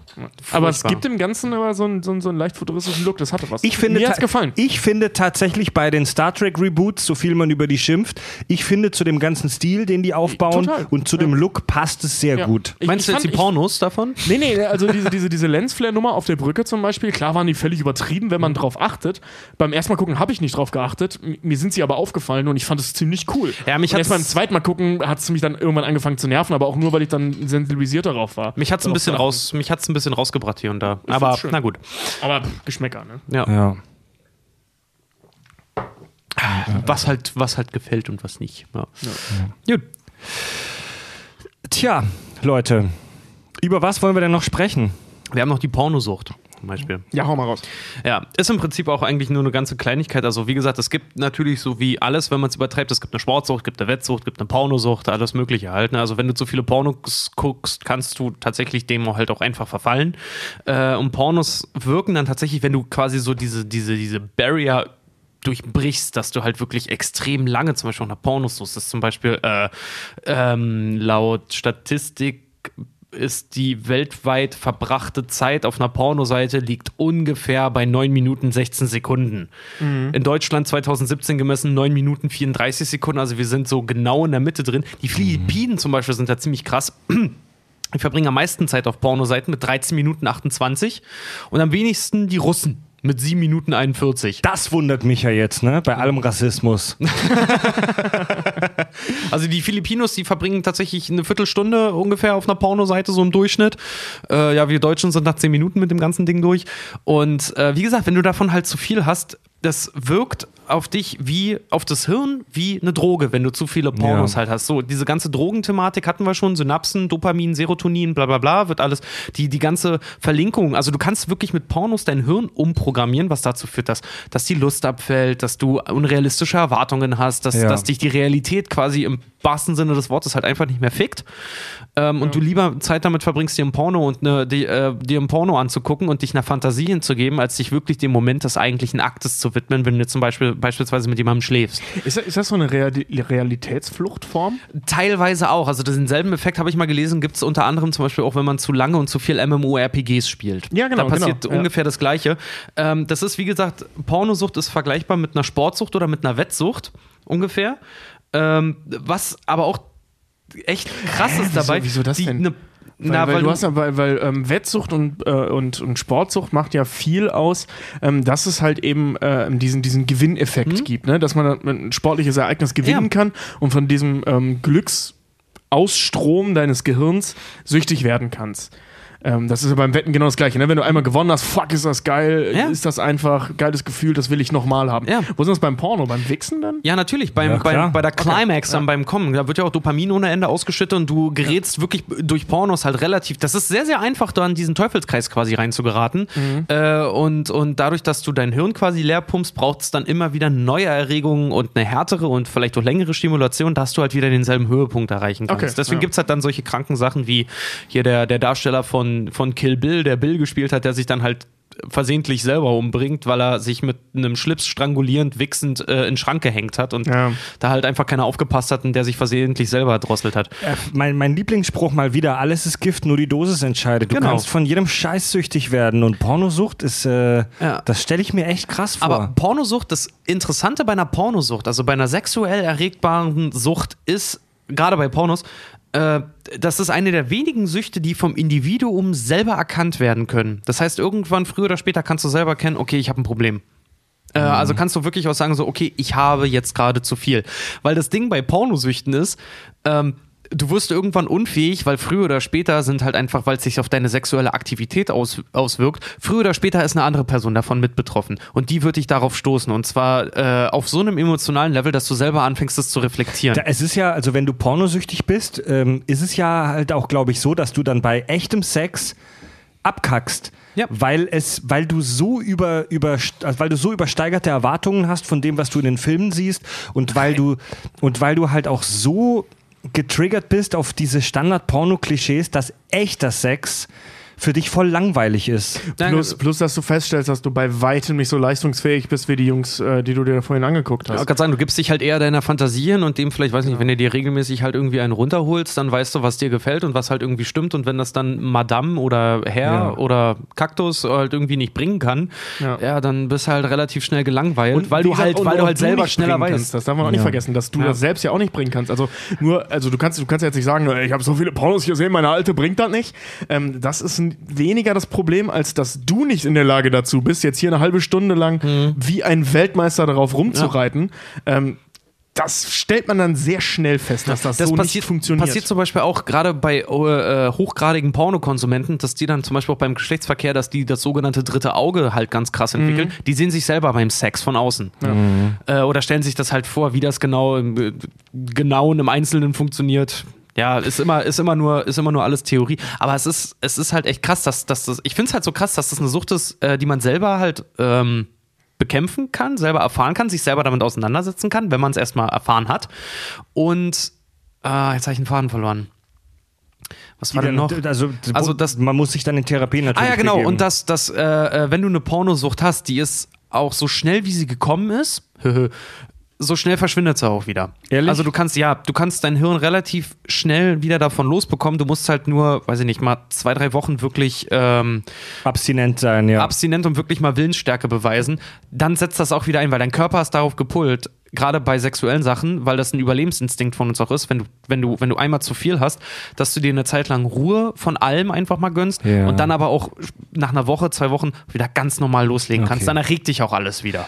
Aber es Furchtbar. gibt im Ganzen aber so einen, so einen, so einen leicht futuristischen Look. Das hatte was. Ich finde, Mir hat's gefallen. ich finde tatsächlich bei den Star Trek Reboots, so viel man über die schimpft, ich finde zu dem ganzen Stil, den die aufbauen Total. und zu dem Look passt es sehr Ja. gut. Ich- Meinst ich du jetzt die Pornos davon? Nee, nee, also diese, diese, diese Lensflare-Nummer auf der Brücke zum Beispiel, klar waren die völlig übertrieben, wenn man drauf achtet. Beim ersten Mal gucken habe ich nicht drauf geachtet. Mir sind sie aber aufgefallen und ich fand es ziemlich cool. Ja, mich und erst beim zweiten Mal gucken hat es mich dann irgendwann angefangen zu nerven, aber auch nur, weil ich dann sensibilisiert darauf war. Mich hat's ein Darauf bisschen raus, mich hat's ein bisschen rausgebracht hier und da. Aber schön. na gut. Aber pff, Geschmäcker, ne? Ja. Ja. Was halt, was halt gefällt und was nicht. Ja. Gut. Tja, Leute, über was wollen wir denn noch sprechen? Wir haben noch die Pornosucht zum Beispiel. Ja, hau mal raus. Ja, ist im Prinzip auch eigentlich nur eine ganze Kleinigkeit. Also wie gesagt, es gibt natürlich so wie alles, wenn man es übertreibt, es gibt eine Sportsucht, gibt eine Wettsucht, gibt eine Pornosucht, alles mögliche halt. ne? Also wenn du zu viele Pornos guckst, kannst du tatsächlich dem halt auch einfach verfallen. Äh, und Pornos wirken dann tatsächlich, wenn du quasi so diese, diese, diese Barrier durchbrichst, dass du halt wirklich extrem lange zum Beispiel nach Pornos suchst. Das ist zum Beispiel äh, ähm, laut Statistik ist die weltweit verbrachte Zeit auf einer Pornoseite liegt ungefähr bei 9 Minuten 16 Sekunden. In Deutschland 2017 gemessen 9 Minuten 34 Sekunden, also wir sind so genau in der Mitte drin. Die Philippinen zum Beispiel sind da ziemlich krass. Die verbringen am meisten Zeit auf Pornoseiten mit 13 Minuten 28 und am wenigsten die Russen mit 7 Minuten 41. Das wundert mich ja jetzt, ne? Bei allem Rassismus. Also die Filipinos, die verbringen tatsächlich eine Viertelstunde ungefähr auf einer Pornoseite, so im Durchschnitt. Äh, ja, wir Deutschen sind nach zehn Minuten mit dem ganzen Ding durch. Und äh, wie gesagt, wenn du davon halt zu viel hast, das wirkt auf dich wie auf das Hirn wie eine Droge, wenn du zu viele Pornos Ja. halt hast. So, diese ganze Drogenthematik hatten wir schon, Synapsen, Dopamin, Serotonin, bla bla bla, wird alles, die, die ganze Verlinkung, also du kannst wirklich mit Pornos dein Hirn umprogrammieren, was dazu führt, dass, dass die Lust abfällt, dass du unrealistische Erwartungen hast, dass, Ja. dass dich die Realität quasi im wahrsten Sinne des Wortes halt einfach nicht mehr fickt ähm, und du lieber Zeit damit verbringst, dir ein Porno und eine, die, äh, dir ein Porno anzugucken und dich einer Fantasie hinzugeben, als dich wirklich dem Moment des eigentlichen Aktes zu widmen, wenn du zum Beispiel beispielsweise mit jemandem schläfst. Ist, das- ist das so eine Real Realitätsfluchtform? Teilweise auch. Also denselben Effekt habe ich mal gelesen, gibt es unter anderem zum Beispiel auch, wenn man zu lange und zu viel MMORPGs spielt. Ja, genau, Da passiert genau, ja. ungefähr das Gleiche. Ähm, das ist, wie gesagt, Pornosucht ist vergleichbar mit einer Sportsucht oder mit einer Wettsucht ungefähr. Ähm, was aber auch echt krass ist wieso- dabei. wieso das die, denn? Ne, Weil, na, weil, weil, du hast ja, weil, weil ähm, Wettsucht und, äh, und, und Sportsucht macht ja viel aus, ähm, dass es halt eben äh, diesen, diesen Gewinneffekt gibt, ne? dass man ein sportliches Ereignis gewinnen Ja. kann und von diesem ähm, Glücksausstrom deines Gehirns süchtig werden kannst. Ähm, das ist ja beim Wetten genau das Gleiche. Ne? Wenn du einmal gewonnen hast, fuck, ist das geil, Ja. ist das einfach geiles Gefühl, das will ich nochmal haben. Ja. Wo ist das beim Porno? Beim Wichsen dann? Ja, natürlich. Beim, Ja, beim, bei der Climax dann beim Kommen, da wird ja auch Dopamin ohne Ende ausgeschüttet und du gerätst wirklich durch Pornos halt relativ. Das ist sehr, sehr einfach, da in diesen Teufelskreis quasi reinzugeraten. Äh, und, und dadurch, dass du dein Hirn quasi leer pumpst, braucht es dann immer wieder neue Erregungen und eine härtere und vielleicht auch längere Stimulation, dass du halt wieder denselben Höhepunkt erreichen kannst. Okay, Deswegen ja. gibt's halt dann solche kranken Sachen wie hier der, der Darsteller von, von Kill Bill, der Bill gespielt hat, der sich dann halt versehentlich selber umbringt, weil er sich mit einem Schlips strangulierend, wichsend äh, in den Schrank gehängt hat und Ja. da halt einfach keiner aufgepasst hat und der sich versehentlich selber drosselt hat. Äh, mein, mein Lieblingsspruch mal wieder, alles ist Gift, nur die Dosis entscheidet. Du Genau. kannst von jedem Scheiß süchtig werden und Pornosucht ist, äh, Ja. das stelle ich mir echt krass vor. Aber Pornosucht, das Interessante bei einer Pornosucht, also bei einer sexuell erregbaren Sucht, ist, gerade bei Pornos, äh, das ist eine der wenigen Süchte, die vom Individuum selber erkannt werden können. Das heißt, irgendwann, früher oder später, kannst du selber erkennen, okay, ich habe ein Problem. Äh, also kannst du wirklich auch sagen, so, okay, ich habe jetzt gerade zu viel. Weil das Ding bei Pornosüchten ist, ähm, du wirst irgendwann unfähig, weil früher oder später sind halt einfach, weil es sich auf deine sexuelle Aktivität aus, auswirkt, früher oder später ist eine andere Person davon mit betroffen. Und die wird dich darauf stoßen. Und zwar äh, auf so einem emotionalen Level, dass du selber anfängst, es zu reflektieren. Da, es ist ja, also wenn du pornosüchtig bist, ähm, ist es ja halt auch, glaube ich, so, dass du dann bei echtem Sex abkackst. Ja. Weil es, weil du so über, über, also weil du so übersteigerte Erwartungen hast von dem, was du in den Filmen siehst und weil du, und weil du halt auch so getriggert bist auf diese Standard-Porno-Klischees, dass echter Sex für dich voll langweilig ist. Plus, plus, dass du feststellst, dass du bei weitem nicht so leistungsfähig bist wie die Jungs, äh, die du dir vorhin angeguckt Ja, hast. ich kann sagen, du gibst dich halt eher deiner Fantasie hin und dem vielleicht, weiß nicht, wenn du dir regelmäßig halt irgendwie einen runterholst, dann weißt du, was dir gefällt und was halt irgendwie stimmt. Und wenn das dann Madame oder Herr Ja. oder Kaktus halt irgendwie nicht bringen kann, ja, Ja. dann bist du halt relativ schnell gelangweilt, Und weil du halt, und weil du halt selber nicht schneller weißt. Kannst. Das darf man auch nicht Ja. vergessen, dass du Ja. das selbst ja auch nicht bringen kannst. Also nur, also du kannst, du kannst ja jetzt nicht sagen, ich habe so viele Pornos gesehen, meine alte bringt das nicht. Ähm, das ist ein, weniger das Problem, als dass du nicht in der Lage dazu bist, jetzt hier eine halbe Stunde lang Mhm. wie ein Weltmeister darauf rumzureiten. Ähm, das stellt man dann sehr schnell fest, dass das, Das so passiert, nicht funktioniert. passiert zum Beispiel auch gerade bei äh, hochgradigen Pornokonsumenten, dass die dann zum Beispiel auch beim Geschlechtsverkehr, dass die das sogenannte dritte Auge halt ganz krass entwickeln. Die sehen sich selber beim Sex von außen. Äh, oder stellen sich das halt vor, wie das genau im, äh, genau einem Einzelnen funktioniert. Ja, ist immer, ist immer nur, ist immer nur alles Theorie. Aber es ist, es ist halt echt krass, dass, dass das, ich finde es halt so krass, dass das eine Sucht ist, äh, die man selber halt ähm, bekämpfen kann, selber erfahren kann, sich selber damit auseinandersetzen kann, wenn man es erstmal erfahren hat. Und äh, jetzt habe ich einen Faden verloren. Was war denn noch? Also, Also das- man muss sich dann in Therapie natürlich Ah ja, genau. begeben. Und dass, dass äh, äh, wenn du eine Pornosucht hast, die ist auch so schnell, wie sie gekommen ist, so schnell verschwindet sie auch wieder. Ehrlich? Also du kannst, ja, du kannst dein Hirn relativ schnell wieder davon losbekommen. Du musst halt nur, weiß ich nicht, mal zwei, drei Wochen wirklich ähm, abstinent sein, ja. abstinent und wirklich mal Willensstärke beweisen. Dann setzt das auch wieder ein, weil dein Körper ist darauf gepult, gerade bei sexuellen Sachen, weil das ein Überlebensinstinkt von uns auch ist, wenn du, wenn du, wenn du einmal zu viel hast, dass du dir eine Zeit lang Ruhe von allem einfach mal gönnst Ja. und dann aber auch nach einer Woche, zwei Wochen wieder ganz normal loslegen kannst. Okay. Dann erregt dich auch alles wieder.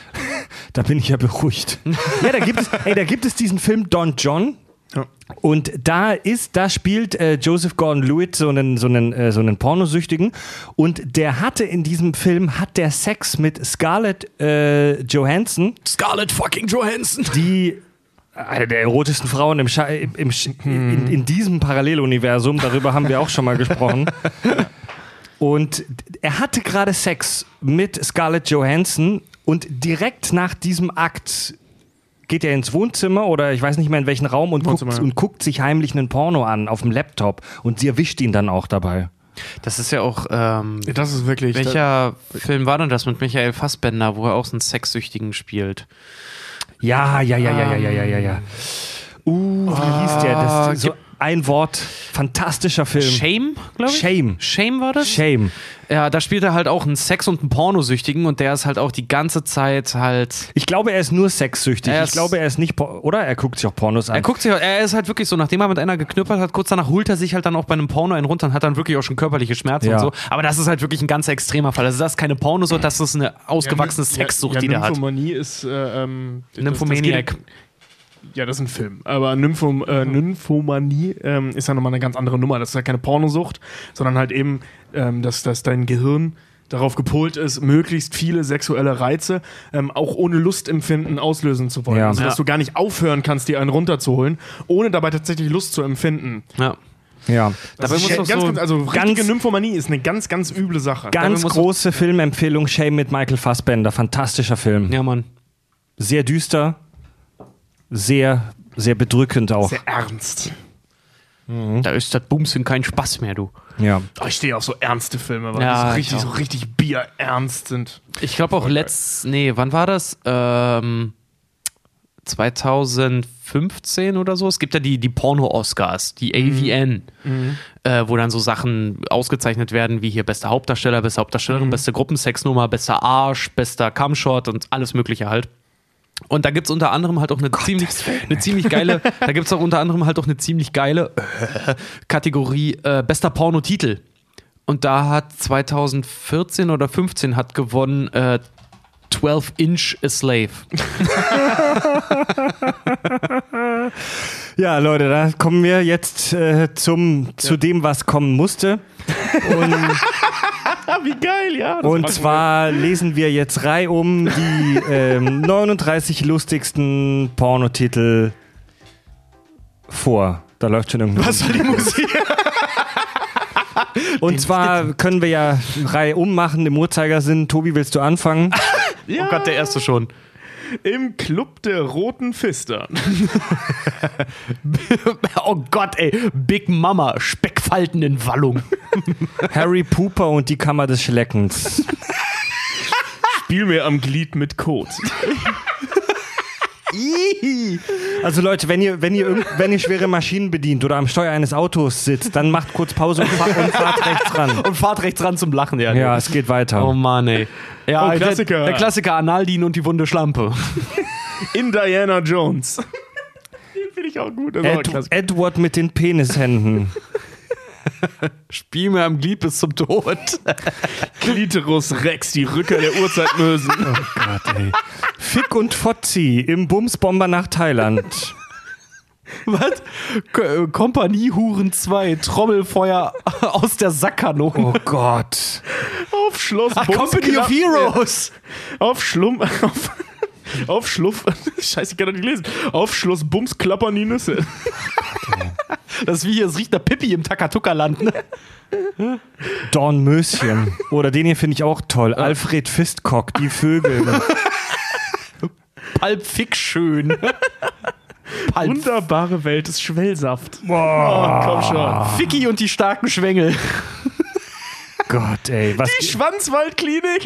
Da bin ich ja beruhigt. ja, da gibt es, ey, da gibt es diesen Film Don John. Ja. Und da ist, da spielt äh, Joseph Gordon-Lewitt so einen, so einen, äh, so einen Pornosüchtigen und der hatte in diesem Film hat der Sex mit Scarlett äh, Johansson, Scarlett fucking Johansson. die eine der erotischsten Frauen im, Scha im, im in, in diesem Paralleluniversum. Darüber haben wir auch schon mal gesprochen. Und er hatte gerade Sex mit Scarlett Johansson und direkt nach diesem Akt geht er ins Wohnzimmer oder ich weiß nicht mehr in welchen Raum und, guckt, und guckt sich heimlich einen Porno an auf dem Laptop und sie erwischt ihn dann auch dabei. Das ist ja auch. Ähm, Das ist wirklich. welcher Film war denn das mit Michael Fassbender, wo er auch so einen Sexsüchtigen spielt? Ja, ja, ja, ja, ja, ja, ja, ja, ja. Uh, wie hieß der? Das so ein Wort, fantastischer Film. Shame, glaube ich? Shame. Shame war das? Shame. Ja, da spielt er halt auch einen Sex- und einen Pornosüchtigen und der ist halt auch die ganze Zeit halt. Ich glaube, er ist nur sexsüchtig. Er ich ist- glaube, er ist nicht, oder? Er guckt sich auch Pornos an. Er guckt sich, er ist halt wirklich so, nachdem er mit einer geknüppelt hat, kurz danach holt er sich halt dann auch bei einem Porno einen runter und hat dann wirklich auch schon körperliche Schmerzen Ja. und so. Aber das ist halt wirklich ein ganz extremer Fall. Also das ist keine Pornosucht, das ist eine ausgewachsene Sexsucht, die der hat. Nymphomanie ist. Äh, ähm, das- Nymphomaniac. das geht- Ja, das ist ein Film. Aber Nympho, äh, Nymphomanie ähm, ist ja nochmal eine ganz andere Nummer. Das ist ja keine Pornosucht, sondern halt eben, ähm, dass, dass dein Gehirn darauf gepolt ist, möglichst viele sexuelle Reize ähm, auch ohne Lustempfinden auslösen zu wollen. Ja. Also, dass Ja. du gar nicht aufhören kannst, dir einen runterzuholen, ohne dabei tatsächlich Lust zu empfinden. Ja. ja. Dabei Das muss ganz, so ganz, also richtige ganz- Nymphomanie ist eine ganz, ganz üble Sache. Ganz große Filmempfehlung, Shame mit Michael Fassbender. Fantastischer Film. ja, Mann. Sehr düster, sehr, sehr bedrückend auch. Sehr ernst. Da ist das Bumsen kein Spaß mehr, du. Ja. Oh, ich stehe auf so ernste Filme, weil Ja, die so ich richtig, so richtig bierernst sind. Ich glaube auch letzt, nee, wann war das? Ähm, 2015 oder so. Es gibt ja die, die Porno-Oscars, die AVN, äh, wo dann so Sachen ausgezeichnet werden, wie hier bester Hauptdarsteller, beste Hauptdarstellerin, beste Gruppensexnummer, bester Arsch, bester Cumshot und alles Mögliche halt. Und da gibt es unter anderem halt auch eine ziemlich, eine ziemlich geile, da gibt es auch unter anderem halt auch eine ziemlich geile äh, Kategorie äh, bester Pornotitel. Und da hat 2014 oder 15 hat gewonnen äh, 12 Inch a Slave. Ja, Leute, da kommen wir jetzt äh, zum, zu dem, was kommen musste. Und, wie geil, ja. das und zwar lesen wir jetzt reihum die ähm, 39 lustigsten Pornotitel vor. Da läuft schon irgendwas. Was soll die Musik? Und zwar können wir ja reihum machen im Uhrzeigersinn. Tobi, willst du anfangen? ja, Oh Gott, der erste schon. Im Club der Roten Fister. oh Gott, ey. Big Mama, Speckfalten in Wallung. Harry Pooper und die Kammer des Schleckens. Spiel mir am Glied mit Kot. Also Leute, wenn ihr, wenn ihr, wenn ihr schwere Maschinen bedient oder am Steuer eines Autos sitzt, dann macht kurz Pause und, fahrt- und fahrt rechts ran. Und fahrt rechts ran zum Lachen, ja. Ja, es geht weiter. Oh Mann, ey. Ja, Oh, der- Klassiker. Der, Klassiker Analdin und die wunde Schlampe. In Diana Jones. Den finde ich auch gut. Das ist auch ein Ed, Klassiker. Edward mit den Penishänden. Spiel mir am Glied bis zum Tod. Klitoris Rex, die Rücker der Urzeitmösen. Gott, ey. Fick und Fotzi im Bumsbomber nach Thailand. Was? K äh, Kompaniehuren 2, Trommelfeuer aus der Sackkanone. Oh Gott. Auf Schloss Ah, Company of Heroes. Auf Schlumm. Auf, auf Schluff. Scheiße, ich kann doch nicht lesen. Auf Bums klappern die Nüsse. Das ist wie hier, es riecht nach Pippi im Takatuka-Land. Ne? Dornmöschen. Oder den hier finde ich auch toll. Alfred Fistcock, die Vögel. Pulp Fick schön. Wunderbare Welt des Schwellsaft. Oh, komm schon. Ficky und die starken Schwengel. Gott, ey. Was Die Schwanzwaldklinik.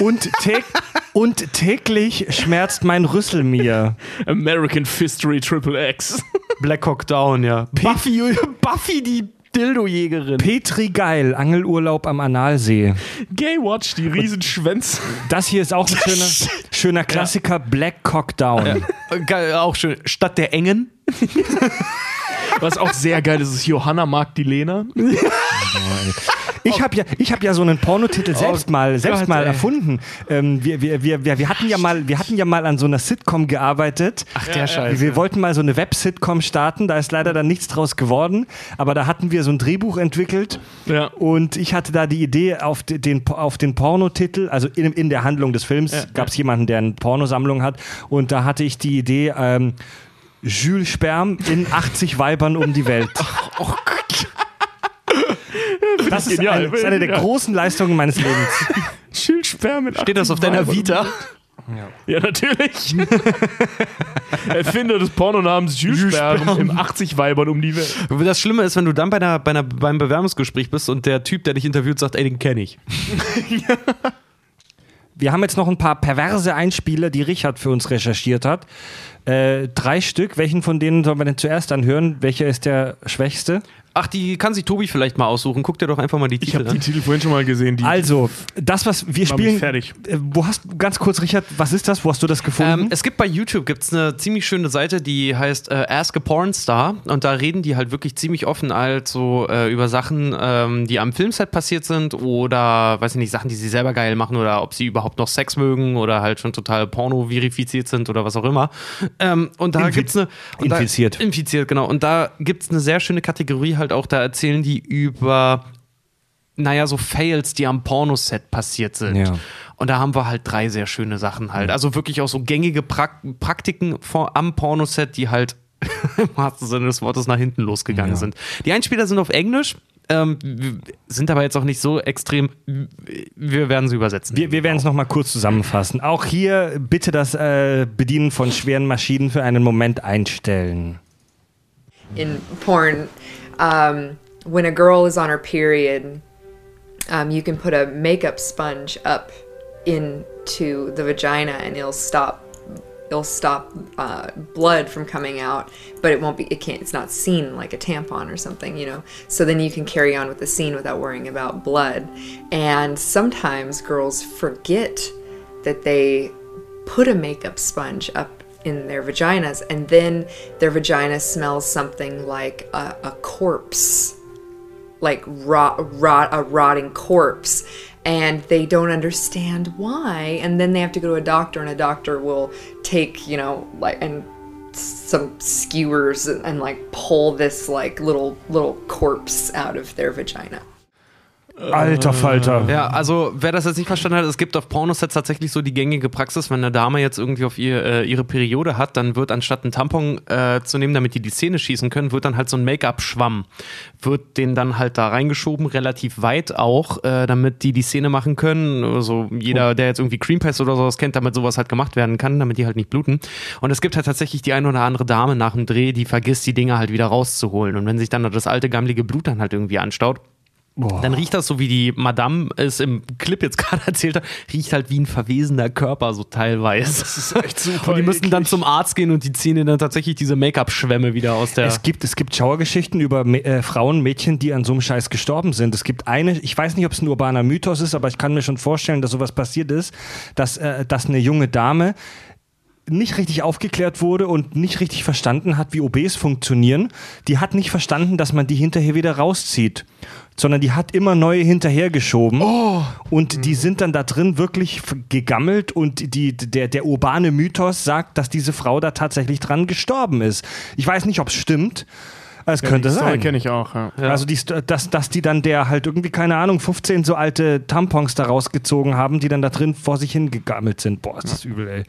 und, täg und täglich schmerzt mein Rüssel mir. American Fistory Triple X. Black Hawk Down, ja. Buffy, Buffy die Dildo-Jägerin. Petri Geil, Angelurlaub am Analsee. Gaywatch, die Riesenschwänze. Das hier ist auch ein schöner, schöner Klassiker, Black Cock Down. Geil, auch schön. Stadt der Engen. Was auch sehr geil ist, ist Johanna mag die Lena. Ich habe ja, ich hab ja so einen Pornotitel selbst mal, selbst mal erfunden. Ähm, wir, wir, wir, wir, hatten ja mal, wir hatten ja mal an so einer Sitcom gearbeitet. Ach, der Scheiß. Wir wollten mal so eine Web-Sitcom starten, da ist leider dann nichts draus geworden. Aber da hatten wir so ein Drehbuch entwickelt Ja. und ich hatte da die Idee auf de- den, auf den Pornotitel, also in, in der Handlung des Films gab es jemanden, der eine Pornosammlung hat und da hatte ich die Idee, ähm, Jules Sperm in 80 Weibern um die Welt. Oh Gott. Das ist genial, eine, das ist eine der großen Leistungen meines Lebens. Schildsperr mit Steht das auf deiner Vita? Ja, natürlich. Erfinder des Pornonamens Jules im 80 Weibern um die Welt. Das Schlimme ist, wenn du dann bei einer, bei einer, beim Bewerbungsgespräch bist und der Typ, der dich interviewt, sagt, ey, den kenne ich. Wir haben jetzt noch ein paar perverse Einspieler, die Richard für uns recherchiert hat. Äh, drei Stück. Welchen von denen sollen wir denn zuerst anhören? Welcher ist der schwächste? Ach, die kann sich Tobi vielleicht mal aussuchen. Guck dir doch einfach mal die Ich Titel habe an. die Titel vorhin schon mal gesehen. Die Also, das, was wir spielen. fertig. Äh, Wo hast ganz kurz, Richard, was ist das? Wo hast du das gefunden? Ähm, es gibt bei YouTube gibt's eine ziemlich schöne Seite, die heißt äh, Ask a Pornstar und da reden die halt wirklich ziemlich offen also äh, über Sachen, ähm, die am Filmset passiert sind oder weiß ich nicht Sachen, die sie selber geil machen oder ob sie überhaupt noch Sex mögen oder halt schon total Porno verifiziert sind oder was auch immer. Ähm, und da Infi- gibt's eine und infiziert. Da, infiziert genau und da gibt's eine sehr schöne Kategorie halt auch. Da erzählen die über naja, so Fails, die am Pornoset passiert sind. Ja. Und da haben wir halt drei sehr schöne Sachen halt. Also wirklich auch so gängige Prak Praktiken vor, am Pornoset, die halt im wahrsten Sinne des Wortes nach hinten losgegangen Ja. sind. Die Einspieler sind auf Englisch, ähm, sind aber jetzt auch nicht so extrem. Wir werden sie übersetzen. wir wir werden es nochmal kurz zusammenfassen. Auch hier bitte das äh, Bedienen von schweren Maschinen für einen Moment einstellen. in porn, um, when a girl is on her period, um, you can put a makeup sponge up into the vagina and it'll stop. It'll stop uh, blood from coming out, but it won't be. It can't. It's not seen like a tampon or something, you know. So then you can carry on with the scene without worrying about blood. And sometimes girls forget that they put a makeup sponge up in their vaginas and then their vagina smells something like a, a corpse like rot, rot a rotting corpse and they don't understand why and then they have to go to a doctor and a doctor will take you know like and some skewers and, and like pull this like little little corpse out of their vagina Alter Falter. Ja, also wer das jetzt nicht verstanden hat, es gibt auf Pornosets tatsächlich so die gängige Praxis, wenn eine Dame jetzt irgendwie auf ihr, äh, ihre Periode hat, dann wird anstatt einen Tampon äh, zu nehmen, damit die die Zähne schießen können, wird dann halt so ein Make-up-Schwamm, wird den dann halt da reingeschoben, relativ weit auch, äh, damit die die Szene machen können. Also jeder, der jetzt irgendwie Cream Pass oder sowas kennt, damit sowas halt gemacht werden kann, damit die halt nicht bluten. Und es gibt halt tatsächlich die eine oder andere Dame nach dem Dreh, die vergisst, die Dinger halt wieder rauszuholen. Und wenn sich dann das alte gammelige Blut dann halt irgendwie anstaut, dann riecht das so, wie die Madame es im Clip jetzt gerade erzählt hat, riecht halt wie ein verwesener Körper so teilweise. Das ist echt super Und die müssen dann zum Arzt gehen und die ziehen dann tatsächlich diese Make-up-Schwämme wieder aus der... Es gibt, es gibt Schauergeschichten über äh, Frauen, Mädchen, die an so einem Scheiß gestorben sind. Es gibt eine, ich weiß nicht, ob es ein urbaner Mythos ist, aber ich kann mir schon vorstellen, dass sowas passiert ist, dass, äh, dass eine junge Dame nicht richtig aufgeklärt wurde und nicht richtig verstanden hat, wie OBs funktionieren. Die hat nicht verstanden, dass man die hinterher wieder rauszieht, sondern die hat immer neue hinterhergeschoben. Und die sind dann da drin wirklich gegammelt und die, der, der urbane Mythos sagt, dass diese Frau da tatsächlich dran gestorben ist. Ich weiß nicht, ob es stimmt. Es könnte die Story sein. kenne ich auch. Ja. Also, die, dass, dass die dann der halt irgendwie, keine Ahnung, 15 so alte Tampons da rausgezogen haben, die dann da drin vor sich hingegammelt sind. Boah, ist das übel, ey.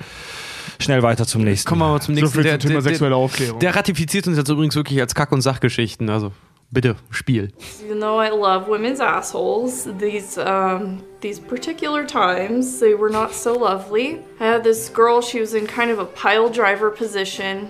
Schnell weiter zum nächsten. Kommen wir mal zum So nächsten. viel der, zum Thema der, sexuelle Aufklärung. der ratifiziert uns jetzt übrigens wirklich als Kack- und Sachgeschichten. Also bitte, Spiel. Even though I love women's assholes, these um, these particular times they were not so lovely. I had this girl; she was in kind of a pile driver position,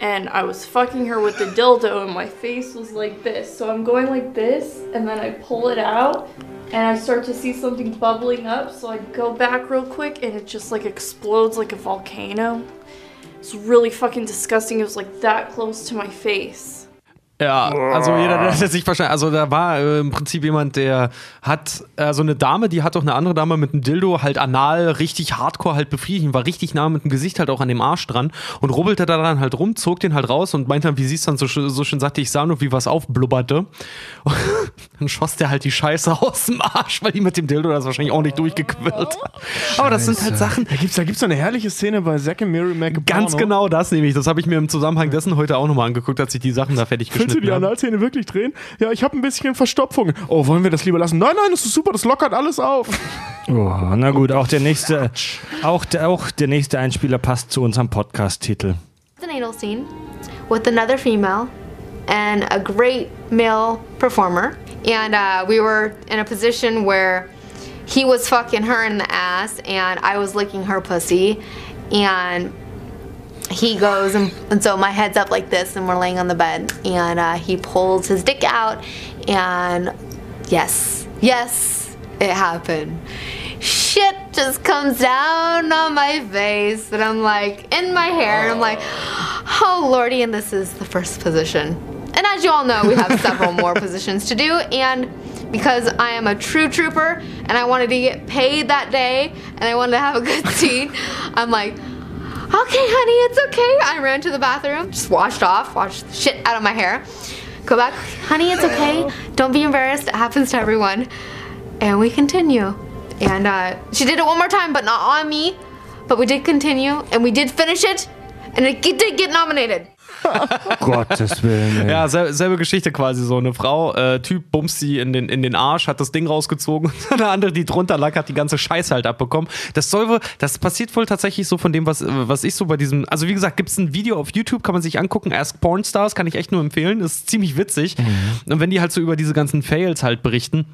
and I was fucking her with the dildo, and my face was like this. So I'm going like this, and then I pull it out, and I start to see something bubbling up. So I go back real quick, and it just like explodes like a volcano. It's really fucking disgusting. It was like that close to my face. Ja, also jeder, der nicht verstanden Also da war äh, im Prinzip jemand, der hat, also eine Dame, die hat doch eine andere Dame mit einem Dildo halt anal richtig hardcore halt befriedigt, war richtig nah mit dem Gesicht halt auch an dem Arsch dran und rubbelte da dann halt rum, zog den halt raus und meinte dann, wie sie es dann so, so schön sagte, ich sah nur, wie was aufblubberte. Und dann schoss der halt die Scheiße aus dem Arsch, weil die mit dem Dildo das wahrscheinlich auch nicht durchgequillt hat. Aber das sind halt Sachen, Da gibt es da gibt's so eine herrliche Szene bei Zack and Mary a Ganz genau das nämlich. Das habe ich mir im Zusammenhang dessen heute auch nochmal angeguckt, als ich die Sachen da fertig Willst du die. Analszene wirklich drehen? Ja, ich habe ein bisschen Verstopfung. Oh, wollen wir das lieber lassen? Nein, nein, das ist super, das lockert alles auf. Oh, na gut, auch der nächste, auch der, auch der nächste Einspieler passt zu unserem Podcast-Titel. the natal scene with another female and a great male performer. And uh, we were in a position where he was fucking her in the ass and I was licking her pussy and he goes and, and so my head's up like this and we're laying on the bed and uh, he pulls his dick out and yes yes it happened. Shit just comes down on my face and i'm like in my hair and i'm like oh lordy and this is the first position. And as you all know we have several more positions to do and because i am a true trooper and i wanted to get paid that day and i wanted to have a good scene i'm like honey, it's okay. I ran to the bathroom, just washed off, washed the shit out of my hair. Go back, honey, it's okay. Don't be embarrassed. It happens to everyone. And we continue. And uh, she did it one more time, but not on me. But we did continue, and we did finish it, and it did get nominated. Gottes Willen. Ey. Ja, sel selbe Geschichte quasi so. Eine Frau, äh, Typ bumst sie in den, in den Arsch, hat das Ding rausgezogen und eine andere, die drunter lag, hat die ganze Scheiße halt abbekommen. Das soll wohl, das passiert wohl tatsächlich so von dem, was, was ich so bei diesem, also wie gesagt, gibt es ein Video auf YouTube, kann man sich angucken, Ask Pornstars, kann ich echt nur empfehlen, ist ziemlich witzig. Und wenn die halt so über diese ganzen Fails halt berichten,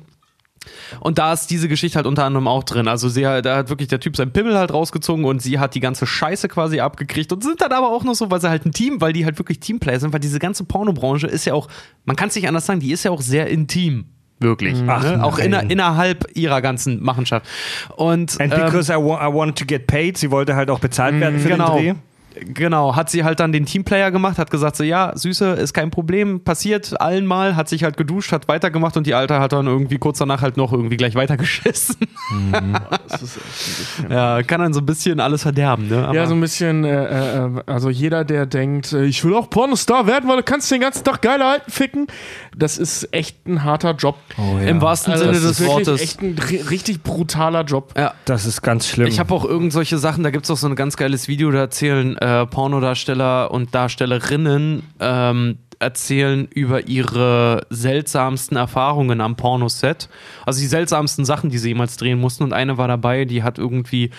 und da ist diese Geschichte halt unter anderem auch drin. Also sie, da hat wirklich der Typ sein Pimmel halt rausgezogen und sie hat die ganze Scheiße quasi abgekriegt und sind dann aber auch noch so, weil sie halt ein Team, weil die halt wirklich Teamplayer sind, weil diese ganze Pornobranche ist ja auch, man kann es nicht anders sagen, die ist ja auch sehr intim. Wirklich. Ach, ne? Auch inner, innerhalb ihrer ganzen Machenschafft. Und, And ähm, because I, wa I wanted to get paid, sie wollte halt auch bezahlt werden für genau. den Dreh. Genau, hat sie halt dann den Teamplayer gemacht, hat gesagt so, ja, Süße, ist kein Problem, passiert allen mal, hat sich halt geduscht, hat weitergemacht und die Alte hat dann irgendwie kurz danach halt noch irgendwie gleich weitergeschissen. ja, kann dann so ein bisschen alles verderben, ne? Aber Ja, so ein bisschen, äh, äh, also jeder, der denkt, äh, ich will auch Pornostar werden, weil du kannst den ganzen Tag geile Alten ficken, das ist echt ein harter Job. Im wahrsten Also Sinne das des ist wirklich Wortes. echt ein ri- richtig brutaler Job. Ja. Das ist ganz schlimm. Ich habe auch irgend solche Sachen, da gibt es auch so ein ganz geiles Video, da erzählen äh, Pornodarsteller und Darstellerinnen ähm, erzählen über ihre seltsamsten Erfahrungen am Pornoset. Also die seltsamsten Sachen, die sie jemals drehen mussten. Und eine war dabei, die hat irgendwie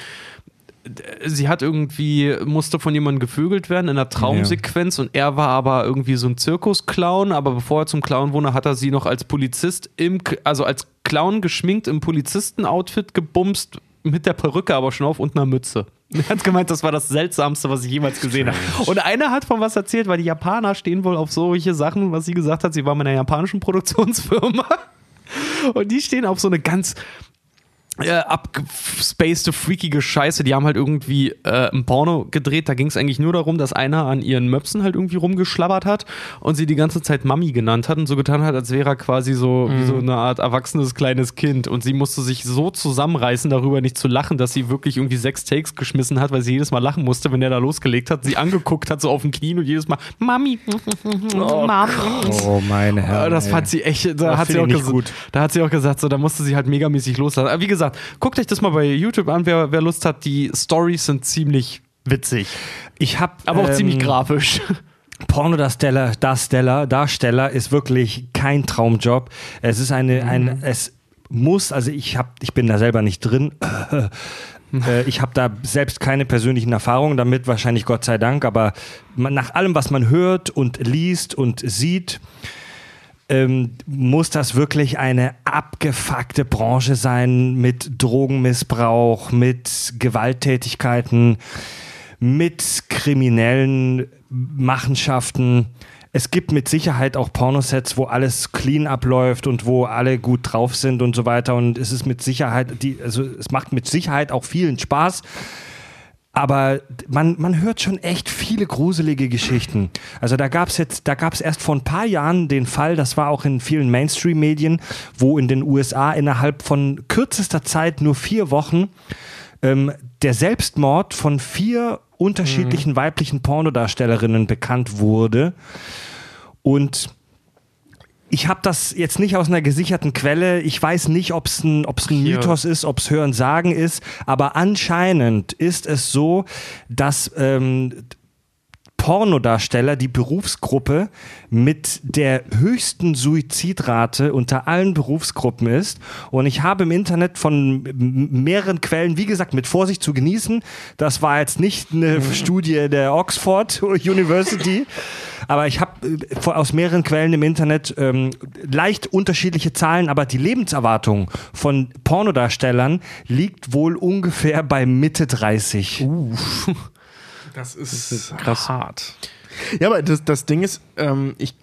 sie hat irgendwie, musste von jemandem gevögelt werden in einer Traumsequenz und er war aber irgendwie so ein Zirkusclown, aber bevor er zum Clown wurde, hat er sie noch als Polizist im, also als Clown geschminkt im Polizistenoutfit gebumst, mit der Perücke aber schon auf und einer Mütze. Er hat gemeint, das war das Seltsamste, was ich jemals gesehen habe. Und einer hat von was erzählt, weil die Japaner stehen wohl auf solche Sachen, was sie gesagt hat, sie war mit einer japanischen Produktionsfirma. Und die stehen auf so eine ganz äh, abgespacede, freakige Scheiße. Die haben halt irgendwie äh, ein Porno gedreht. Da ging es eigentlich nur darum, dass einer an ihren Möpsen halt irgendwie rumgeschlabbert hat und sie die ganze Zeit Mami genannt hat und so getan hat, als wäre er quasi so wie so eine Art erwachsenes kleines Kind. Und sie musste sich so zusammenreißen, darüber nicht zu lachen, dass sie wirklich irgendwie sechs Takes geschmissen hat, weil sie jedes Mal lachen musste, wenn er da losgelegt hat. Sie angeguckt hat, so auf den Knien und jedes Mal Mami, Mami. oh meine Ja, Herren. das fand sie echt, da Das hat sie, auch ich nicht ges- gut. da hat sie auch gesagt, so, da musste sie halt megamäßig loslassen. Aber wie gesagt, guckt euch das mal bei YouTube an, wer, wer Lust hat. Die Stories sind ziemlich witzig, Ich habe aber auch ziemlich grafisch. Pornodarsteller, Darsteller, Darsteller ist wirklich kein Traumjob. Es ist eine, ein, es muss, also ich habe, ich bin da selber nicht drin. Äh, ich habe da selbst keine persönlichen Erfahrungen damit, wahrscheinlich Gott sei Dank, aber man, nach allem, was man hört und liest und sieht, ähm, muss das wirklich eine abgefuckte Branche sein mit Drogenmissbrauch, mit Gewalttätigkeiten, mit kriminellen Machenschaften. Es gibt mit Sicherheit auch Pornosets, wo alles clean abläuft und wo alle gut drauf sind und so weiter. Und es ist mit Sicherheit, die, also es macht mit Sicherheit auch vielen Spaß. Aber man, man hört schon echt viele gruselige Geschichten. Also da gab es jetzt, da gab es erst vor ein paar Jahren den Fall, das war auch in vielen Mainstream-Medien, wo in den USA innerhalb von kürzester Zeit nur vier Wochen ähm, der Selbstmord von vier unterschiedlichen weiblichen Pornodarstellerinnen bekannt wurde. Und ich habe das jetzt nicht aus einer gesicherten Quelle. Ich weiß nicht, ob es ein, ob's ein. Mythos ist, ob es Hören sagen ist. Aber anscheinend ist es so, dass ähm, Pornodarsteller die Berufsgruppe mit der höchsten Suizidrate unter allen Berufsgruppen ist. Und ich habe im Internet von mehreren Quellen, wie gesagt, mit Vorsicht zu genießen. Das war jetzt nicht eine Studie der Oxford University. Aber ich habe äh, aus mehreren Quellen im Internet ähm, leicht unterschiedliche Zahlen, aber die Lebenserwartung von Pornodarstellern liegt wohl ungefähr bei Mitte 30. Das ist, krass. hart. Ja, aber das, das Ding ist, ähm, ich.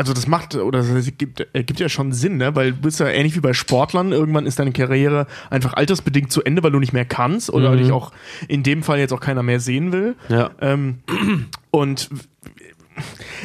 Also das macht, oder das gibt, äh, gibt ja schon Sinn, ne? Weil du bist ja ähnlich wie bei Sportlern, irgendwann ist deine Karriere einfach altersbedingt zu Ende, weil du nicht mehr kannst oder dich auch in dem Fall jetzt auch keiner mehr sehen will. Ja. Ähm, und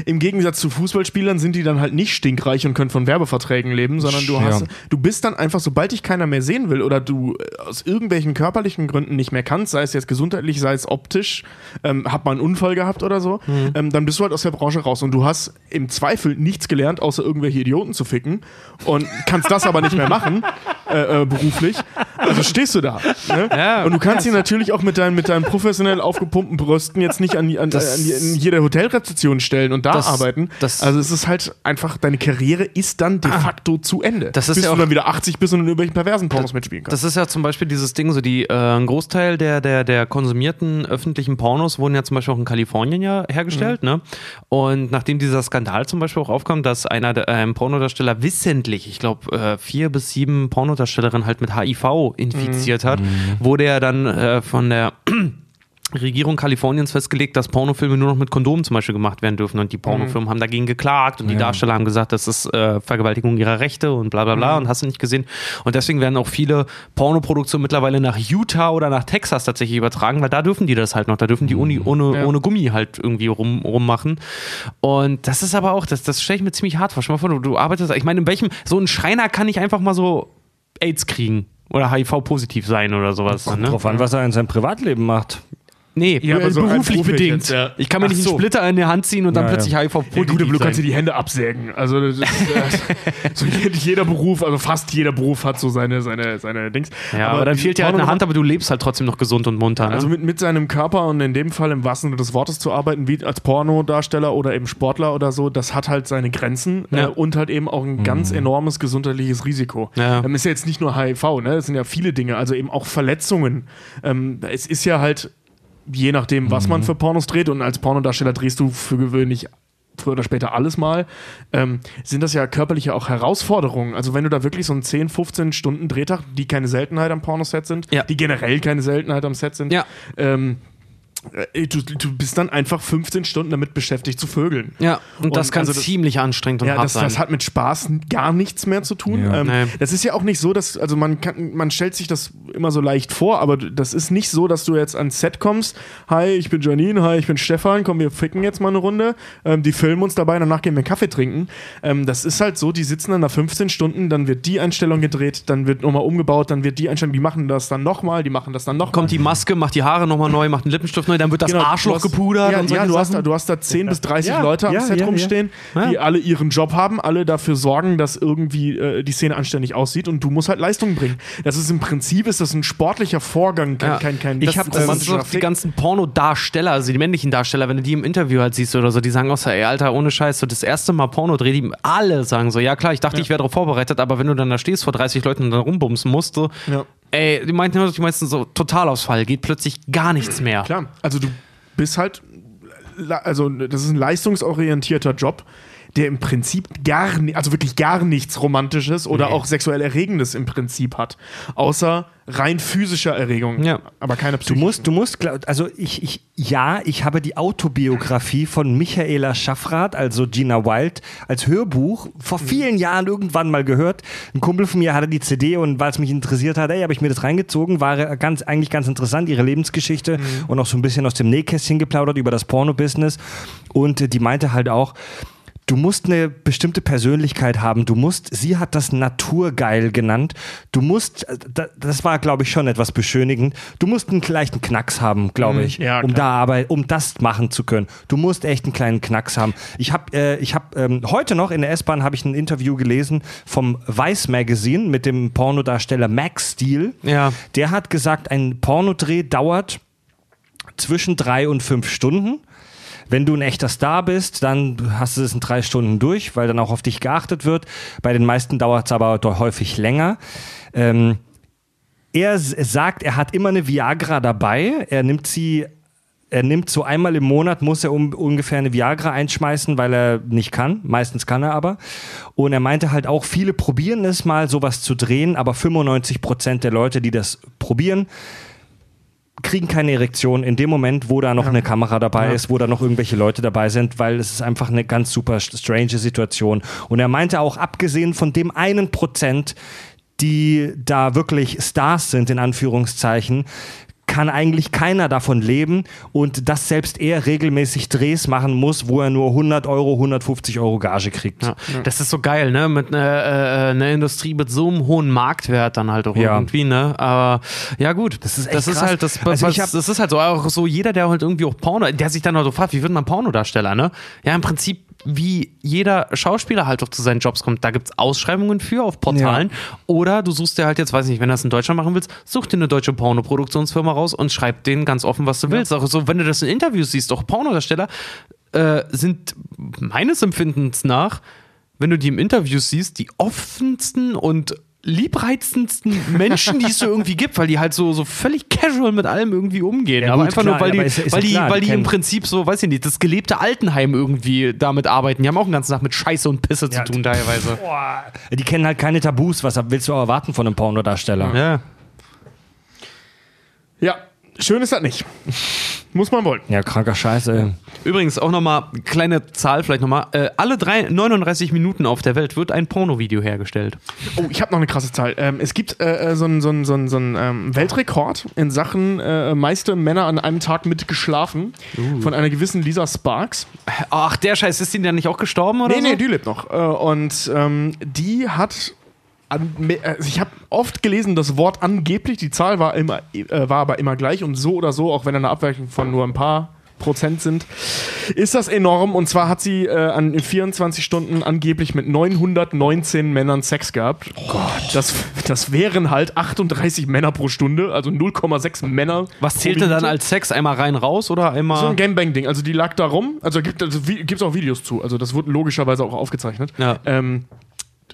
im Gegensatz zu Fußballspielern sind die dann halt nicht stinkreich und können von Werbeverträgen leben, sondern du Ja. hast, du bist dann einfach, sobald dich keiner mehr sehen will oder du äh, aus irgendwelchen körperlichen Gründen nicht mehr kannst, sei es jetzt gesundheitlich, sei es optisch, ähm, hab mal einen Unfall gehabt oder so, ähm, dann bist du halt aus der Branche raus und du hast im Zweifel nichts gelernt, außer irgendwelche Idioten zu ficken und kannst das aber nicht mehr machen, äh, äh, beruflich. Also stehst du da. Ne? Ja. und du kannst ihn natürlich auch mit deinen, mit deinen professionell aufgepumpten Brüsten jetzt nicht an, an, an in jeder Hotelrezeption stellen und da Das- arbeiten. das- also es ist halt einfach, deine Karriere ist dann de facto zu Ende. Das ist Bis ja du auch- dann wieder 80 bist und in irgendwelchen perversen Pornos mitspielen kannst. Das ist ja zum Beispiel dieses Ding, so die, äh, ein Großteil der, der, der konsumierten öffentlichen Pornos wurden ja zum Beispiel auch in Kalifornien ja hergestellt, ne? Und nachdem dieser Skandal zum Beispiel auch aufkam, dass einer der ähm, Pornodarsteller wissentlich, ich glaube, äh, vier bis sieben Pornodarstellerinnen halt mit HIV infiziert hat, wurde er dann äh, von der Regierung Kaliforniens festgelegt, dass Pornofilme nur noch mit Kondomen zum Beispiel gemacht werden dürfen. Und die Pornofirmen haben dagegen geklagt und die Darsteller haben gesagt, das ist äh, Vergewaltigung ihrer Rechte und bla bla bla und hast du nicht gesehen. Und deswegen werden auch viele Pornoproduktionen mittlerweile nach Utah oder nach Texas tatsächlich übertragen, weil da dürfen die das halt noch. Da dürfen die Uni ohne, Ja. ohne Gummi halt irgendwie rum, rummachen. Und das ist aber auch, das, das stelle ich mir ziemlich hart vor. Stell mal vor, du, du arbeitest, ich meine, in welchem, so ein Schreiner kann nicht einfach mal so AIDS kriegen oder HIV-positiv sein oder sowas. Kommt ne? drauf an, was er in seinem Privatleben macht. Nee, Ja, aber so beruflich bedingt. jetzt, ja. Ich kann mir Ach nicht einen so. Splitter in die Hand ziehen und dann Ja, ja. plötzlich HIV Ja, positiv gut, aber du kannst dir die Hände absägen. Also das ist, äh, so jeder Beruf, also fast jeder Beruf hat so seine, seine, seine Dings. Ja, aber, dann die fehlt dir halt eine Hand, aber du lebst halt trotzdem noch gesund und munter. Ne? Also mit, mit seinem Körper und in dem Fall im wahrsten Sinne des Wortes zu arbeiten, wie als Pornodarsteller oder eben Sportler oder so, das hat halt seine Grenzen Ja. äh, und halt eben auch ein ganz enormes gesundheitliches Risiko. Ja. Ähm, ist ja jetzt nicht nur HIV, ne? Das sind ja viele Dinge, also eben auch Verletzungen. Ähm, es ist ja halt, je nachdem, was man für Pornos dreht, und als Pornodarsteller drehst du für gewöhnlich früher oder später alles mal, ähm, sind das ja körperliche auch Herausforderungen. Also wenn du da wirklich so einen 10, 15 Stunden Drehtag, die keine Seltenheit am Pornoset sind, Ja. die generell keine Seltenheit am Set sind, Ja. ähm, äh, du, du bist dann einfach 15 Stunden damit beschäftigt zu vögeln. ja, und das Und kann also das- ziemlich anstrengend und Ja, hart das, sein. das hat mit Spaß gar nichts mehr zu tun. Ja. Ähm, Nee. Das ist ja auch nicht so, dass, also man kann, man stellt sich das immer so leicht vor, aber das ist nicht so, dass du jetzt ans Set kommst, hi, ich bin Janine, hi, ich bin Stefan, komm, wir ficken jetzt mal eine Runde, ähm, die filmen uns dabei, danach gehen wir Kaffee trinken. Ähm, das ist halt so, die sitzen dann nach 15 Stunden, dann wird die Einstellung gedreht, dann wird nochmal umgebaut, dann wird die Einstellung, die machen das dann nochmal, die machen das dann nochmal. Kommt die Maske, macht die Haare nochmal neu, macht einen Lippenstift neu, dann wird das Genau, Arschloch du hast- gepudert ja, und ja, du, hast da, Sachen. du hast da 10 bis 30 Ja, Leute am Set rumstehen, die alle ihren Job haben, alle dafür sorgen, dass irgendwie äh, die Szene anständig aussieht und du musst halt Leistung bringen. Das ist im Prinzip ist das ein sportlicher Vorgang, kein, kein, kein Ich habe das romantischer so, die ganzen Pornodarsteller, also die männlichen Darsteller, wenn du die im Interview halt siehst oder so, die sagen auch so, ey Alter, ohne Scheiß, so das erste Mal Porno dreh, die alle sagen so, ja klar, ich dachte, ich wäre darauf vorbereitet, aber wenn du dann da stehst vor 30 Leuten und dann rumbumsen musst, so. Ey, die meinten die meisten so Totalausfall, geht plötzlich gar nichts mehr. Klar, also du bist halt, also das ist ein leistungsorientierter Job, der im Prinzip gar, ni- also wirklich gar nichts Romantisches oder auch sexuell Erregendes im Prinzip hat. Außer rein physischer Erregung, Ja. aber keine Du Psyche. musst, du musst, also ich, ich, ja, ich habe die Autobiografie von Michaela Schaffrath, also Gina Wild, als Hörbuch vor vielen Jahren irgendwann mal gehört. Ein Kumpel von mir hatte die CD und weil es mich interessiert hat, ey, habe ich mir das reingezogen, war ganz, eigentlich ganz interessant, ihre Lebensgeschichte und auch so ein bisschen aus dem Nähkästchen geplaudert über das Porno-Business. Und die meinte halt auch, Du musst eine bestimmte Persönlichkeit haben. Du musst, sie hat das naturgeil genannt. Du musst, äh, da- das war, glaube ich, schon etwas beschönigend. Du musst einen leichten Knacks haben, glaube ich, ja, um da aber, um das machen zu können. Du musst echt einen kleinen Knacks haben. Ich habe, äh, ich habe ähm, heute noch in der S-Bahn habe ich ein Interview gelesen vom Vice Magazine mit dem Pornodarsteller Max Steel. Ja. Der hat gesagt, ein Pornodreh dauert zwischen drei und fünf Stunden. Wenn du ein echter Star bist, dann hast du es in drei Stunden durch, weil dann auch auf dich geachtet wird. Bei den meisten dauert es aber häufig länger. Ähm, er sagt, er hat immer eine Viagra dabei. Er nimmt sie, er nimmt so einmal im Monat, muss er um, ungefähr eine Viagra einschmeißen, weil er nicht kann. Meistens kann er aber. Und er meinte halt auch, viele probieren es mal, sowas zu drehen, aber 95 Prozent der Leute, die das probieren, kriegen keine Erektion. In dem Moment, wo da noch eine Kamera dabei ist, wo da noch irgendwelche Leute dabei sind, weil es ist einfach eine ganz super strange Situation. Und er meinte auch, abgesehen von dem einen Prozent, die da wirklich Stars sind, in Anführungszeichen, kann eigentlich keiner davon leben und dass selbst er regelmäßig Drehs machen muss, wo er nur 100 Euro, 150 Euro Gage kriegt. Ja. Das ist so geil, ne? Mit einer äh, einer Industrie mit so einem hohen Marktwert dann halt auch Ja. irgendwie, ne? Aber ja gut, das ist echt das ist krass. halt das, Also was, ich hab- das ist halt so auch so jeder, der halt irgendwie auch Porno, der sich dann halt so fragt, wie wird man Pornodarsteller, ne? Ja, im Prinzip wie jeder Schauspieler halt auch zu seinen Jobs kommt. Da gibt's Ausschreibungen für auf Portalen. Oder du suchst dir halt jetzt, weiß nicht, wenn du das in Deutschland machen willst, such dir eine deutsche Pornoproduktionsfirma raus und schreib denen ganz offen, was du willst. Auch so, wenn du das in Interviews siehst, auch Pornodarsteller äh, sind meines Empfindens nach, wenn du die im Interview siehst, die offensten und liebreizendsten Menschen, die es so irgendwie gibt, weil die halt so, so völlig casual mit allem irgendwie umgehen. Ja, aber gut, einfach klar, nur, weil die, ist- ist weil ja die, klar, weil die im Prinzip so, weiß ich nicht, das gelebte Altenheim irgendwie damit arbeiten. Die haben auch den ganzen Tag mit Scheiße und Pisse Ja, zu tun teilweise. Boah, die kennen halt keine Tabus. Was willst du auch erwarten von einem Pornodarsteller? Ja. Ja, schön ist das nicht. Muss man wollen. Ja, kranker Scheiße. ey. Übrigens auch nochmal, kleine Zahl vielleicht nochmal. Äh, alle drei, 39 Minuten auf der Welt wird ein Pornovideo hergestellt. Oh, ich habe noch eine krasse Zahl. Ähm, es gibt äh, äh, so einen so einen- so einen- so ähm, Weltrekord in Sachen äh, meiste Männer an einem Tag mit geschlafen von einer gewissen Lisa Sparks. Ach, der Scheiß, ist die denn nicht auch gestorben oder Nee, so? nee, die lebt noch. Äh, und ähm, die hat. An, also ich habe oft gelesen, das Wort angeblich, die Zahl war, immer, äh, war aber immer gleich und so oder so, auch wenn eine Abweichung von nur ein paar Prozent sind, ist das enorm. Und zwar hat sie äh, an in 24 Stunden angeblich mit 919 Männern Sex gehabt. Oh Gott. Das, das wären halt 38 Männer pro Stunde, also 0,6 Männer. Was zählte dann als Sex? Einmal rein, raus oder einmal. So ein Gangbang-Ding. Also die lag da rum. Also gibt es also, auch Videos zu. Also das wurde logischerweise auch aufgezeichnet. Ja. Ähm,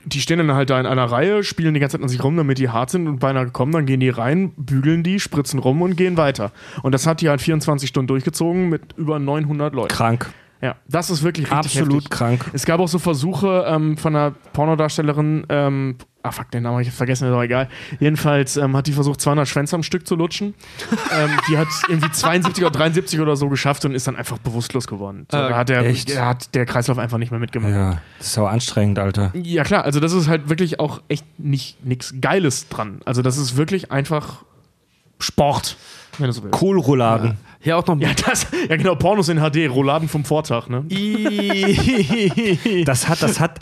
die stehen dann halt da in einer Reihe, spielen die ganze Zeit an sich rum, damit die hart sind und beinahe gekommen, dann gehen die rein, bügeln die, spritzen rum und gehen weiter. Und das hat die halt 24 Stunden durchgezogen mit über 900 Leuten. Krank. Ja, das ist wirklich richtig Absolut heftig. krank. Es gab auch so Versuche ähm, von einer Pornodarstellerin, ähm, ah fuck, den Namen habe ich vergessen, ist aber egal. Jedenfalls ähm, hat die versucht, 200 Schwänze am Stück zu lutschen. ähm, die hat irgendwie 72 oder 73 oder so geschafft und ist dann einfach bewusstlos geworden. So, Äh, da hat der, echt? der hat der Kreislauf einfach nicht mehr mitgemacht. Ja. Ja, das ist aber anstrengend, Alter. klar, also das ist halt wirklich auch echt nicht nichts Geiles dran. Also das ist wirklich einfach Sport, wenn du so willst. Kohlrouladen. Hier auch noch Ja, das, ja genau, Pornos in HD, Rouladen vom Vortag, ne? Das hat, das hat,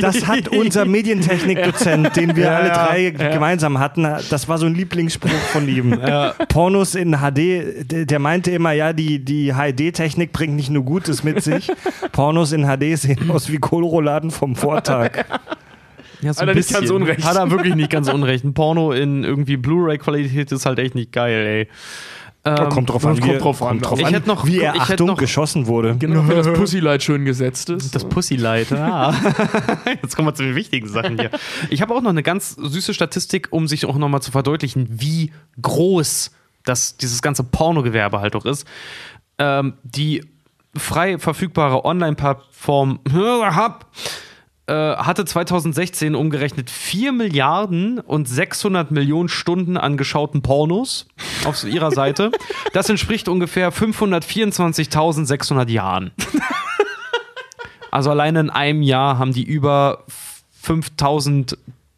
das hat unser Medientechnik-Dozent, den wir Ja, alle ja, drei ja. gemeinsam hatten, das war so ein Lieblingsspruch von ihm. Pornos in HD, der, der meinte immer, ja, die, die HD-Technik bringt nicht nur Gutes mit sich. Pornos in HD sehen aus wie Kohlrouladen vom Vortag. Ja, so Hat er nicht ganz unrecht. Hat er wirklich nicht ganz unrecht. Ein Porno in irgendwie Blu-ray-Qualität ist halt echt nicht geil, ey. Ähm, kommt drauf an, kommt wie, drauf an. drauf Ich an hätte noch- wie er, Achtung, noch- geschossen wurde. Genau, wenn das Pussylight schön gesetzt ist. Das Pussylight, ah. Jetzt kommen wir zu den wichtigen Sachen hier. Ich habe auch noch eine ganz süße Statistik, um sich auch nochmal zu verdeutlichen, wie groß das, dieses ganze Pornogewerbe halt auch ist. Ähm, die frei verfügbare Online-Plattform äh, hatte 2016 umgerechnet 4 Milliarden und 600 Millionen Stunden an geschauten Pornos auf ihrer Seite. Das entspricht ungefähr 524.600 Jahren. Also alleine in einem Jahr haben die über 5000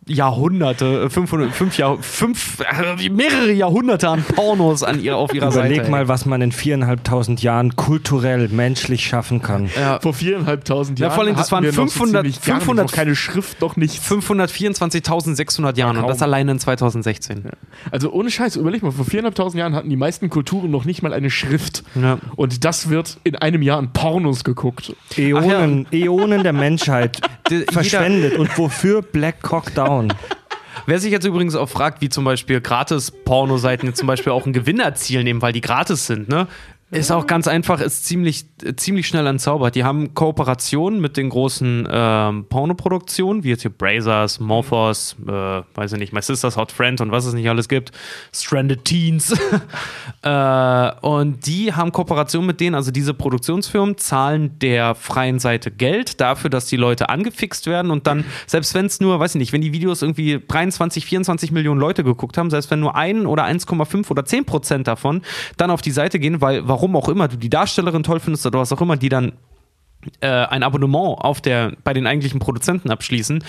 Jahrhunderte, 500, fünf Jahr, fünf, äh, mehrere Jahrhunderte an Pornos an ihrer, auf ihrer Überleg Seite. mal, was man in viereinhalbtausend Jahren kulturell, menschlich schaffen kann. Ja. Vor viereinhalbtausend Ja, Jahren. vor allem, das waren wir noch so 500 ziemlich gar nichts, 500 noch keine Schrift, doch nichts. 524.600 Jahren und kaum. das alleine in 2016. Also ohne Scheiß, überleg mal, vor viereinhalbtausend Jahren hatten die meisten Kulturen noch nicht mal eine Schrift. Ja. Und das wird in einem Jahr in Pornos geguckt. Äonen, Äonen der Menschheit verschwendet. Und wofür Black Cock Down? Wer sich jetzt übrigens auch fragt, wie zum Beispiel gratis Pornoseiten jetzt zum Beispiel auch einen Gewinn erzielen, eben weil die gratis sind, ne? Ist auch ganz einfach, ist ziemlich, ziemlich schnell entzaubert. Die haben Kooperationen mit den großen ähm, Pornoproduktionen, wie jetzt hier Brazers, Morphos, äh, weiß ich nicht, My Sister's Hot Friend und was es nicht alles gibt, Stranded Teens. äh, und die haben Kooperationen mit denen, also diese Produktionsfirmen zahlen der freien Seite Geld dafür, dass die Leute angefixt werden und dann, selbst wenn es nur, weiß ich nicht, wenn die Videos irgendwie 23, 24 Millionen Leute geguckt haben, selbst wenn nur ein oder 1,5 oder 10 Prozent davon dann auf die Seite gehen, weil warum auch immer du die Darstellerin toll findest oder was auch immer, die dann äh, ein Abonnement auf der, bei den eigentlichen Produzenten abschließen,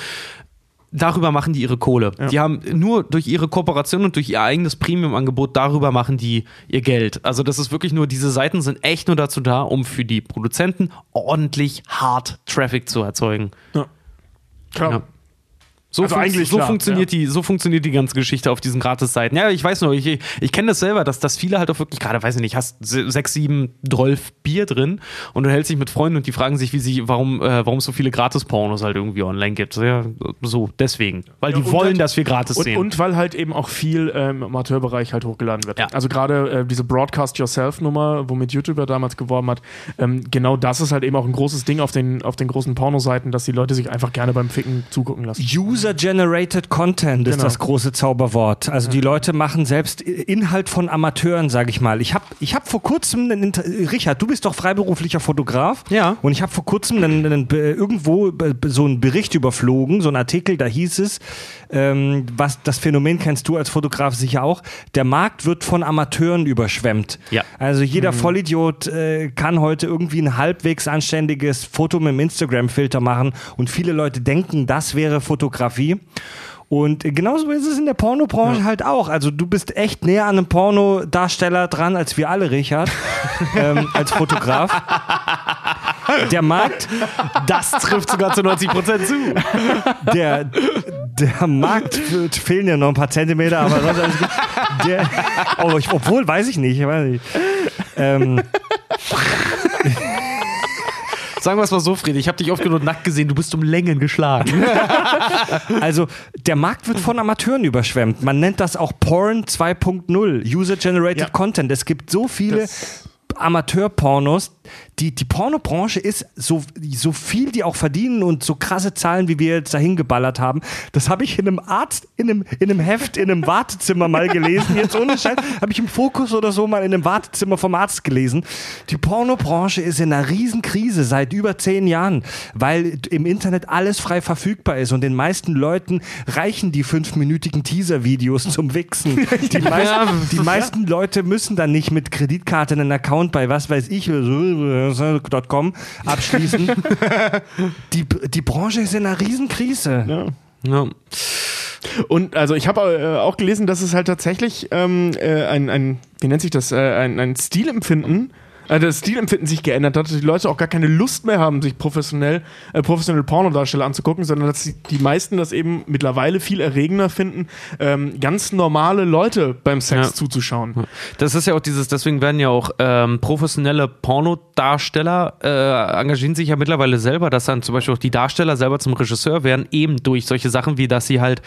darüber machen die ihre Kohle. Die haben nur durch ihre Kooperation und durch ihr eigenes Premium-Angebot, darüber machen die ihr Geld. Also das ist wirklich nur, diese Seiten sind echt nur dazu da, um für die Produzenten ordentlich hart Traffic zu erzeugen. Klar. Ja. So, Also funkt- so, klar, funktioniert die, so funktioniert die ganze Geschichte auf diesen Gratis-Seiten. Ja, ich weiß nur, ich, ich kenne das selber, dass, dass viele halt auch wirklich, gerade weiß ich nicht, hast se- sechs, sieben, zwölf Bier drin und du hältst dich mit Freunden und die fragen sich, wie sie, warum, äh, warum es so viele Gratis-Pornos halt irgendwie online gibt. So, Ja, so, deswegen. Weil die wollen, halt- dass wir gratis Und, sehen. und weil halt eben auch viel ähm, im Amateurbereich halt hochgeladen wird. Ja. Also gerade äh, diese Broadcast Yourself-Nummer, womit YouTuber damals geworben hat, ähm, genau das ist halt eben auch ein großes Ding auf den, auf den großen Pornoseiten, dass die Leute sich einfach gerne beim Ficken zugucken lassen. User-generated Content ist Genau. das große Zauberwort. Also die Leute machen selbst Inhalt von Amateuren, sage ich mal. Ich habe ich hab vor kurzem, einen Inter Richard, du bist doch freiberuflicher Fotograf. Ja. Und ich habe vor kurzem einen, einen, irgendwo so einen Bericht überflogen, so einen Artikel, da hieß es, ähm, was das Phänomen kennst du als Fotograf sicher auch, der Markt wird von Amateuren überschwemmt. Ja. Also jeder Vollidiot äh, kann heute irgendwie ein halbwegs anständiges Foto mit dem Instagram-Filter machen und viele Leute denken, das wäre Fotografie. Und genauso ist es in der Pornobranche halt auch. Also du bist echt näher an einem Pornodarsteller dran als wir alle, Richard, ähm, als Fotograf. Der Markt, das trifft sogar zu 90 Prozent zu. der, der Markt fehlen ja noch ein paar Zentimeter, aber sonst alles gut. Der, oh, ich, obwohl, weiß ich nicht. Ich weiß nicht. Ähm, Sagen wir es mal so, Friede, ich habe dich oft genug nackt gesehen, du bist um Längen geschlagen. Also der Markt wird von Amateuren überschwemmt. Man nennt das auch Porn 2.0, User-Generated Ja. Content. Es gibt so viele Amateur-Pornos. Die, die Pornobranche ist so, so viel, die auch verdienen und so krasse Zahlen, wie wir jetzt dahin geballert haben. Das habe ich in einem Arzt, in einem, in einem Heft, in einem Wartezimmer mal gelesen. Jetzt ohne Scheiß, habe ich im Fokus oder so mal in einem Wartezimmer vom Arzt gelesen. Die Pornobranche ist in einer Riesenkrise seit über zehn Jahren, weil im Internet alles frei verfügbar ist und den meisten Leuten reichen die fünfminütigen Teaser-Videos zum Wichsen. Die meisten, die meisten Leute müssen dann nicht mit Kreditkarte einen Account bei was weiß ich .com abschließen. die, die Branche ist in einer Riesenkrise. ja. Und also ich habe äh, auch gelesen, dass es halt tatsächlich ähm, äh, ein, ein, wie nennt sich das, äh, ein, ein Stilempfinden, äh, das Stilempfinden sich geändert hat, dass die Leute auch gar keine Lust mehr haben, sich professionell, äh, professionelle Pornodarsteller anzugucken, sondern dass die, die meisten das eben mittlerweile viel erregender finden, ähm, ganz normale Leute beim Sex Ja. zuzuschauen. Das ist ja auch dieses, deswegen werden ja auch ähm, professionelle Pornodarsteller äh, engagieren sich ja mittlerweile selber, dass dann zum Beispiel auch die Darsteller selber zum Regisseur werden, eben durch solche Sachen wie, dass sie halt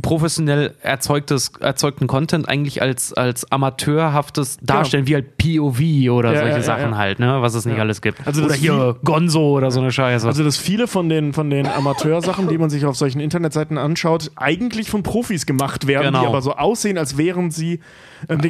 professionell erzeugtes, erzeugten Content eigentlich als, als amateurhaftes darstellen, wie halt POV oder Ja, solche ja, Sachen ja. halt, ne? Was es nicht alles gibt. Also oder hier Gonzo oder so eine Scheiße. Also, dass viele von den, von den Amateursachen, die man sich auf solchen Internetseiten anschaut, eigentlich von Profis gemacht werden, Genau. die aber so aussehen, als wären sie,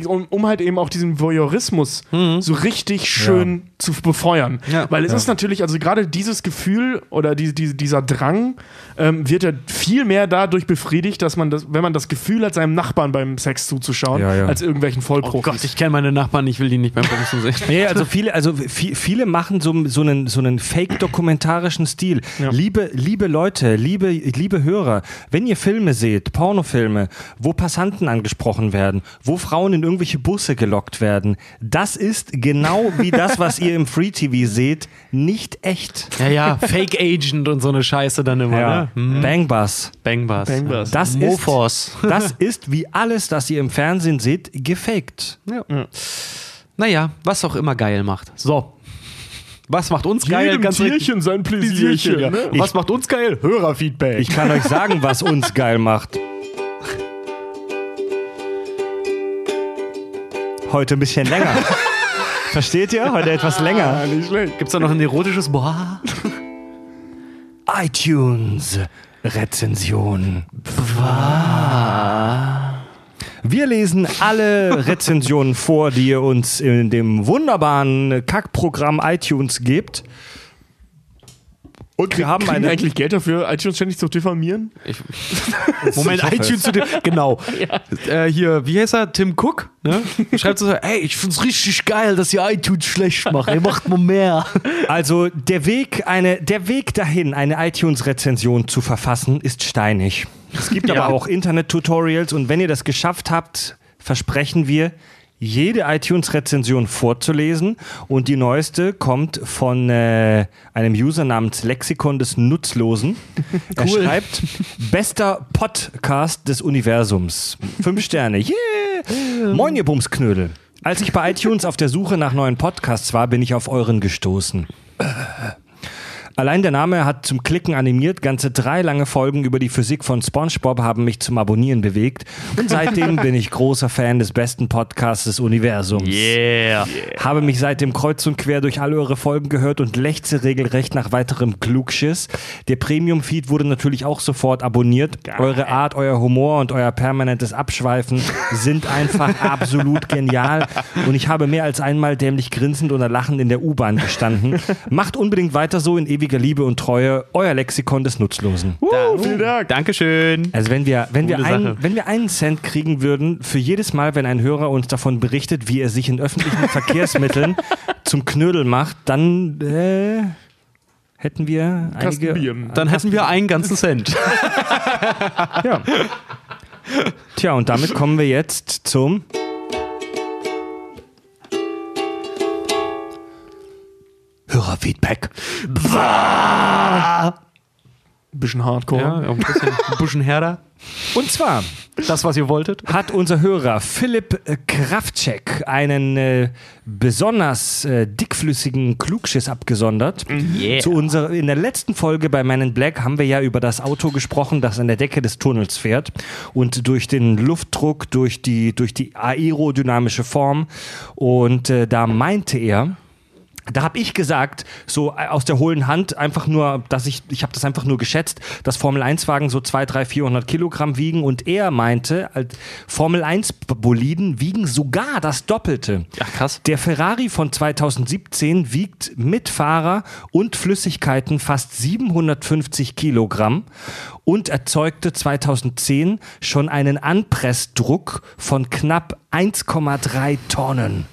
um, um halt eben auch diesen Voyeurismus so richtig schön zu befeuern. Mhm. Ja. Weil es ist natürlich, also gerade dieses Gefühl oder die, die, dieser Drang ähm, wird ja viel mehr dadurch befriedigt, dass man das, wenn man das Gefühl hat, seinem Nachbarn beim Sex zuzuschauen, Ja, ja. als irgendwelchen oh Vollprofis. Gott, ich kenne meine Nachbarn, ich will die nicht beim Bumsen sehen. Nee, also viele, also vi- viele machen so, so einen, so einen fake-dokumentarischen Stil. Liebe, liebe Leute, liebe, liebe Hörer, wenn ihr Filme seht, Pornofilme, wo Passanten angesprochen werden, wo Frauen in irgendwelche Busse gelockt werden, das ist genau wie das, was ihr im Free TV seht, nicht echt. Ja, ja, Fake Agent und so eine Scheiße dann immer, ne? Hm. Bangbus. Bangbus. Bangbus. Das ist, das ist wie alles, das ihr im Fernsehen seht, gefaked. Naja, was auch immer geil macht. So. Was macht uns geil? Jedem Ganz richtig. Tierchen sein Pläsierchen. Ja. Ne? Was macht uns geil? Hörerfeedback. Ich kann euch sagen, was uns geil macht. Heute ein bisschen länger. Versteht ihr? Heute etwas länger. Nicht schlecht. Gibt's da noch ein erotisches Boah? iTunes Rezension. Wir lesen alle Rezensionen vor, die ihr uns in dem wunderbaren Kackprogramm iTunes gebt. Und wir haben eine. eigentlich Geld dafür, iTunes ständig zu diffamieren? Moment, Ich hoffe iTunes zu dem. Genau. Äh, hier, wie heißt er? Tim Cook? Ne? Schreibt so, ey, ich find's richtig geil, dass ihr iTunes schlecht macht. Ihr macht mal mehr. Also der Weg, eine, der Weg dahin, eine iTunes-Rezension zu verfassen, ist steinig. Es gibt aber auch Internet-Tutorials und wenn ihr das geschafft habt, versprechen wir, jede iTunes-Rezension vorzulesen und die neueste kommt von äh, einem User namens Lexikon des Nutzlosen. Er schreibt, bester Podcast des Universums. Fünf Sterne. Yeah! Moin, ihr Bumsknödel. Als ich bei iTunes auf der Suche nach neuen Podcasts war, bin ich auf euren gestoßen. Allein der Name hat zum Klicken animiert. Ganze drei lange Folgen über die Physik von SpongeBob haben mich zum Abonnieren bewegt. Und seitdem bin ich großer Fan des besten Podcasts des Universums. Yeah. Habe mich seitdem kreuz und quer durch alle eure Folgen gehört und lechze regelrecht nach weiterem Klugschiss. Der Premium-Feed wurde natürlich auch sofort abonniert. Eure Art, euer Humor und euer permanentes Abschweifen sind einfach absolut genial. Und ich habe mehr als einmal dämlich grinsend oder lachend in der U-Bahn gestanden. Macht unbedingt weiter so in ewiger Liebe und Treue. Euer Lexikon des Nutzlosen. vielen Dank. Dankeschön. Also wenn wir, wenn wir, ein, Sache. wenn wir einen Cent kriegen würden für jedes Mal, wenn ein Hörer uns davon berichtet, wie er sich in öffentlichen Verkehrsmitteln zum Knödel macht, dann äh, hätten wir einige. Bier. Dann hätten wir einen ganzen Cent. Ja. Tja, und damit kommen wir jetzt zum Hörerfeedback. Bisschen Hardcore. Ja, ein bisschen, ein bisschen härter. Und zwar Das, was ihr wolltet. hat unser Hörer Philipp Kraftcheck einen äh, besonders äh, dickflüssigen Klugschiss abgesondert. Yeah. Zu unserer, in der letzten Folge bei Man in Black haben wir ja über das Auto gesprochen, das an der Decke des Tunnels fährt und durch den Luftdruck, durch die, durch die aerodynamische Form. Und äh, da meinte er, da habe ich gesagt, so äh, aus der hohlen Hand, einfach nur, dass ich, ich habe das einfach nur geschätzt, dass Formel-1-Wagen so 200, 300, 400 Kilogramm wiegen und er meinte, als Formel-1-Boliden wiegen sogar das Doppelte. Ach, krass. Der Ferrari von 2017 wiegt mit Fahrer und Flüssigkeiten fast 750 Kilogramm und erzeugte 2010 schon einen Anpressdruck von knapp 1,3 Tonnen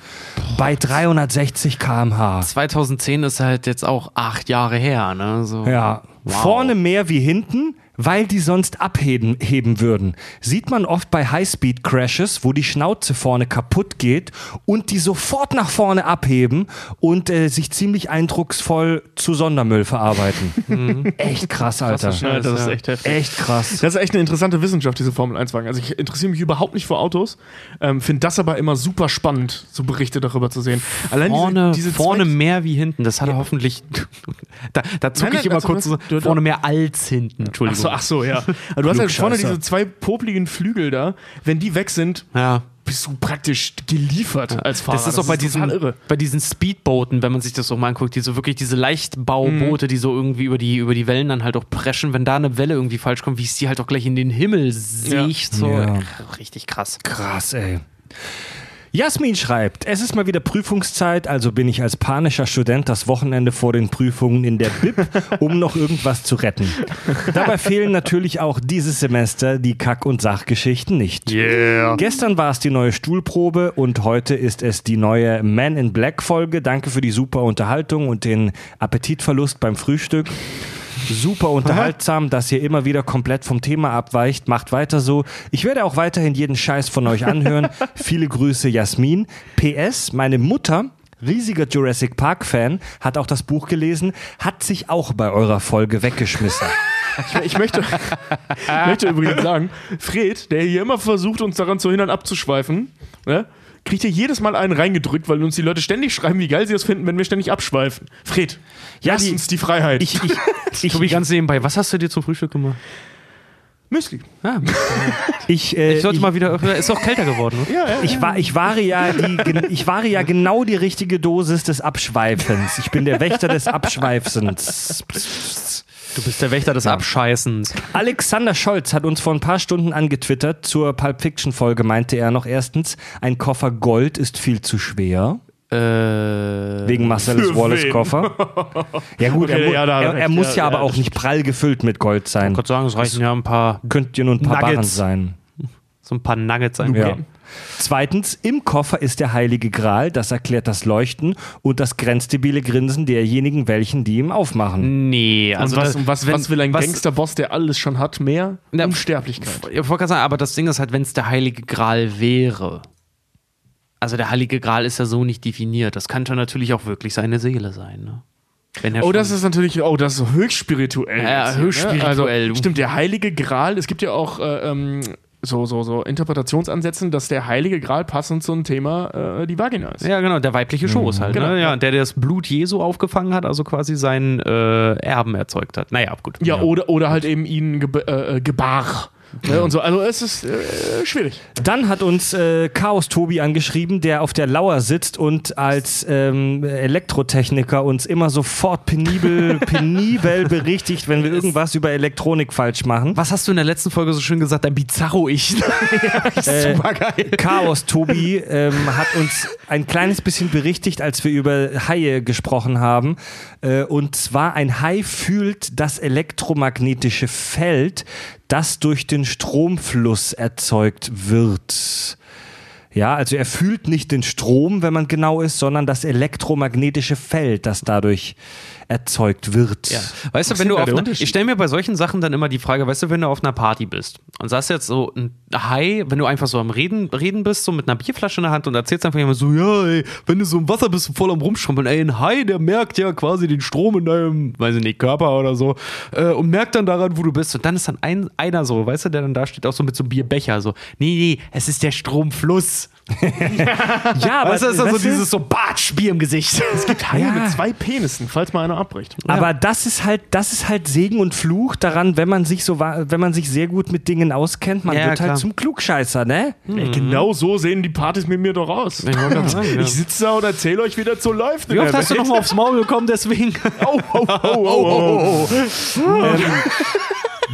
bei 360 km/h. 2010 ist halt jetzt auch acht Jahre her, ne? So. Ja, vorne mehr wie hinten, weil die sonst abheben heben würden. Sieht man oft bei Highspeed-Crashes, wo die Schnauze vorne kaputt geht und die sofort nach vorne abheben und äh, sich ziemlich eindrucksvoll zu Sondermüll verarbeiten. Echt krass, Alter. Ja, das ist echt heftig. Echt krass. Das ist echt eine interessante Wissenschaft, diese Formel-1-Wagen. Also ich interessiere mich überhaupt nicht für Autos, ähm, finde das aber immer super spannend, so Berichte darüber zu sehen. Allein Vorne, diese, diese vorne mehr wie hinten. Das hat er hoffentlich. Da, da zucke ich immer also kurz so, du- du- vorne mehr als hinten. Entschuldigung. So, ach so, ja. Aber du hast halt vorne diese zwei popligen Flügel da. Wenn die weg sind, Ja. bist du praktisch geliefert als Fahrer. Das ist auch bei diesen, irre. bei diesen Speedbooten, wenn man sich das so mal anguckt, diese wirklich diese Leichtbauboote, die so irgendwie über die, über die Wellen dann halt auch preschen, wenn da eine Welle irgendwie falsch kommt, wie es die halt auch gleich in den Himmel sieht. So. Ja. Richtig krass. Krass, ey. Jasmin schreibt, es ist mal wieder Prüfungszeit, also bin ich als panischer Student das Wochenende vor den Prüfungen in der Bib, um noch irgendwas zu retten. Dabei fehlen natürlich auch dieses Semester die Kack- und Sachgeschichten nicht. Gestern war es die neue Stuhlprobe und heute ist es die neue Man in Black Folge. Danke für die super Unterhaltung und den Appetitverlust beim Frühstück. Super unterhaltsam, dass ihr immer wieder komplett vom Thema abweicht. Macht weiter so. Ich werde auch weiterhin jeden Scheiß von euch anhören. Viele Grüße, Jasmin. PS, meine Mutter, riesiger Jurassic Park-Fan, hat auch das Buch gelesen, hat sich auch bei eurer Folge weggeschmissen. Ich, ich möchte, möchte übrigens sagen, Fred, der hier immer versucht, uns daran zu hindern, abzuschweifen, ne, kriegt hier jedes Mal einen reingedrückt, weil uns die Leute ständig schreiben, wie geil sie es finden, wenn wir ständig abschweifen. Fred, Ja, lass die- uns die Freiheit. Ich, ich, ich, Tobi, ganz nebenbei, was hast du dir zum Frühstück gemacht? Müsli. Ja. Ich, äh, Ich sollte ich, mal wieder. Ist auch kälter geworden. Ne? Ja, ja. ich, war, ich, wahre ja die, ich wahre ja genau die richtige Dosis des Abschweifens. Ich bin der Wächter des Abschweifens. Du bist der Wächter des Abscheißens. Alexander Scholz hat uns vor ein paar Stunden angetwittert. Zur Pulp Fiction Folge meinte er noch erstens, ein Koffer Gold ist viel zu schwer. Äh, Wegen Marcellus Wallace wen? Koffer. Ja gut, er, Okay, mu- ja, er, er er muss Ja, ja, aber ja, auch das nicht prall gefüllt mit Gold sein. Ich würde sagen, es reichen ja ein paar, Könnt ihr nur ein paar Nuggets. Barren sein. so ein paar Nuggets sein. Ja. Zweitens, im Koffer ist der heilige Gral, das erklärt das Leuchten und das grenzdebile Grinsen derjenigen, welchen die ihm aufmachen. Nee, also und was, das- und was, wenn- was will ein was- Gangsterboss, der alles schon hat, mehr? Na, Unsterblichkeit. Ich wollte gerade sagen, aber das Ding ist halt, wenn es der Heilige Gral wäre. Also der Heilige Gral ist ja so nicht definiert. Das könnte natürlich auch wirklich seine Seele sein. Ne? Wenn er Oh, schon- das ist natürlich, oh, das ist höchst spirituell. Ja, hier, höchst ne? spirituell. Also, stimmt, der Heilige Gral, es gibt ja auch äh, ähm, so, so, so Interpretationsansätzen, dass der Heilige Gral passend zum Thema äh, die Vagina ist. Ja, genau, der weibliche Schoß halt. Genau, ne? ja. ja, der, der das Blut Jesu aufgefangen hat, also quasi seinen äh, Erben erzeugt hat. Naja, gut. Ja, Oder, oder halt eben ihn geb äh, äh, gebar. Ne, und so. Also es ist äh, schwierig. Dann hat uns äh, Chaos Tobi angeschrieben, der auf der Lauer sitzt und als ähm, Elektrotechniker uns immer sofort penibel, penibel berichtigt, wenn wir irgendwas über Elektronik falsch machen. Was hast du in der letzten Folge so schön gesagt? Ein Bizarro-Ich. Äh, Super geil. Chaos Tobi ähm, hat uns ein kleines bisschen berichtigt, als wir über Haie gesprochen haben. Äh, und zwar ein Hai fühlt das elektromagnetische Feld, das durch den Stromfluss erzeugt wird. Ja, also er fühlt nicht den Strom, wenn man genau ist, sondern das elektromagnetische Feld, das dadurch erzeugt wird. Ja. Weißt du, wenn du auf Unterschied? ich stelle mir bei solchen Sachen dann immer die Frage, weißt du, wenn du auf einer Party bist und sagst jetzt so ein Hai, wenn du einfach so am Reden, Reden bist, so mit einer Bierflasche in der Hand und erzählst einfach immer so, ja, ey, wenn du so im Wasser bist und voll am Rumschrumpeln, ey, ein Hai, der merkt ja quasi den Strom in deinem, weiß ich nicht, Körper oder so äh, und merkt dann daran, wo du bist und dann ist dann ein, einer so, weißt du, der dann da steht, auch so mit so einem Bierbecher, so, nee, nee, es ist der Stromfluss. Ja, aber du, ist dann so weißt du, dieses so Batsch, Bier im Gesicht. Es gibt Haie mit zwei Penissen, falls mal einer abbricht. Aber das ist halt, das ist halt Segen und Fluch daran, wenn man sich so, wenn man sich sehr gut mit Dingen auskennt, man Ja, wird klar. halt zum Klugscheißer, ne? Ey, genau so sehen die Partys mit mir doch aus. Ich ja. Ich sitze da und erzähle euch, wie das so läuft. Wie oft hast du nochmal aufs Maul bekommen, deswegen? Oh, oh, oh, oh, oh.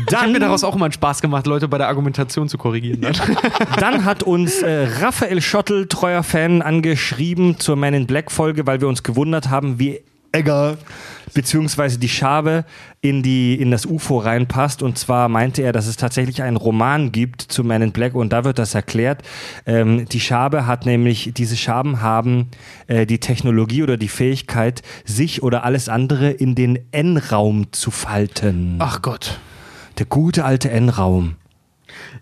Ich habe mir daraus auch immer einen Spaß gemacht, Leute bei der Argumentation zu korrigieren. Ne? Dann hat uns äh, Raphael Schottel, treuer Fan, angeschrieben zur Man in Black Folge, weil wir uns gewundert haben, wie Egger beziehungsweise die Schabe in, die, in das UFO reinpasst. Und zwar meinte er, dass es tatsächlich einen Roman gibt zu Man in Black und da wird das erklärt. Ähm, die Schabe hat nämlich, diese Schaben haben äh, die Technologie oder die Fähigkeit, sich oder alles andere in den N-Raum zu falten. Ach Gott. Der gute alte N-Raum.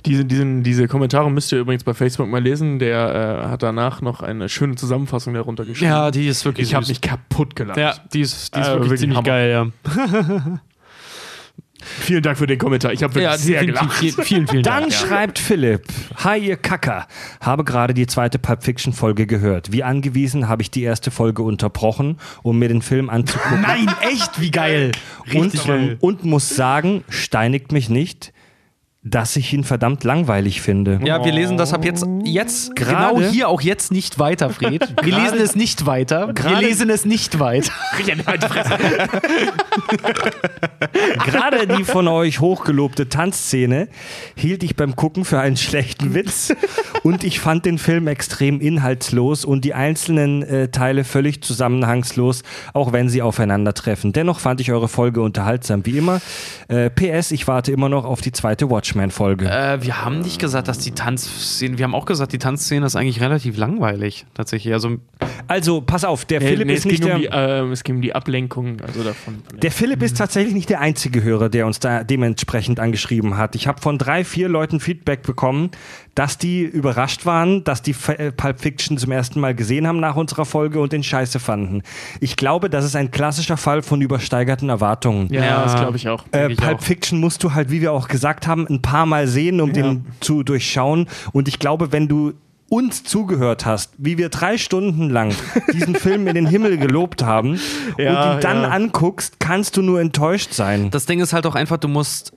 Diese, diesen, diese Kommentare müsst ihr übrigens bei Facebook mal lesen. Der äh, hat danach noch eine schöne Zusammenfassung darunter geschrieben. Ja, die ist wirklich ich habe mich kaputt gelacht. Ja, die ist, die ist Äh, wirklich, wirklich ziemlich Hammer. geil, ja. Vielen Dank für den Kommentar. Ich habe wirklich Ja, sehr gelacht. vielen, vielen, vielen Dann Dank. Ja. schreibt Philipp, Hi ihr Kacker, habe gerade die zweite Pulp Fiction Folge gehört. Wie angewiesen habe ich die erste Folge unterbrochen, um mir den Film anzugucken. Nein, echt, wie geil. und, und muss sagen, steinigt mich nicht, dass ich ihn verdammt langweilig finde. Ja, wir lesen das ab jetzt, jetzt Gerade- genau hier auch jetzt nicht weiter, Fred. Wir lesen es nicht weiter. Wir Gerade- lesen es nicht weiter. Gerade die von euch hochgelobte Tanzszene hielt ich beim Gucken für einen schlechten Witz und ich fand den Film extrem inhaltslos und die einzelnen äh, Teile völlig zusammenhangslos, auch wenn sie aufeinandertreffen. Dennoch fand ich eure Folge unterhaltsam, wie immer. Äh, PS, ich warte immer noch auf die zweite Watchmen-Folge. Äh, wir haben nicht gesagt, dass die Tanzszene, wir haben auch gesagt, die Tanzszene ist eigentlich relativ langweilig, tatsächlich. Also, Also, pass auf, der Nee, Philipp nee, ist es, nicht ging der... um die, ähm, es ging um die Ablenkung also davon. von Der Philipp ist tatsächlich nicht der einzige Hörer, der uns da dementsprechend angeschrieben hat. Ich habe von drei, vier Leuten Feedback bekommen, dass die überrascht waren, dass die äh, Pulp Fiction zum ersten Mal gesehen haben nach unserer Folge und den Scheiße fanden. Ich glaube, das ist ein klassischer Fall von übersteigerten Erwartungen. ja, Ja. das glaube ich auch. Äh, ich Pulp auch. Fiction musst du halt, wie wir auch gesagt haben, ein paar Mal sehen, um den zu durchschauen. Und ich glaube, wenn du uns zugehört hast, wie wir drei Stunden lang diesen Film in den Himmel gelobt haben Ja, und ihn dann ja. anguckst, kannst du nur enttäuscht sein. das Ding ist halt auch einfach, du musst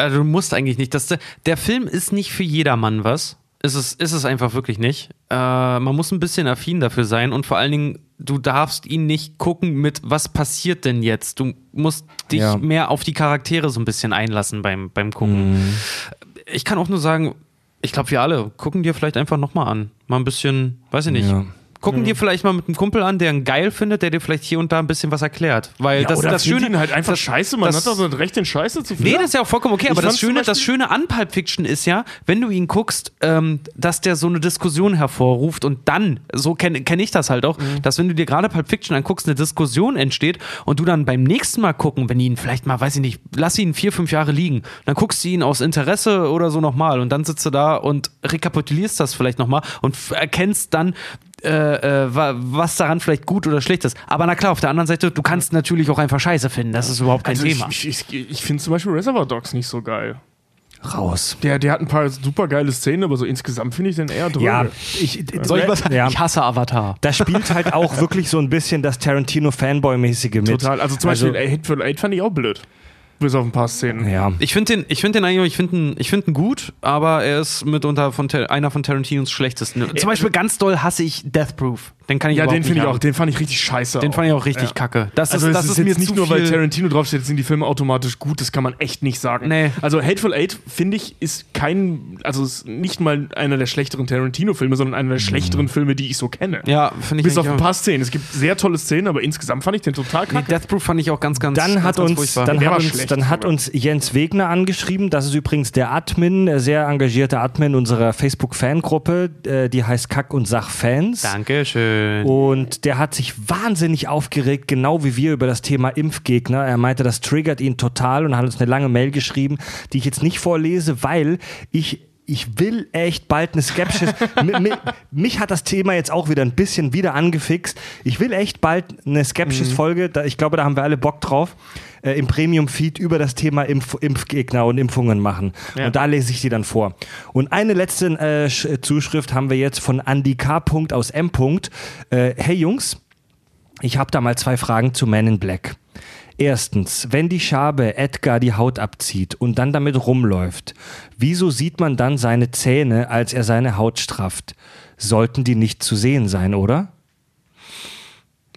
Also du musst eigentlich nicht. Das, der Film ist nicht für jedermann was. Ist es, ist es einfach wirklich nicht. Äh, man muss ein bisschen affin dafür sein und vor allen Dingen, du darfst ihn nicht gucken mit, was passiert denn jetzt? Du musst dich Ja. mehr auf die Charaktere so ein bisschen einlassen beim, beim Gucken. Ich kann auch nur sagen, ich glaube, wir alle gucken dir vielleicht einfach nochmal an. Mal ein bisschen, weiß ich nicht. Ja. Gucken dir vielleicht mal mit einem Kumpel an, der ihn geil findet, der dir vielleicht hier und da ein bisschen was erklärt. Weil das, Oder das findet Schöne ihn halt einfach das, scheiße, man das- hat doch das Recht, den Scheiße zu finden. Nee, das ist ja auch vollkommen okay, aber Ich das fand's zum Schöne, das Schöne an Pulp Fiction ist ja, wenn du ihn guckst, ähm, dass der so eine Diskussion hervorruft und dann, so kenne kenn ich das halt auch, Mhm. dass wenn du dir gerade Pulp Fiction anguckst, eine Diskussion entsteht und du dann beim nächsten Mal gucken, wenn ihn vielleicht mal, weiß ich nicht, lass ihn vier, fünf Jahre liegen, dann guckst du ihn aus Interesse oder so nochmal und dann sitzt du da und rekapitulierst das vielleicht nochmal und erkennst dann, äh, äh, wa- was daran vielleicht gut oder schlecht ist. Aber na klar, auf der anderen Seite, du kannst natürlich auch einfach Scheiße finden. Das ist überhaupt kein Also Thema. ich, ich, ich, finde zum Beispiel Reservoir Dogs nicht so geil. Raus. Der, der hat ein paar super geile Szenen, aber so insgesamt finde ich den eher dröge. Ja, ich, Soll ich was sagen? Ja. Ich hasse Avatar. Da spielt halt auch wirklich so ein bisschen das Tarantino-Fanboy-mäßige mit. Total. Also zum Beispiel äh, Hateful Eight fand ich auch blöd. Bis auf ein paar Szenen. Ja. Ich finde den, ich find den eigentlich, ich finde ihn, ich find ihn gut, aber er ist mitunter von einer von Tarantinos schlechtesten. Zum Beispiel ganz doll hasse ich Death Proof. Den kann ich Ja, den finde ich auch. Den fand ich richtig scheiße. Den auch. fand ich auch richtig Ja. kacke. Das Also ist, das ist, jetzt nicht zu nur, weil Tarantino draufsteht, sind die Filme automatisch gut. Das kann man echt nicht sagen. Nee. Also Hateful Eight, finde ich, ist kein, also ist nicht mal einer der schlechteren Tarantino-Filme, sondern einer der schlechteren Filme, die ich so kenne. Ja, finde ich Bis auf ein paar Szenen. Es gibt sehr tolle Szenen, aber insgesamt fand ich den total Nee, kacke. Death Proof fand ich auch ganz, ganz Dann ganz, hat ganz uns, furchtbar. dann hat uns, schlecht dann hat uns Jens Wegner angeschrieben. Das ist übrigens der Admin, der sehr engagierte Admin unserer Facebook-Fangruppe. Äh, die heißt Kack und Sach Fans. Dankeschön. Und der hat sich wahnsinnig aufgeregt, genau wie wir über das Thema Impfgegner. Er meinte, das triggert ihn total und hat uns eine lange Mail geschrieben, die ich jetzt nicht vorlese, weil ich ich will echt bald eine Skepsis. Mi- mi- mich hat das Thema jetzt auch wieder ein bisschen wieder angefixt. Ich will echt bald eine Skepsis-Folge. Da- Ich glaube, da haben wir alle Bock drauf. Äh, Im Premium-Feed über das Thema Impf Impfgegner und Impfungen machen. Und da lese ich die dann vor. Und eine letzte äh, Sch- Zuschrift haben wir jetzt von Andy K. aus M. Äh, hey Jungs, ich habe da mal zwei Fragen zu Man in Black. Erstens, wenn die Schabe Edgar die Haut abzieht und dann damit rumläuft, wieso sieht man dann seine Zähne, als er seine Haut strafft? Sollten die nicht zu sehen sein, oder?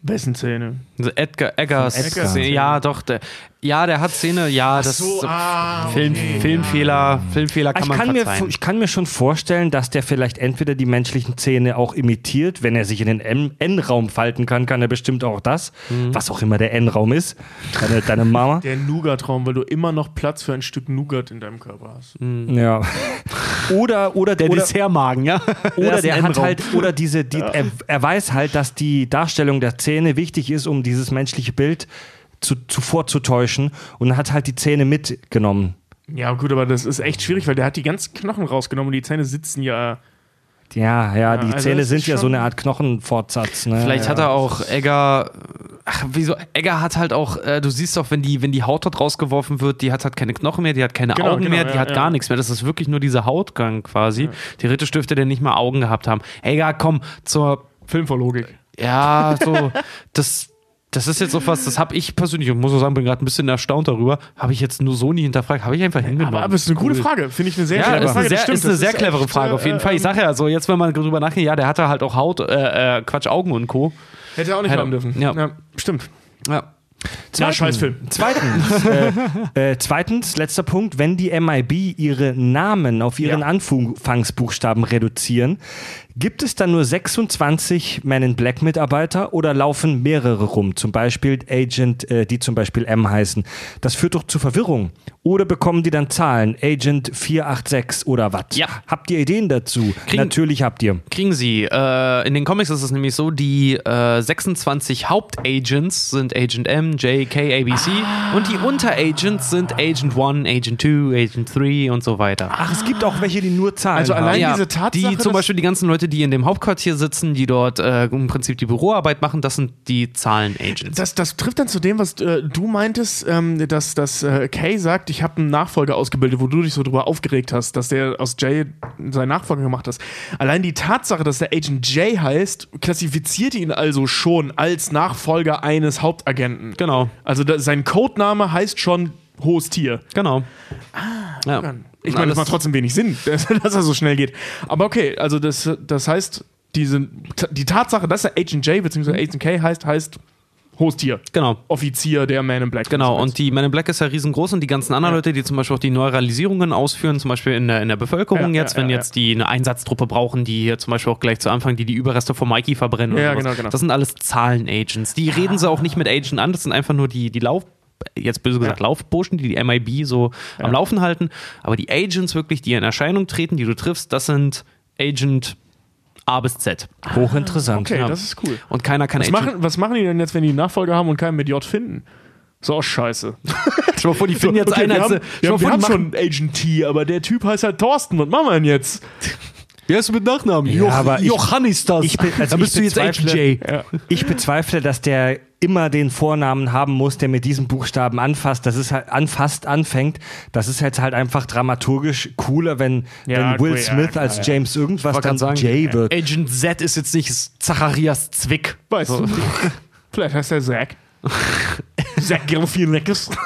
Wessen Szene? Also Edgar, Eggers. Edgar. Szene, Ja, doch. Der, ja, der hat Szene. Ja, das so, ist ah, Film, okay. Filmfehler. Filmfehler kann Ich man kann, mir, verzeihen. ich kann mir schon vorstellen, dass der vielleicht entweder die menschlichen Zähne auch imitiert, wenn er sich in den N-Raum falten kann, kann er bestimmt auch das, Mhm. was auch immer der N-Raum ist, deine, deine Mama. Der Nougat-Raum, weil du immer noch Platz für ein Stück Nougat in deinem Körper hast. Ja. Oder, oder, der oder, Dessertmagen, ja. Oder der hat halt, oder diese, die, er, er weiß halt, dass die Darstellung der Zähne wichtig ist, um dieses menschliche Bild zu, zu vorzutäuschen und hat halt die Zähne mitgenommen. Ja, gut, aber das ist echt schwierig, weil der hat die ganzen Knochen rausgenommen und die Zähne sitzen ja. Ja, ja, die also Zähne sind ja so eine Art Knochenfortsatz. Ne? Vielleicht ja. hat er auch Egger. Ach, wieso? Egger hat halt auch, äh, du siehst doch, wenn die, wenn die Haut dort rausgeworfen wird, die hat halt keine Knochen mehr, die hat keine Genau, Augen genau, mehr, die ja, hat ja. gar nichts mehr. Das ist wirklich nur dieser Hautgang quasi. Theoretisch dürfte der nicht mal Augen gehabt haben. Egger, komm, zur. Film vor Logik. Ja, so. das. Das ist jetzt auch was, das habe ich persönlich, und muss auch sagen, bin gerade ein bisschen erstaunt darüber, habe ich jetzt nur so nie hinterfragt, habe ich einfach hingenommen. Aber, aber es ist eine gute Frage. Finde ich eine sehr Ja, clevere ist eine Frage. sehr, Das stimmt, ist eine sehr echt, clevere Frage, auf jeden äh, Fall. Ich sage ja so, jetzt, wenn man drüber nachdenkt, ja, der hatte halt auch Haut, äh, äh, Quatsch, Augen und Co. Hätte er auch nicht Hätte- haben dürfen. ja. stimmt. Ja. Ja, Scheißfilm. Zweitens, äh, äh, zweitens, letzter Punkt, wenn die MIB ihre Namen auf ihren Ja. Anfangsbuchstaben reduzieren, gibt es dann nur 26 Man in Black Mitarbeiter oder laufen mehrere rum, zum Beispiel Agent, äh, die zum Beispiel M heißen? Das führt doch zu Verwirrung. Oder bekommen die dann Zahlen, Agent 486 oder was? Ja. Habt ihr Ideen dazu? Kriegen- Natürlich habt ihr. Kriegen sie. Äh, in den Comics ist es nämlich so, die äh, 26 Hauptagents sind Agent M, J, K, ABC und die Unteragents sind Agent 1, Agent 2, Agent 3 und so weiter. Ach, es gibt auch welche, die nur Zahlen Also haben. allein diese Tatsache, die zum Beispiel die ganzen Leute, die in dem Hauptquartier sitzen, die dort äh, im Prinzip die Büroarbeit machen, das sind die Zahlen-Agents. Das, das trifft dann zu dem, was äh, du meintest, ähm, dass, dass äh, Kay sagt, ich habe einen Nachfolger ausgebildet, wo du dich so drüber aufgeregt hast, dass der aus Jay seinen Nachfolger gemacht hat. Allein die Tatsache, dass der Agent Jay heißt, klassifiziert ihn also schon als Nachfolger eines Hauptagenten. Genau. Also da, sein Codename heißt schon hohes Tier. Genau. ja. Ich meine, das macht trotzdem wenig Sinn, dass, dass er so schnell geht. Aber okay, also das, das heißt, diese, die Tatsache, dass er Agent J bzw. Agent K heißt, heißt hohes Tier. Genau. Offizier der Man in Black. Genau, und die Men in Black ist ja riesengroß und die ganzen anderen Ja. Leute, die zum Beispiel auch die Neuralisierungen ausführen, zum Beispiel in der, in der Bevölkerung Ja, jetzt, ja, wenn jetzt die eine Einsatztruppe brauchen, die hier zum Beispiel auch gleich zu Anfang, die die Überreste von Mikey verbrennen Ja, oder genau, genau. Das sind alles Zahlenagents. Die reden sie auch nicht mit Agent an, das sind einfach nur die, die Lauf jetzt böse gesagt Ja. Laufburschen, die die MIB so am Laufen halten. Aber die Agents wirklich, die in Erscheinung treten, die du triffst, das sind Agent A bis Z. Hochinteressant. Okay, Ja. das ist cool. Und keiner kann Was Agent. machen, was machen die denn jetzt, wenn die einen Nachfolger haben und keinen mit J finden? So, scheiße. Stell dir mal vor, die finden jetzt Okay, einen wir als. haben, wir haben, mal wir vor, haben schon Agent T, aber der Typ heißt halt Thorsten. Was machen wir denn jetzt? Wer ist mit Nachnamen? Ja, aber ich- Johannes das. ich also Dann bist ich du jetzt bezweifle- Agent J. Ja. Ich bezweifle, dass der immer den Vornamen haben muss, der mit diesem Buchstaben anfasst. Das ist halt anfasst, anfängt. Das ist jetzt halt einfach dramaturgisch cooler, wenn, Ja, wenn Will cool, ja, Smith klar, als ja. James irgendwas dann sagen, Jay wird. Agent Z ist jetzt nicht Zacharias Zwick. Weißt du? Vielleicht heißt er Zack. Zack Galifianakis.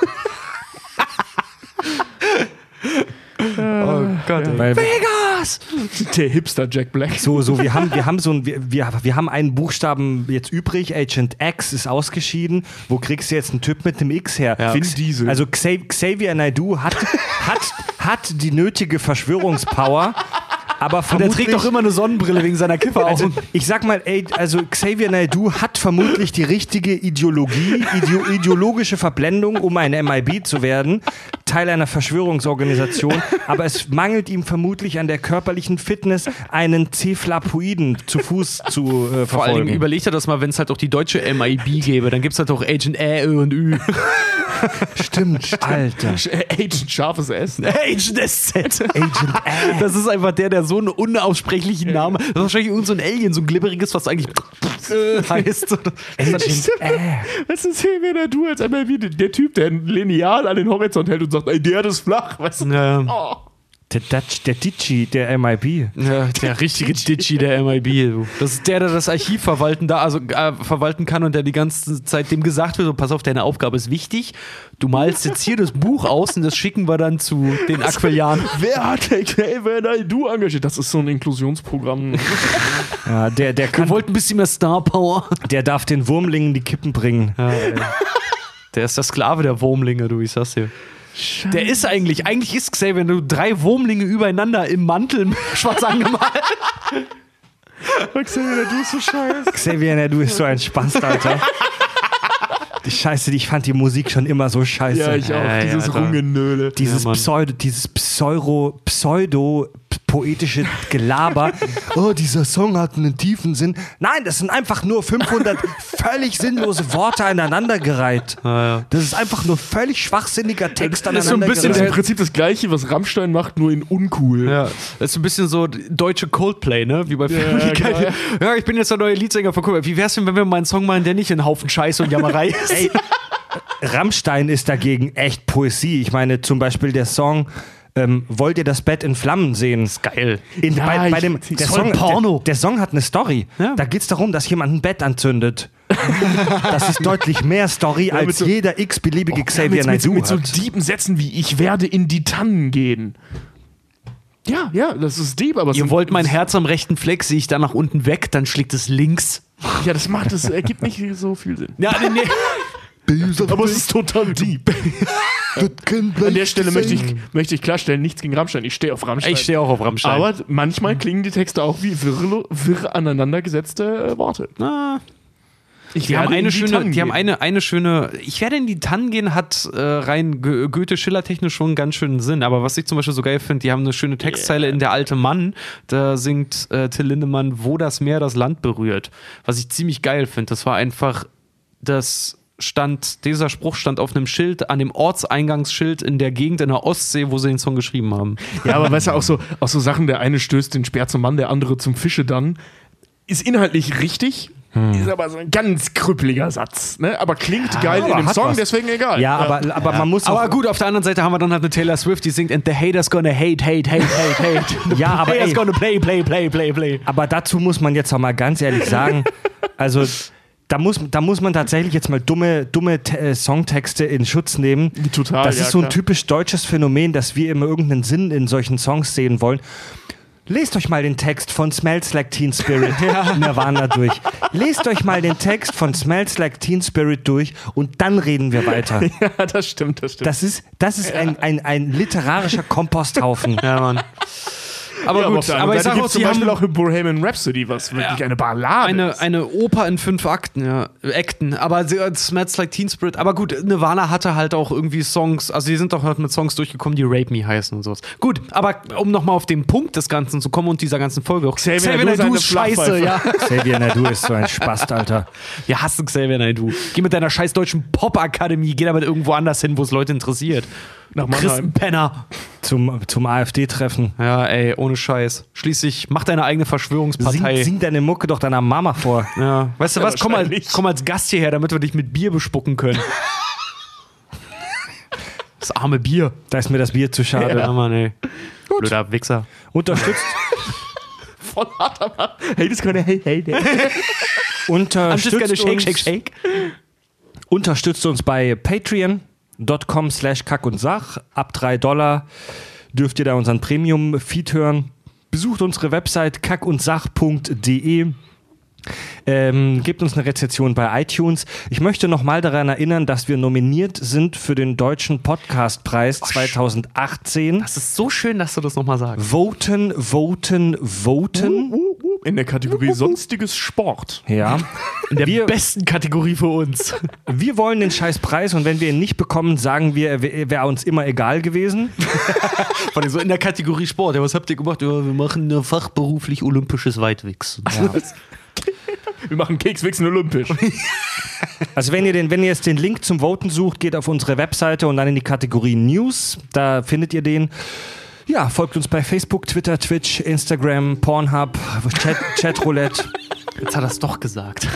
Oh Gott. Weil Vegas! Der Hipster Jack Black. so, so, wir haben, wir haben so ein, wir, wir, wir haben einen Buchstaben jetzt übrig. Agent X ist ausgeschieden. Wo kriegst du jetzt einen Typ mit dem X her? Vin Diesel. Also Xa- Xavier Naidoo hat, hat, hat die nötige Verschwörungspower, aber Der vermutlich... trägt doch immer eine Sonnenbrille wegen seiner Kifferaugen. Also, ich sag mal, ey, also Xavier Naidoo hat vermutlich die richtige Ideologie, ideo ideologische Verblendung, um ein MIB zu werden, Teil einer Verschwörungsorganisation, aber es mangelt ihm vermutlich an der körperlichen Fitness, einen Cephlapoiden zu Fuß zu äh, Vor allen Dingen verfolgen. überleg dir das mal, wenn es halt auch die deutsche MIB gäbe, dann gibt es halt auch Agent Ä, Ö und Ü. Stimmt, Alter. Agent Scharfes S. Agent SZ. Agent Ä. Das ist einfach der, der so einen unaussprechlichen Namen. Das ist wahrscheinlich irgend so ein Alien, so ein glibberiges, was eigentlich heißt. Agent. Das ist hier wieder du als einmal wie der Typ, der ein Lineal an den Horizont hält und sagt, ey, der ist flach. Weißt du? Ja. Oh. Der, Dutch, der Ditschi, der MIB. Ja, der richtige Ditchy der MIB. Das ist der, der das Archiv verwalten, da, also, äh, verwalten kann und der die ganze Zeit dem gesagt wird: so, Pass auf, deine Aufgabe ist wichtig. Du malst jetzt hier das Buch aus und das schicken wir dann zu den Aquilianen. Wer hat Xavier du engagiert? Das ist so ein Inklusionsprogramm. Ja, der, der, Wir kann, wollten ein bisschen mehr Star Power. der darf den Wurmlingen die Kippen bringen. Der ist der Sklave der Wurmlinge, du, ich sag's dir. Der ist eigentlich, eigentlich ist Xavier, wenn du drei Wurmlinge übereinander im Mantel schwarz angemalt. Xavier du ist so scheiße. Xavier Naidoo ist so ein Spaß, Alter. Die Scheiße, ich fand die Musik schon immer so scheiße. Ja, ich auch. Ja, ja, Dieses Alter. Rungenöle. dieses Ja. Pseudo, dieses Pseudo, Pseudo poetische Gelaber. Oh, dieser Song hat einen tiefen Sinn. Nein, das sind einfach nur 500 völlig sinnlose Worte aneinandergereiht. Das ist einfach nur völlig schwachsinniger Text Das ist so ein bisschen Das ist im aneinandergereiht. Prinzip das gleiche, was Rammstein macht, nur in uncool. Ja, das ist ein bisschen so deutsche Coldplay, ne? Wie bei Family Guy. genau, Ja, ich bin jetzt der neue Leadsänger von Coldplay. Wie wär's denn, wenn wir mal einen Song machen, der nicht ein Haufen Scheiße und Jammerei ist? Ey, Rammstein ist dagegen echt Poesie. Ich meine, zum Beispiel der Song ähm, Wollt ihr das Bett in Flammen sehen? Ist geil. In, Ja, bei, bei dem, der, Song, Porno. Der, der Song hat eine Story. Ja. Da geht es darum, dass jemand ein Bett anzündet. das ist deutlich mehr Story, mit als so- jeder x-beliebige Ja, Xavier mit, mit, Naidoo mit so hat. deepen Sätzen wie Ich werde in die Tannen gehen. Ja, ja, das ist deep, aber Ihr wollt mein Herz am rechten Fleck, sehe ich da nach unten weg, dann schlägt es links. Ja, das macht es, ergibt nicht so viel Sinn. Ja, nee, nee. Aber es ist total deep. An der Stelle möchte ich, möchte ich klarstellen, nichts gegen Rammstein. Ich stehe auf Rammstein. Ich stehe auch auf Rammstein. Aber manchmal klingen die Texte auch wie wirr, wirr aneinandergesetzte äh, Worte. Ah. Ich Die haben werde in eine schöne, Tannen die haben gehen. eine, eine schöne, ich werde in die Tannen gehen, hat äh, rein Go- Goethe-Schiller-technisch schon ganz schönen Sinn. Aber was ich zum Beispiel so geil finde, die haben eine schöne Textzeile in Der alte Mann. Da singt äh, Till Lindemann, wo das Meer das Land berührt. Was ich ziemlich geil finde. Das war einfach, das stand, dieser Spruch stand auf einem Schild, an dem Ortseingangsschild in der Gegend in der Ostsee, wo sie den Song geschrieben haben. Ja, aber weißt du, auch so, auch so Sachen, der eine stößt den Speer zum Mann, der andere zum Fische dann, ist inhaltlich richtig, ist aber so ein ganz krüppeliger Satz. Ne? Aber klingt geil aber in dem Song, was. deswegen egal. Ja, aber, aber man muss Aber gut, auf der anderen Seite haben wir dann halt eine Taylor Swift, die singt And the haters gonna hate, hate, hate, hate, hate. Ja, aber haters ey. gonna play, play, play, play, play. aber dazu muss man jetzt auch mal ganz ehrlich sagen, also da muss, da muss man tatsächlich jetzt mal dumme, dumme äh, Songtexte in Schutz nehmen. Total, Das ja, ist so ein klar. typisch deutsches Phänomen, dass wir immer irgendeinen Sinn in solchen Songs sehen wollen. Lest euch mal den Text von Smells Like Teen Spirit Nirvana durch. Lest euch mal den Text von Smells Like Teen Spirit durch und dann reden wir weiter. Ja, das stimmt, das stimmt. Das ist, das ist ein, ein, ein literarischer Komposthaufen. Ja, Mann. Aber ja, gut, aber anderen ich Seite sag gibt auch, zum Beispiel haben auch in Bohemian Rhapsody, was wirklich eine Ballade eine, ist. eine Oper in fünf Akten, ja. Akten. Aber äh, Smells Like Teen Spirit. Aber gut, Nirvana hatte halt auch irgendwie Songs, also die sind doch halt mit Songs durchgekommen, die Rape Me heißen und sowas. Gut, aber um nochmal auf den Punkt des Ganzen zu kommen und dieser ganzen Folge auch. Xavier Naidoo seine ist scheiße, ja. Xavier Nadu ist so ein Spast, Alter. Ja, hast du Xavier Naidoo. Geh mit deiner scheiß deutschen Pop-Akademie, geh damit irgendwo anders hin, wo es Leute interessiert. Nach Chris Mannheim. Penner. Zum, zum AfD-Treffen. Ja, ey, ohne Scheiß. Schließlich, mach deine eigene Sing, Verschwörungspartei. sing deine Mucke doch deiner Mama vor. Ja. Weißt du Ja, was? Komm, mal, komm als Gast hierher, damit wir dich mit Bier bespucken können. Das arme Bier. Da ist mir das Bier zu schade. Ja, Mann, ey. Blöder Wichser. Unterstützt, Voll hart, aber hey, das könnte hey, hey, hey. unterstützt, uns, shake, shake. unterstützt uns bei patreon.com slash kack und sach. Ab 3 Dollar dürft ihr da unseren Premium-Feed hören. Besucht unsere Website kackundsach.de. Ähm, gebt uns eine Rezension bei iTunes. Ich möchte nochmal daran erinnern, dass wir nominiert sind für den Deutschen Podcastpreis 2018. Das ist so schön, dass du das nochmal sagst. Voten, voten, voten. In der Kategorie Sonstiges Sport. Ja. In der Wir- besten Kategorie für uns. Wir wollen den scheiß Preis und wenn wir ihn nicht bekommen, sagen wir, er wär- wäre uns immer egal gewesen. Von so in der Kategorie Sport. Ja, was habt ihr gemacht? Ja, wir machen fachberuflich olympisches Weitwichsen. Wir machen Kekswichsen olympisch. Also wenn ihr, den, wenn ihr jetzt den Link zum Voten sucht, geht auf unsere Webseite und dann in die Kategorie News. Da findet ihr den. Ja, folgt uns bei Facebook, Twitter, Twitch, Instagram, Pornhub, Chat, Chatroulette. Jetzt hat er es doch gesagt.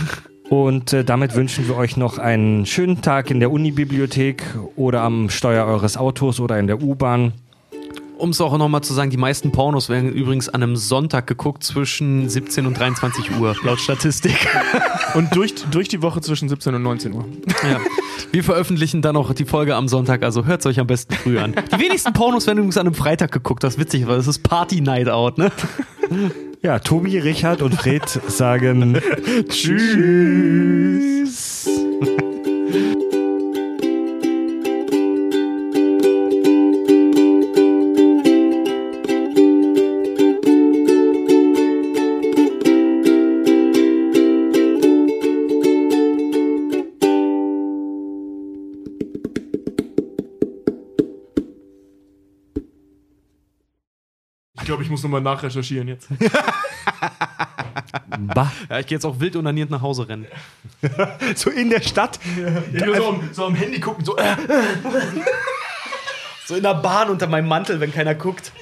Und äh, damit wünschen wir euch noch einen schönen Tag in der Unibibliothek oder am Steuer eures Autos oder in der U-Bahn. Um es auch nochmal zu sagen, die meisten Pornos werden übrigens an einem Sonntag geguckt zwischen 17 und 23 Uhr, laut Statistik. Und durch, durch die Woche zwischen 17 und 19 Uhr. Ja. Wir veröffentlichen dann auch die Folge am Sonntag, also hört es euch am besten früh an. Die wenigsten Pornos werden übrigens an einem Freitag geguckt, was witzig, weil es ist Party Night Out, ne? Ja, Tobi, Richard und Fred sagen Tschüss. Glaube, ich muss nochmal nachrecherchieren jetzt. Bah. Ja, ich gehe jetzt auch wild unaniert nach Hause rennen. So in der Stadt. so, am, so am Handy gucken, so. Äh. So in der Bahn unter meinem Mantel, wenn keiner guckt.